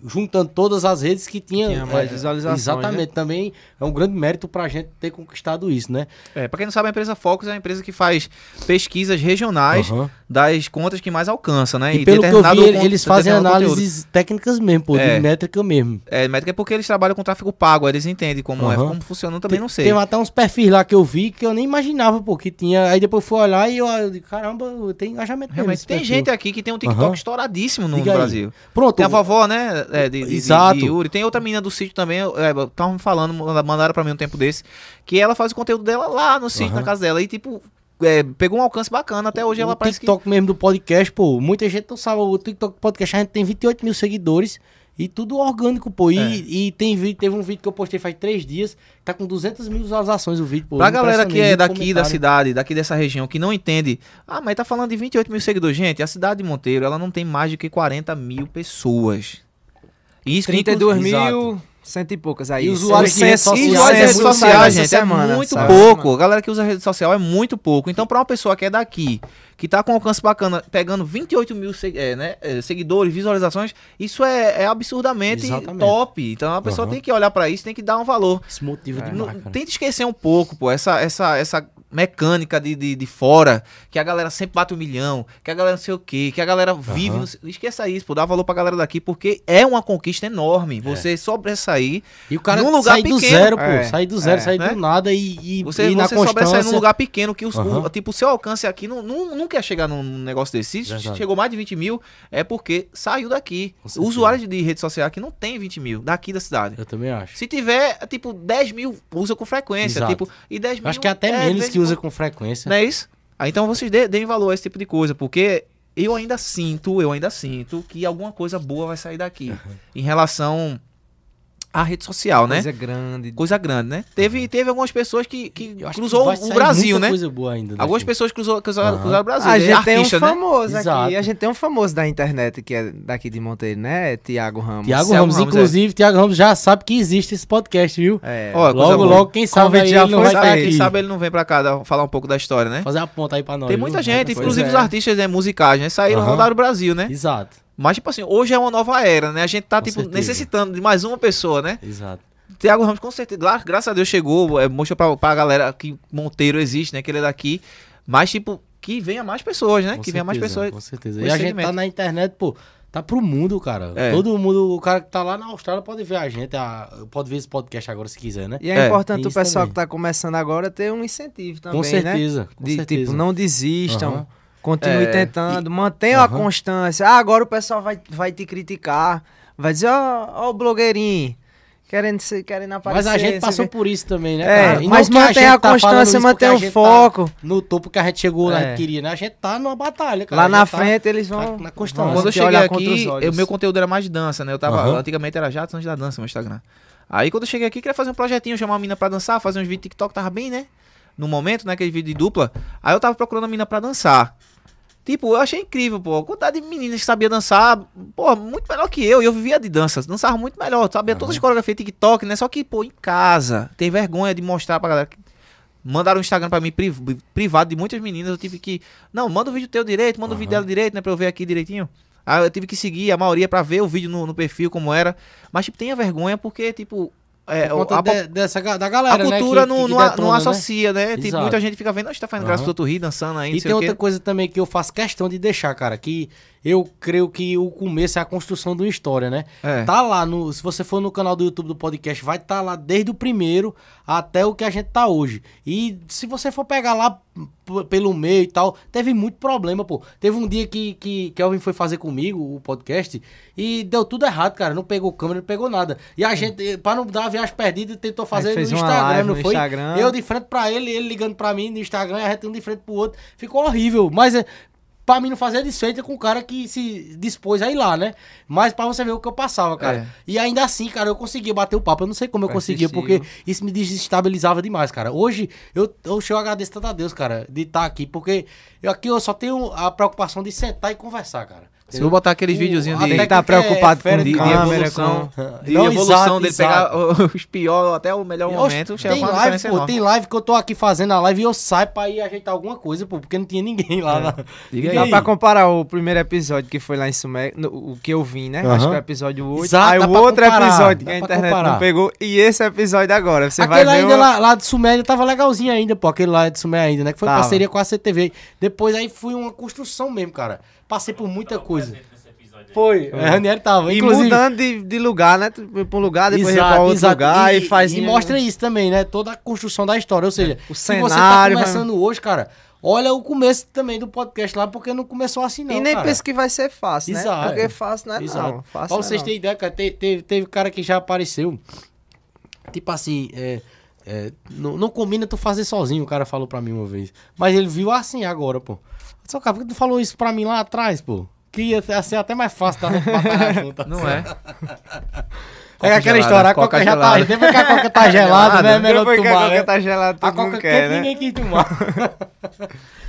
Juntando todas as redes que tinha. tinha mais é, visualizações, né? Exatamente. Também é um grande mérito pra gente ter conquistado isso, né? É, pra quem não sabe, a empresa Focus é uma empresa que faz pesquisas regionais Aham. Das contas que mais alcança, né? E, pelo que eu vi, ele- eles fazem determinado conteúdo. análises técnicas mesmo, pô, É. de métrica mesmo. É, métrica é porque eles trabalham com tráfego pago, eles entendem como é, Aham. como funciona, eu também não sei. Tem até uns perfis lá que eu vi que eu nem imaginava, pô, que tinha. Aí depois eu fui olhar e eu, eu digo, caramba, tem engajamento mesmo Realmente, tem perfil. gente aqui que tem um TikTok Aham. estouradíssimo no aí. Brasil. Pronto. Tem a vovó, né? é, de, de- Exato. de Yuri. Tem outra menina do sítio também. Estavam me falando, mandaram pra mim um tempo desse. Que ela faz o conteúdo dela lá no sítio, Aham. na casa dela. E, tipo, é, pegou um alcance bacana. Até hoje ela o parece TikTok mesmo do podcast, pô, muita gente não sabe. O TikTok do podcast a gente tem 28 mil seguidores e tudo orgânico, pô. E, É. e tem vídeo, teve um vídeo que eu postei faz três dias, tá com 200 mil visualizações o vídeo, pô. Pra galera que é daqui da comentário. cidade, daqui dessa região, que não entende. Ah, mas tá falando de 28 mil seguidores. Gente, a cidade de Monteiro, ela não tem mais do que 40 mil pessoas. E Isso que 32 inclu- mil, cento e poucas aí. E usuários de redes Seiscentos- E sociais de é redes sociais, gente, semana, é muito sabe? pouco. A galera que usa rede social é muito pouco. Então, pra uma pessoa que é daqui, que tá com alcance bacana, pegando 28 mil é, né, é, seguidores, visualizações, isso é, é absurdamente Exatamente. top. Então, a pessoa Aham. tem que olhar pra isso, tem que dar um valor. Motiva Não- demais, cara. tenta esquecer um pouco, pô, essa, essa, essa mecânica de, de, de fora, que a galera sempre bate um milhão, que a galera não sei o quê, que a galera vive. Aham. no- esqueça isso, pô, dá valor pra galera daqui, porque é uma conquista enorme. Você sobressair E o cara num lugar sair do pequeno, zero, pô. é, sair do zero, é, sair né? do nada e, e, Você, e na você sobressair constância. num lugar pequeno que os, Aham. o, tipo, o seu alcance aqui não, não, não quer chegar num negócio desse. Se Verdade. chegou mais de 20 mil, é porque saiu daqui. Com O certeza. usuário de rede social aqui não tem 20 mil, daqui da cidade. Eu também acho. Se tiver, tipo, 10 mil usa com frequência. Exato. Tipo, e 10 mil. Acho que é até é, menos usa com frequência. Não é isso? Ah, então vocês dê- deem valor a esse tipo de coisa, porque eu ainda sinto, eu ainda sinto que alguma coisa boa vai sair daqui. Em relação à rede social, né? Coisa grande. Coisa grande, né? Teve, teve algumas pessoas que, que cruzou que o Brasil, né? coisa boa ainda Algumas daqui. pessoas cruzou, cruzaram, Aham. cruzaram o Brasil. A é gente tem um né? famoso Exato. aqui. A gente tem um famoso da internet que é daqui de Monteiro, né? Tiago Ramos. Tiago Ramos, Ramos, inclusive, Tiago Ramos já sabe que existe esse podcast, viu? É. Ó, coisa logo, logo, quem sabe aí já ele não vai estar Sabe, aqui. quem sabe ele não vem pra cá falar um pouco da história, né? Fazer a ponta aí pra nós. Tem viu? muita gente, Pois inclusive é. os artistas né, musicais, né? Saíram, Aham. rodaram o Brasil, né? Exato, Mas, tipo assim, hoje é uma nova era, né? A gente tá, Com tipo, certeza. necessitando de mais uma pessoa, né? exato. Tiago Ramos, com certeza, gra- graças a Deus chegou, é, mostrou pra, pra galera que Monteiro existe, né? Que ele é daqui. Mas, tipo, que venha mais pessoas, né? Com que venha mais certeza, pessoas. Com certeza. E a gente tá na internet, pô, tá pro mundo, cara. É. Todo mundo, o cara que tá lá na Austrália pode ver a gente, a- pode ver esse podcast agora se quiser, né? E é, É, importante o pessoal também. que tá começando agora ter um incentivo também, com né? certeza, com De, certeza. tipo, não desistam. Aham. Continue É, tentando, mantenha a Aham. constância. Ah, agora o pessoal vai, vai te criticar. Vai dizer, ó, ó o blogueirinho. Querendo, ser, querendo aparecer. Mas a gente passou o quê. por isso também, né, É, cara? E não mas que a a tá falando constância, mantém a o gente foco. Tá no topo que a gente chegou, lá, É. que queria, né? A gente tá numa batalha, cara. Lá A na tá- frente eles tá vão. na constância. Quando eu cheguei aqui, o meu conteúdo era mais de dança, né? Eu tava. Aham. Antigamente era Jatos antes da dança, meu Instagram. Aí quando eu cheguei aqui, queria fazer um projetinho, chamar uma mina pra dançar, fazer uns vídeos TikTok, tava bem, né? No momento, né? Aquele vídeo de dupla. Aí eu tava procurando a mina pra dançar. Tipo, eu achei incrível, pô. A quantidade de meninas que sabia dançar, pô, muito melhor que eu. E eu vivia de dança, dançava muito melhor. Sabia todas as coreografias TikTok, né? Só que, pô, em casa. Tem vergonha de mostrar pra galera. Mandaram um Instagram pra mim priv- privado de muitas meninas. Eu tive que. Não, manda o vídeo teu direito, manda o vídeo dela direito, né? Pra eu ver aqui direitinho. Aí eu tive que seguir a maioria pra ver o vídeo no, no perfil como era. Mas, tipo, tenha vergonha porque, tipo, é, Por a, de- dessa, da a galera, né, cultura que- não, que não, a- detona, não né? associa, né? Tipo, Exato. muita gente fica vendo, "Oxe, tá fazendo graça Aham. do outro rir, dançando aí, E tem outra coisa também que eu faço questão de deixar, cara, que eu creio que o começo é a construção de uma história, né? É. Tá lá, no, se você for no canal do YouTube do podcast, vai estar lá desde o primeiro até o que a gente tá hoje. E se você for pegar lá pelo meio e tal, teve muito problema, pô. Teve um dia que, que Kelvin foi fazer comigo o podcast e deu tudo errado, cara. Não pegou câmera, não pegou nada. E a gente, pra não dar a viagem perdida, tentou fazer no Instagram, não no foi? Instagram. Eu de frente pra ele, ele ligando pra mim no Instagram, e a gente um de frente pro outro. Ficou horrível. Mas é, pra mim não fazer desfeita com o cara que se dispôs a ir lá, né? Mas pra você ver o que eu passava, cara. É. E ainda assim, cara, eu conseguia bater o papo. Eu não sei como eu conseguia, porque isso me desestabilizava demais, cara. Hoje, eu, eu, eu agradeço tanto a Deus, cara, de estar aqui, porque eu, aqui eu só tenho a preocupação de sentar e conversar, cara. Se eu botar aqueles videozinhos a de, Tem que técnica estar preocupado é com de, de evolução, com... de Não, evolução exato, dele exato. pegar os piores até o melhor Oxe, momento, tem uma live, pô, tem live que eu tô aqui fazendo a live e eu saio pra ir ajeitar alguma coisa, pô, porque não tinha ninguém lá. na- Diga aí. Dá pra comparar o primeiro episódio que foi lá em Sumé, no- o que eu vi, né? Acho Aham. que é o episódio 8. Exato, aí o outro comparar, episódio que a internet comparar. não pegou. E esse episódio agora. Você aquele vai ver. ainda o- lá, lá de Suméria tava legalzinho ainda, pô. Aquele lá de Suméria ainda, né? Que foi Tava. parceria com a CTV. Depois aí foi uma construção mesmo, cara. Passei por muita coisa. Foi, a Ranieri tava. E Inclusive, mudando de, de lugar, né? Tu foi pra um lugar, depois Exato, pra outro exato. lugar e, faz. E mostra isso também, né? Toda a construção da história. Ou seja, O se você tá cenário, vai- começando hoje, cara, olha o começo também do podcast lá, porque não começou assim, não. E nem cara. pensa que vai ser fácil, né? Exato. Porque fácil não é Exato. não. Fácil pra é vocês terem ideia, cara, te- teve, teve cara que já apareceu. Tipo assim, é, é, não, não combina tu fazer sozinho, o cara falou pra mim uma vez. Mas ele viu assim agora, pô. Só, cara, por que tu falou isso pra mim lá atrás, pô? Que ia ser até mais fácil da gente batalhar junto. Não é? É aquela gelada, história, a coca, coca já tá. gelada. Depois que a coca tá gelada, né? É melhor Depois que a tomar. coca né? tá gelada, A todo mundo coca quer, né? ninguém quis tomar.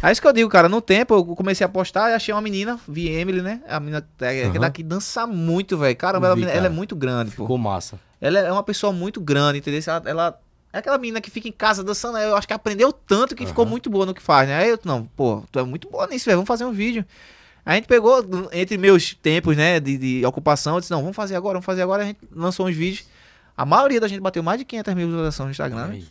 É isso que eu digo, cara. No tempo eu comecei a postar e achei uma menina, vi Emily, né? A menina é, Aham. daqui dança muito, velho. Caramba, ela, Vi, ela cara. é muito grande, pô. Ficou massa. Ela é uma pessoa muito grande, entendeu? Ela, ela é aquela menina que fica em casa dançando. Eu acho que aprendeu tanto que ficou Aham. muito boa no que faz, né? Aí eu, não, pô, tu é muito boa nisso, velho. Vamos fazer um vídeo. A gente pegou, entre meus tempos, né, de, de ocupação, eu disse, não, vamos fazer agora, vamos fazer agora. A gente lançou uns vídeos. A maioria da gente bateu mais de 500 mil visualizações no Instagram. né?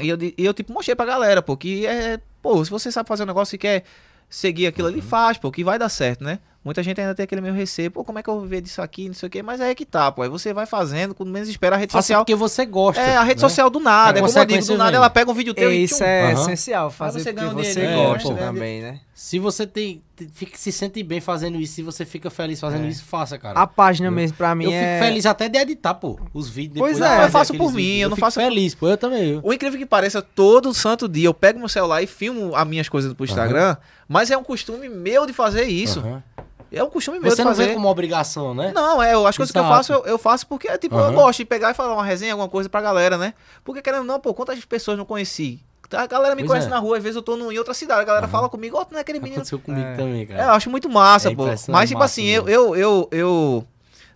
E eu, e eu, tipo, mostrei pra galera, pô, que é. Pô, se você sabe fazer um negócio e quer seguir aquilo ali, faz, pô, que vai dar certo, né? Muita gente ainda tem aquele meio receio, pô, como é que eu vou viver disso aqui, não sei o quê, mas é aí que tá, pô. Aí você vai fazendo, quando menos espera a rede Faça social. porque você gosta. É, a rede né? social do nada. É É, como eu digo, do nada ela pega um vídeo teu e Isso tchum. é Aham. essencial, fazer você porque ganha um você gosta né? também, né? Se você tem, te- fica, se sente bem fazendo isso, se você fica feliz fazendo É. isso, faça, cara. A página mesmo, pra mim, eu é... fico feliz até de editar, pô, os vídeos. Pois depois é, eu faço por mim, vídeos. eu não faço- feliz, pô, eu também. Eu. O incrível que pareça, todo santo dia eu pego meu celular e filmo as minhas coisas pro Instagram, mas é um costume meu de fazer isso. Aham. É um costume meu Você não fazer. vê como obrigação, né? Não, é, eu- as coisas que eu faço, eu, eu faço porque, tipo, eu Aham. gosto de pegar e falar uma resenha, alguma coisa pra galera, né? Porque querendo ou não, pô, quantas pessoas não conheci? A galera me Pois conhece é. na rua, às vezes eu tô num- em outra cidade, a galera fala comigo, ó, tu não é aquele menino. Aconteceu comigo É. também, É, cara. eu acho muito massa, É pô. Mas, tipo assim, eu, mesmo. eu, eu, eu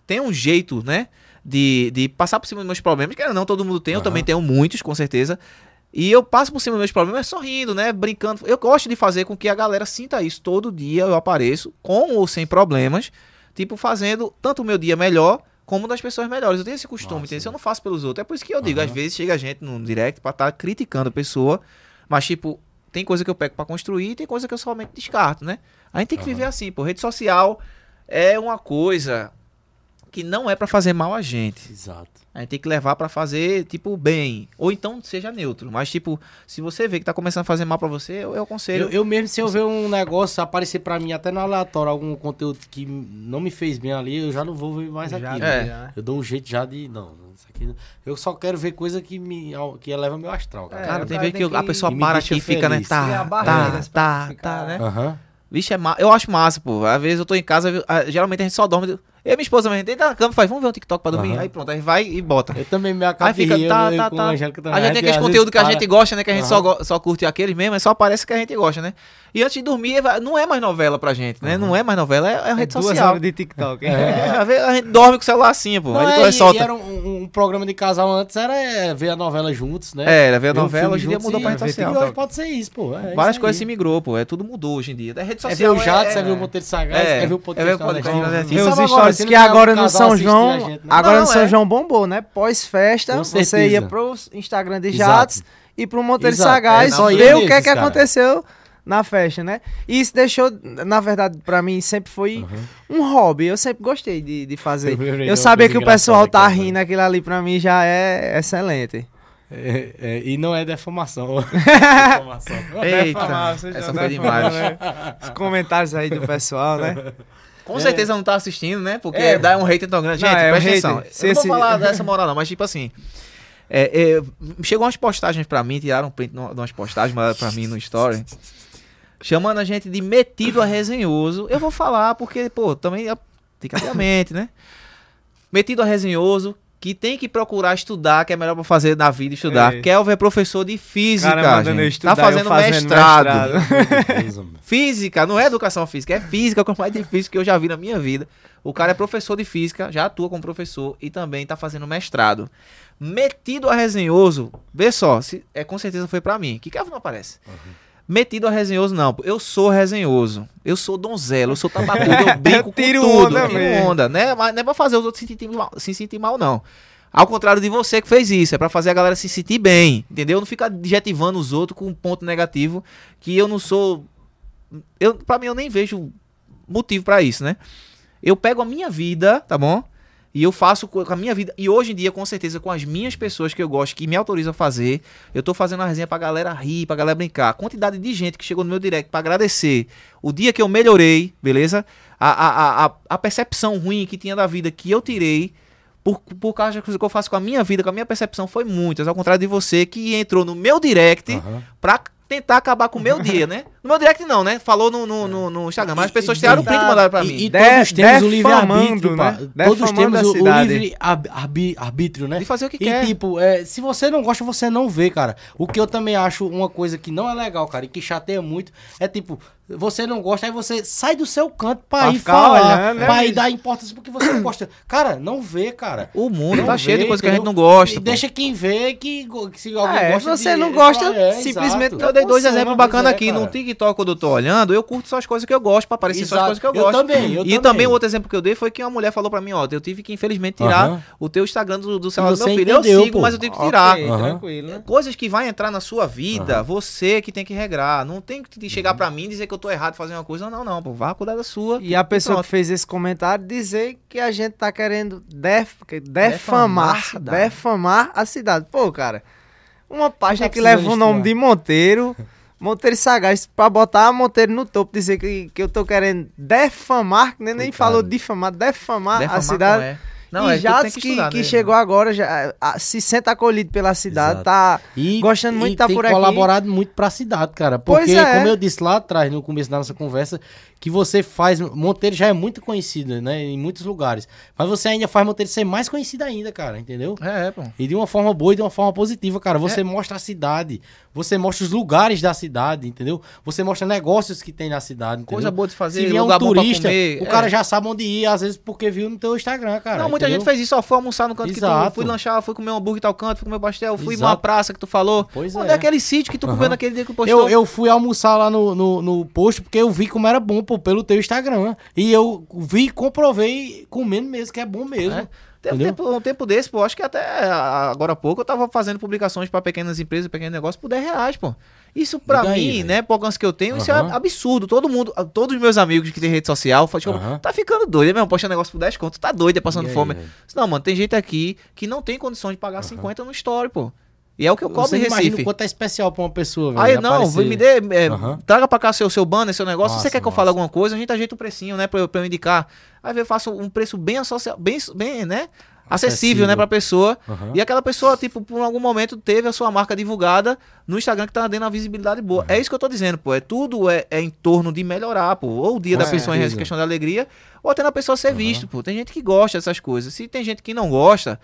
tenho um jeito, né? De, de passar por cima dos meus problemas. Que não, todo mundo tem, eu Aham. também tenho muitos, com certeza. E eu passo por cima dos meus problemas sorrindo, né? Brincando. Eu gosto de fazer com que a galera sinta isso. Todo dia eu apareço, com ou sem problemas, tipo, fazendo tanto o meu dia melhor como das pessoas melhores. Eu tenho esse costume, entendeu? Eu não faço pelos outros. É por isso que eu digo, Aham. às vezes chega gente no direct pra estar criticando a pessoa, mas, tipo, tem coisa que eu pego pra construir e tem coisa que eu somente descarto, né? A gente tem que Aham. viver assim, pô. Rede social é uma coisa que não é pra fazer mal a gente. Exato. A gente tem que levar pra fazer, tipo, bem. Ou então seja neutro. Mas, tipo, se você vê que tá começando a fazer mal pra você, eu, eu aconselho. Eu, eu mesmo, se eu ver um negócio aparecer pra mim até no aleatório, algum conteúdo que não me fez bem ali, eu já não vou ver mais Já aquilo. vi, É. já. Eu dou um jeito já de. Não, isso aqui. não- Eu só quero ver coisa que me que eleva meu astral, cara. É, Cara, tem vezes que, tem a que- pessoa que para aqui e fica, né? Tá, tá, tá, tá, né? Aham. Vixe, é ma... eu acho massa, pô. Às vezes eu tô em casa, ah, geralmente a gente só dorme. E minha esposa, a gente deita na cama e faz, vamos ver um TikTok pra dormir. Aham. Aí pronto, aí vai e bota. Eu também me acabo Aí fica, rir, tá, tá, tá. a. A gente tem aquele às vezes conteúdo que a gente gosta, né? Que a gente só, Aham. go- só curte aqueles mesmo, mas só aparece que a gente gosta, né? E antes de dormir, vai- não é mais novela pra gente, né? Não é mais novela, é, é É rede duas social. horas de TikTok. É, a gente dorme com o celular assim, pô. Não, aí é, depois e- solta. e era um, um programa de casal antes, era é, ver a novela juntos, né? É, era ver a Ver novela, hoje em dia mudou pra rede ver social. TikTok. Pode ser isso, pô. é Várias coisas se migrou, pô. É tudo mudou hoje em dia. É rede É ver social. o Jato, é- viu o Monteiro Sagaz, É, ver o é ver o podcast que que agora um no São João, gente, né? agora Não, no São é. João bombou, né? Pós-festa, você ia pro Instagram de Exato. Jatos e pro Monteiro Sagaz é, ver o que é que cara. aconteceu na festa, né? E isso deixou, na verdade, pra mim sempre foi um hobby. Eu sempre gostei de, de fazer. Eu coisa que o pessoal tá aqui rindo, aquilo ali pra mim já é excelente. É, é, e não é defamação. defamação. Eita, essa foi demais. Os comentários aí do pessoal, né? Com certeza não tá assistindo, né? Porque É. dá um hater tão grande. Não, Gente, é um presta hater. atenção. Se eu não vou falar dessa moral, não, mas tipo assim. É, é, chegou umas postagens pra mim, tiraram um print de umas postagens, pra mim no story. Chamando a gente de metido a resenhoso. Eu vou falar porque, pô, também é- tem que abrir a mente, né? Metido a resenhoso, que tem que procurar estudar, que é melhor pra fazer na vida estudar. É. Kelvin é professor de física, Cara gente. estudar, tá fazendo, fazendo mestrado. mestrado. Física, não é educação física, é física, que é o mais difícil que eu já vi na minha vida. O cara é professor de física, já atua como professor e também tá fazendo mestrado. Metido a resenhoso, vê só, se, é, com certeza foi pra mim. Que Kevin não aparece. Metido a resenhoso, não. Eu sou resenhoso. Eu sou donzelo, eu sou tabacudo, eu brinco Eu tiro com tudo. onda eu tiro mesmo. onda, né? Mas não é pra fazer os outros se sentir mal, se sentir mal, não. Ao contrário de você que fez isso, é pra fazer a galera se sentir bem, entendeu? Não ficar adjetivando os outros com um ponto negativo, que eu não sou eu, pra mim, eu nem vejo motivo pra isso, né? Eu pego a minha vida, tá bom? E eu faço co- com a minha vida. E hoje em dia, com certeza, com as minhas pessoas que eu gosto, que me autorizam a fazer, eu tô fazendo uma resenha pra galera rir, pra galera brincar. A quantidade de gente que chegou no meu direct pra agradecer o dia que eu melhorei, beleza? A, a, a, a, percepção ruim que tinha da vida que eu tirei. Por, por causa das coisas que eu faço com a minha vida, com a minha percepção, foi muitas. Ao contrário de você que entrou no meu direct Aham. pra tentar acabar com o meu dia, né? No meu direct não, né? Falou no, no, no, no Instagram, mas as pessoas tiraram o print e mandaram pra mim. E, e De- todos temos o livre-arbítrio, né? Todos temos o, o livre-arbítrio, né? De fazer o que E quer. tipo, é, se você não gosta, você não vê, cara. O que eu também acho uma coisa que não é legal, cara, e que chateia muito, é tipo, você não gosta, aí você sai do seu canto pra, Pra ir falar, olhando, né, pra ir bicho? dar importância porque você não gosta. Cara, não vê, cara. O mundo Não tá cheio de vê, coisa que a gente não gosta. E pô. deixa quem vê que, que se alguém É, gosta você de- não gosta, É, simplesmente exato. Eu dei dois exemplos bacanas é, aqui. No cara. TikTok, quando eu tô olhando, eu curto só as coisas que eu gosto, pra aparecer só as Exato. coisas que eu Eu gosto. também, eu e também também. o outro exemplo que eu dei foi que uma mulher falou pra mim, ó, eu tive que infelizmente tirar o teu Instagram do, do celular do meu filho. entendeu, eu sigo, pô. mas eu tive que tirar. Ok, Aham. tranquilo, né? Coisas que vai entrar na sua vida, você que tem que regrar. Não tem que te Uhum. chegar pra mim e dizer que eu tô errado fazendo uma coisa. Não, não, pô. Vá cuidar da sua. E a pessoa pronto. que fez esse comentário dizer que a gente tá querendo def- que- Defamar defamar, defamar a cidade. Pô, cara, uma página Tá que leva o nome de Monteiro, Monteiro Sagaz, pra botar Monteiro no topo, dizer que, que eu tô querendo defamar, que nem, nem falou difamar, defamar, Defamar a cidade. Não, e é, tem que, que, estudar, que né? chegou agora, já, a- se sente acolhido pela cidade, Exato. tá E, Gostando muito e de tá tem por aqui. colaborado muito pra cidade, cara. Porque, é. como eu disse lá atrás, no começo da nossa conversa, que você faz. Monteiro já é muito conhecida, né? Em muitos lugares. Mas você ainda faz Monteiro ser mais conhecida ainda, cara, entendeu? É, pô. E de uma forma boa e de uma forma positiva, cara. Você mostra a cidade, você mostra os lugares da cidade, entendeu? Você mostra negócios que tem na cidade, entendeu? Coisa boa de fazer, Se vier um bom turista, o é. cara já sabe onde ir, às vezes porque viu no teu Instagram, cara. não, muita entendeu? gente fez isso, ó. Foi almoçar no canto que Exato. tu fui lanchar, fui comer um hambúrguer tal canto, fui comer pastel, fui Exato. numa praça que tu falou. Pois Onde é. é aquele sítio que tu comeu Aham. naquele dia que tu postou? Eu, eu fui almoçar lá no, no, no posto porque eu vi como era bom, pô, pelo teu Instagram. E eu vi e comprovei comendo mesmo, que é bom mesmo. É. Teve um tempo, um tempo desse, pô, acho que até ah, agora há pouco eu tava fazendo publicações pra pequenas empresas, pequenos negócios por 10 reais, pô. Isso pra Diga mim, aí, né, pro alcance que eu tenho, isso é absurdo. Todo mundo, ah, todos os meus amigos que tem rede social, falam, tipo, tá ficando doido, é mesmo, postando negócio por 10 conto, tá doido, é passando E aí, fome. velho? Não, mano, tem gente aqui que não tem condições de pagar 50 no story, pô. E é o que eu cobro Você em Recife. o quanto é especial pra uma pessoa, velho. Aí não, aparecer. me dê, é, Aham. traga pra cá seu, seu banner, seu negócio. Se você quer que eu fale alguma coisa, a gente ajeita o precinho, né, pra eu, pra eu indicar. Aí eu faço um preço bem associado, bem, bem, né, acessível, né, pra pessoa. Aham. E aquela pessoa, tipo, por algum momento teve a sua marca divulgada no Instagram que tá dando uma visibilidade boa. É isso que eu tô dizendo, pô. É tudo é, é em torno de melhorar, pô. Ou o dia Com da pessoa em questão da alegria, ou até na pessoa ser visto, pô. Tem gente que gosta dessas coisas. Se tem gente que não gosta,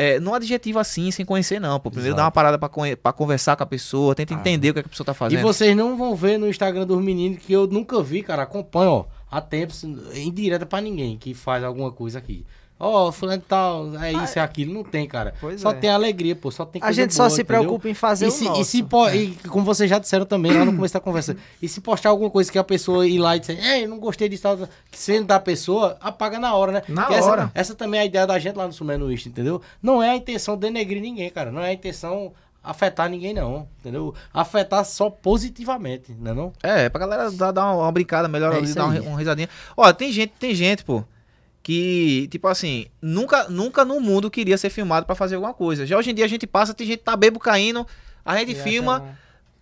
é, não adjetiva assim, sem conhecer, não, pô. Primeiro Exato. dá uma parada pra, pra conversar com a pessoa, tenta entender o que, é que a pessoa tá E fazendo. vocês não vão ver no Instagram dos meninos que eu nunca vi, cara. Acompanha, ó. há tempos, indireta pra ninguém que faz alguma coisa aqui. Ó, fulano de tal, é isso, é aquilo. Não tem, cara. Pois só é. tem alegria, pô. Só tem A gente só boa, se entendeu? preocupa em fazer e o se, nosso. E, se po- e como vocês já disseram também lá no começo da conversa, e se postar alguma coisa que a pessoa ir lá e dizer, ei, não gostei disso, tal, tal", que sendo da pessoa, apaga na hora, né? Na Porque essa- hora. Essa, também é a ideia da gente lá no Sumenuísta, entendeu? Não é a intenção denegrir ninguém, cara. Não é a intenção afetar ninguém, não, entendeu? Afetar só positivamente, né não? É, pra galera dar, dar uma, uma brincada melhor É ali, dar uma, uma risadinha. Ó, tem gente, tem gente, pô, que, tipo assim, nunca, nunca no mundo queria ser filmado pra fazer alguma coisa. Já hoje em dia a gente passa, tem gente que tá bebo caindo, a gente filma,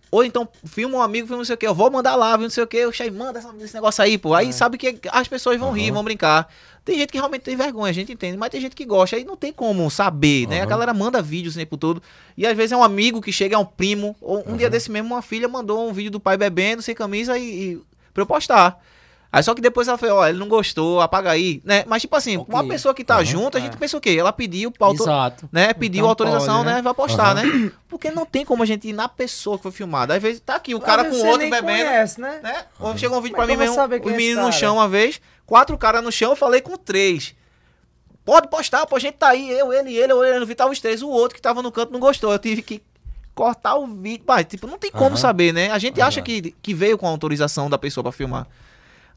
ou então filma um amigo, filma não sei o que, eu vou mandar lá, viu, não sei o que, eu chego, manda esse negócio aí, pô. Aí sabe que as pessoas vão rir, vão brincar. Tem gente que realmente tem vergonha, a gente entende, mas tem gente que gosta, aí não tem como saber, né? A galera manda vídeos o tempo todo, e às vezes é um amigo que chega, é um primo, ou um dia desse mesmo uma filha mandou um vídeo do pai bebendo, sem camisa, e, e pra eu postar. Aí só que depois ela falou, ó, ele não gostou, apaga aí, né? Mas tipo assim, Ok. uma pessoa que tá Aham. junto, a gente pensa o quê? Ela pediu pra auto- Exato. né? Pediu Então autorização, pode, né? Vai postar, né? Porque não tem como a gente ir na pessoa que foi filmada. Às vezes tá aqui o cara com outro bebendo, Conhece, né? né? Ou chegou um vídeo Como pra é mim mesmo, os é meninos no chão uma vez, quatro caras no chão, eu falei com três. Pode postar, pô, a gente tá aí, eu, ele, ele, eu o vídeo, tava os três, o outro que tava no canto não gostou, eu tive que cortar o vídeo, Pai, tipo, não tem como saber, né? A gente acha Verdade. que, que veio com a autorização da pessoa pra filmar.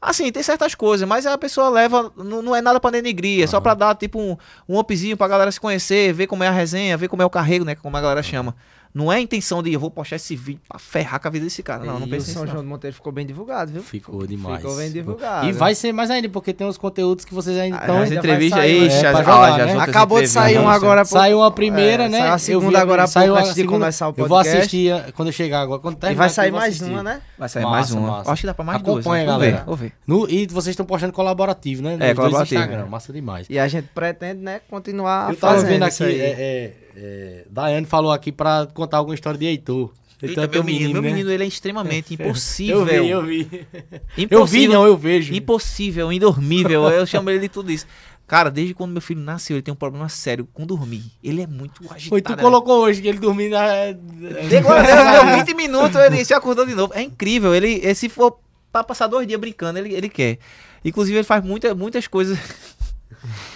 Assim, tem certas coisas, mas a pessoa leva, não, não é nada pra denegrir, é só pra dar tipo um, um upzinho pra galera se conhecer, ver como é a resenha, ver como é o carrego, né? Como a galera chama. Não é a intenção de eu vou postar esse vídeo pra ferrar com a vida desse cara. Não, não e o São. João do Monteiro ficou bem divulgado, viu? Ficou demais. Ficou bem divulgado. E vai ser mais ainda, porque tem uns conteúdos que vocês ainda Ah, estão. As ainda vai entrevistas aí, né? já, É, ah, jogar, já né? as Acabou de sair um agora. Saiu a primeira, É, né? saiu a Eu segunda vi agora saiu antes de segunda. começar o Eu vou podcast. assistir a- quando eu chegar agora. Quando E terminar vai aqui, sair vou mais uma, né? Vai sair Massa, mais uma. massa. Acho que dá pra mais duas. Acompanha, né? Galera. Vamos ver. E vocês estão postando colaborativo, né? É, colaborativo. Instagram. Massa demais. E a gente pretende, né, continuar Eu tava fazendo vendo aqui. É, Daiane falou aqui pra contar alguma história de Heitor. Eita, teu meu menino, meu né? menino, ele é extremamente Eu impossível. vi, eu vi. Eu vi, não, eu vejo. Impossível, indormível. Eu chamo ele de tudo isso. Cara, desde quando meu filho nasceu, ele tem um problema sério com dormir. Ele é muito agitado. Foi, tu né? colocou hoje que ele dormiu na. Deu deu 20 minutos, ele se acordou de novo. É incrível. Ele, ele se for pra passar dois dias brincando, ele, ele quer. Inclusive, ele faz muita, muitas coisas.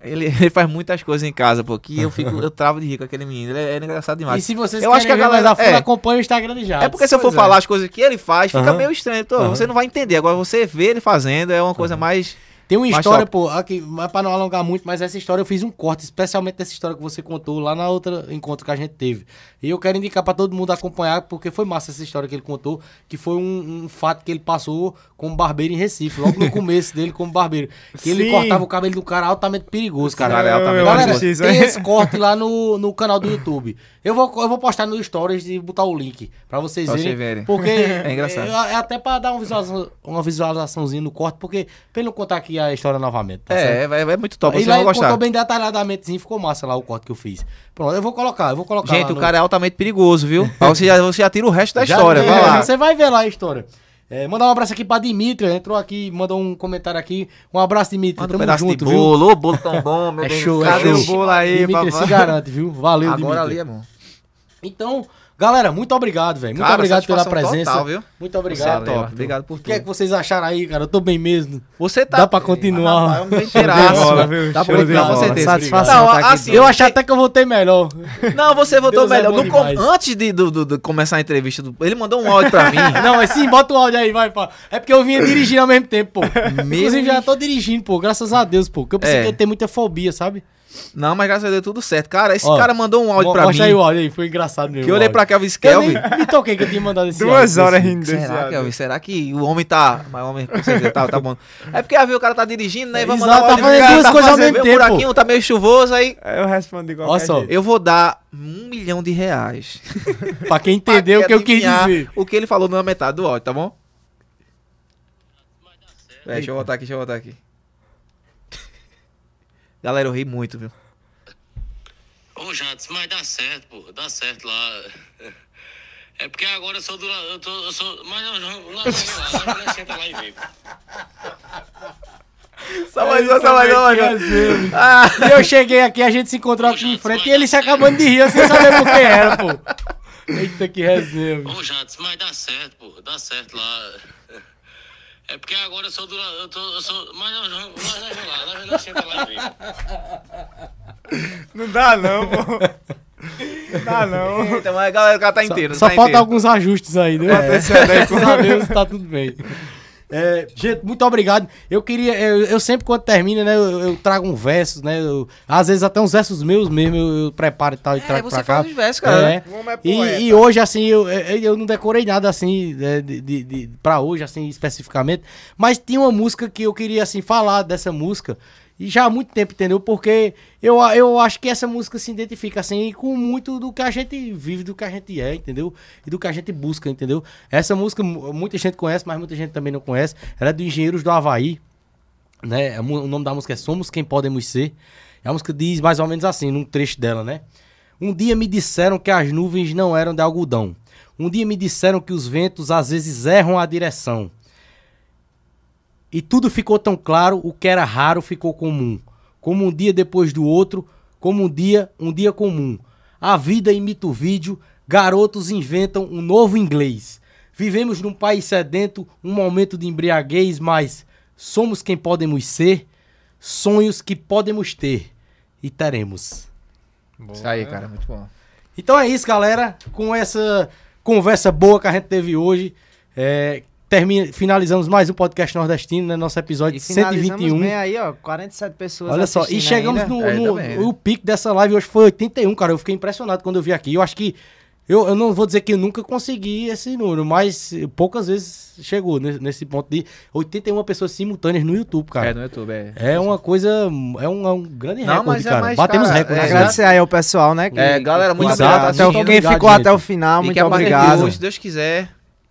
Ele, ele faz muitas coisas em casa, pô, que eu fico, eu travo de rir com aquele menino. Ele é, ele é engraçado E demais. se vocês Eu acho que a galera- a fundo, é. acompanha o Instagram de Jades. É porque se eu for Pois falar as coisas que ele faz, fica Aham. meio estranho. Tô, Aham. Você não vai entender. Agora, você vê ele fazendo é uma coisa mais. Tem uma história, top. pô, aqui, mas pra não alongar muito, mas essa história eu fiz um corte, especialmente dessa história que você contou lá na outra encontro que a gente teve. E eu quero indicar pra todo mundo acompanhar, porque foi massa essa história que ele contou, que foi um, um fato que ele passou como barbeiro em Recife, logo no começo dele como barbeiro. Que ele cortava o cabelo do cara altamente perigoso, cara. Cara, é altamente Galera, isso tem aí. esse corte lá no, no canal do YouTube. Eu vou, eu vou postar no Stories e botar o link pra vocês Pra verem. vocês verem. Porque É engraçado. É, é até pra dar uma, visualização, uma visualizaçãozinha no corte, porque não contar aqui a história novamente. Tá é, é, é muito top. E Você lá vai ele gostar. contou bem detalhadamente, ficou massa lá o corte que eu fiz. Pronto, eu vou colocar, eu vou colocar. Gente, o no- cara é altamente perigoso, viu? Aí você, já, você já tira o resto da Já história. Vai lá. Você vai ver lá a história. É, mandar um abraço aqui pra Dimitri, entrou aqui, mandou um comentário aqui. Um abraço, Dimitri. Manda um pedaço junto, de viu? bolo. Ô, bolo tão bom, meu É Deus. show, é Cadê show. o bolo aí, Dimitri papai? se garante, viu? Valeu, Agora Dimitri. ali é bom. Então, galera, muito obrigado, velho. Muito Cara, obrigado pela presença. total, viu? Muito Você é obrigado. top. Obrigado por O que é que tudo. vocês acharam aí, cara? Eu tô bem mesmo. Você tá... Dá pra continuar. Ah, rapaz, bola, viu? Dá pra continuar, com certeza. Satisfação Não, tá aqui assim, Eu achei até que eu voltei melhor. Não, você votou Deus é melhor. No com-. Antes de, do, do- do começar a entrevista, do- ele mandou um áudio pra mim. Não, mas sim, bota o áudio aí, vai, pá. É porque eu vinha dirigindo ao mesmo tempo, pô. Inclusive, já tô dirigindo, pô. Graças a Deus, pô. Porque eu pensei É. que ia ter muita fobia, sabe? Não, mas graças a Deus tudo certo. Cara, esse Ó, cara mandou um áudio pra Mostra mim. aí o áudio aí, foi engraçado mesmo. Que eu o olhei áudio. pra Kelvin Eu Kelvin. me toquei que eu tinha mandado esse Duas áudio, horas assim. rindo desse Será, áudio. Kelvin? Será que o homem tá. Mas o homem com certeza tá, tá bom. É porque às vezes o cara tá dirigindo, né? E vai Exato, mandar um tá áudio, fazendo duas tá coisas ao mesmo tempo. buraquinho, tá meio chuvoso, aí. Aí eu respondo igual Olha só. Eu vou dar um milhão de reais. Pra quem entendeu o que eu quis dizer. O que ele falou na metade do áudio, tá bom? É, deixa eu voltar aqui, deixa eu voltar aqui. Galera, eu ri muito, viu? Ô, Jades, mas dá certo, pô. Dá certo lá. É porque agora eu sou do. Eu, tô, eu sou. Mas eu não. Não, não, não, não, senta lá e vê. pô. Só mais uma, só mais uma. Ah, E eu cheguei aqui, a gente se encontrou aqui em frente e ele se acabando de rir, sem saber por que era, pô. Eita, que resenha. Ô, Jades, mas dá certo, pô. Dá certo lá. É porque agora eu sou do. Eu, tô, eu sou. Mas nós vamos nós vamos lá, nós nós senta lá e vê. Não dá não, pô. Não dá não. Então, mas a galera, o cara tá inteiro. Só tá falta inteiro. alguns ajustes aí, né? Graças a Deus tá tudo bem. É, gente, muito obrigado. Eu queria, eu, eu sempre quando termina, né, eu, eu trago um verso, né, eu- às vezes até uns versos meus mesmo, eu, eu preparo e tal e É, trago você pra cá. fala os versos, cara. É. É E, e hoje, assim, eu, eu eu não decorei nada, assim, é, de, de, de- pra hoje, assim, especificamente. Mas tinha uma música que eu queria, assim, falar dessa música. E já há muito tempo, entendeu? Porque eu, eu acho que essa música se identifica, assim, com muito do que a gente vive, do que a gente é, entendeu? E do que a gente busca, entendeu? Essa música, mu- muita gente conhece, mas muita gente também não conhece. Ela é do Engenheiros do Havaí, né? Mu- O nome da música é Somos Quem Podemos Ser. A música diz mais ou menos assim, num trecho dela, né? Um dia me disseram que as nuvens não eram de algodão. Um dia me disseram que os ventos às vezes erram a direção. E tudo ficou tão claro, o que era raro ficou comum. Como um dia depois do outro, como um dia, um dia comum. A vida imita o vídeo, garotos inventam um novo inglês. Vivemos num país sedento, um momento de embriaguez, mas somos quem podemos ser, sonhos que podemos ter e teremos. Isso aí, cara, muito bom. Então é isso, galera. Com essa conversa boa que a gente teve hoje, é, termina, finalizamos mais um podcast nordestino, né? Nosso episódio E finalizamos 121. bem aí, ó, 47 pessoas Olha só, e chegamos ainda. no, É, no- também, né? o pico dessa live hoje foi 81, cara. Eu fiquei impressionado quando eu vi aqui. Eu acho que eu, eu não vou dizer que eu nunca consegui esse número, mas poucas vezes chegou nesse, nesse ponto de 81 pessoas simultâneas no YouTube, cara. É, no YouTube, é. É uma coisa, é um, é um grande Não, recorde, mas é cara. mais, Batemos cara, recordes. é, né? Agradecer aí ao pessoal, né? que- É, galera, muito obrigado. Até quem ficou gente. até o final, e muito de obrigado. hoje, se Deus quiser,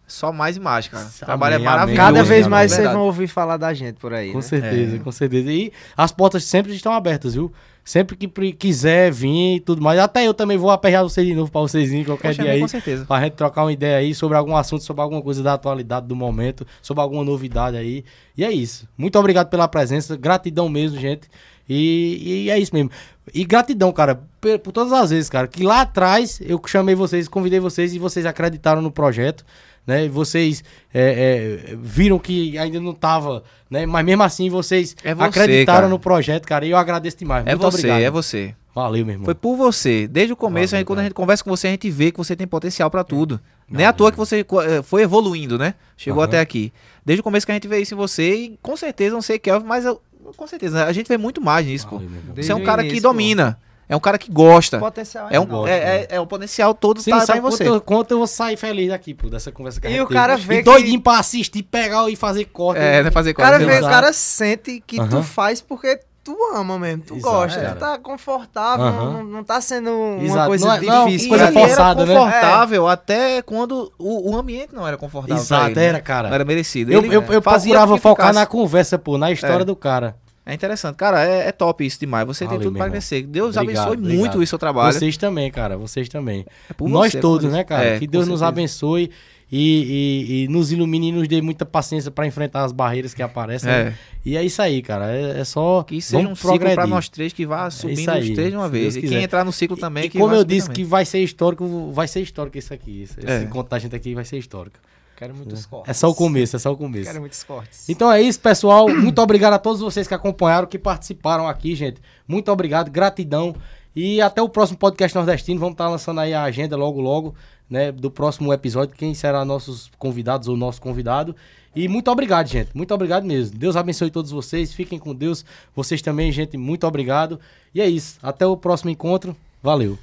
só mais e mais, cara. O trabalho Amém, é maravilhoso. Cada vez cara, mais vocês vão ouvir falar da gente por aí. Com né? certeza, É. com certeza. E as portas sempre estão abertas, viu? Sempre que quiser vir e tudo mais. Até eu também vou aperrear vocês de novo pra vocês virem qualquer Poxa, dia aí. com certeza. Pra gente trocar uma ideia aí sobre algum assunto, sobre alguma coisa da atualidade do momento, sobre alguma novidade aí. E é isso. Muito obrigado pela presença. Gratidão mesmo, gente. E, e é isso mesmo. E gratidão, cara, por, por todas as vezes, cara. Que lá atrás eu chamei vocês, convidei vocês e vocês acreditaram no projeto. Né, E vocês é, é, viram que ainda não tava, né? Mas mesmo assim vocês É você, acreditaram cara. no projeto, cara. E eu agradeço demais. É Muito você, obrigado. é você. Valeu, meu irmão. Foi por você. Desde o começo, Valeu, a gente- quando a gente conversa com você, a gente vê que você tem potencial pra tudo. Nem à toa que você eh, foi evoluindo, né? Chegou Aham. até aqui. Desde o começo que a gente vê isso em você e com certeza, não sei Kelvin, mas eu- com certeza, a gente vê muito mais nisso, pô. Valeu, irmão. Você é um cara que início, pô. É um cara que gosta. O potencial É, um, enorme. é, é, é o potencial todo Sim, tá, tá sabe em você. Quanto, quanto eu vou sair feliz daqui, pô, dessa conversa que a E gente o teve. cara vê E que- doidinho pra assistir, pegar e fazer corte. É, né? Fazer O cara, coisa. vê, o cara sente que tu faz porque tu ama mesmo, tu Exato, gosta, cara. tu tá confortável, não, não tá sendo uma Exato, coisa não é- não, difícil. E coisa ele forçada, era né? confortável até quando o, o ambiente não era confortável. Exato, ele, né? era, cara. Não era merecido. Eu, Ele, eu, eu procurava focar na conversa, pô, na história É. do cara. É interessante. Cara, é, é top isso demais. Você Valeu, tem tudo irmão. crescer. Deus Obrigado, abençoe obrigado. muito o seu trabalho. Vocês também, cara, vocês também. É por Nós você, todos, né, cara? É, que Deus nos abençoe e, e- e nos ilumine e nos dê muita paciência pra enfrentar as barreiras que aparecem. É. né? E é isso aí, cara. É, é só. Que seja um vamos ciclo pra progredir. nós três que vá subindo isso aí, os três de uma vez. Deus E quiser. quem entrar no ciclo também, E que como eu disse também. que vai ser histórico, vai ser histórico isso aqui. Esse, esse É. gente aqui vai ser histórico. Quero muitos cortes. É só o começo, é só o começo. Quero muitos cortes. Então é isso, pessoal. Muito obrigado a todos vocês que acompanharam, que participaram aqui, gente. Muito obrigado, gratidão. E até o próximo podcast nordestino. Vamos estar lançando aí a agenda logo, logo, né? Do próximo episódio. Quem será nossos convidados ou nosso convidado. E muito obrigado, gente. Muito obrigado mesmo. Deus abençoe todos vocês. Fiquem com Deus. Vocês também, gente. Muito obrigado. E é isso. Até o próximo encontro. Valeu.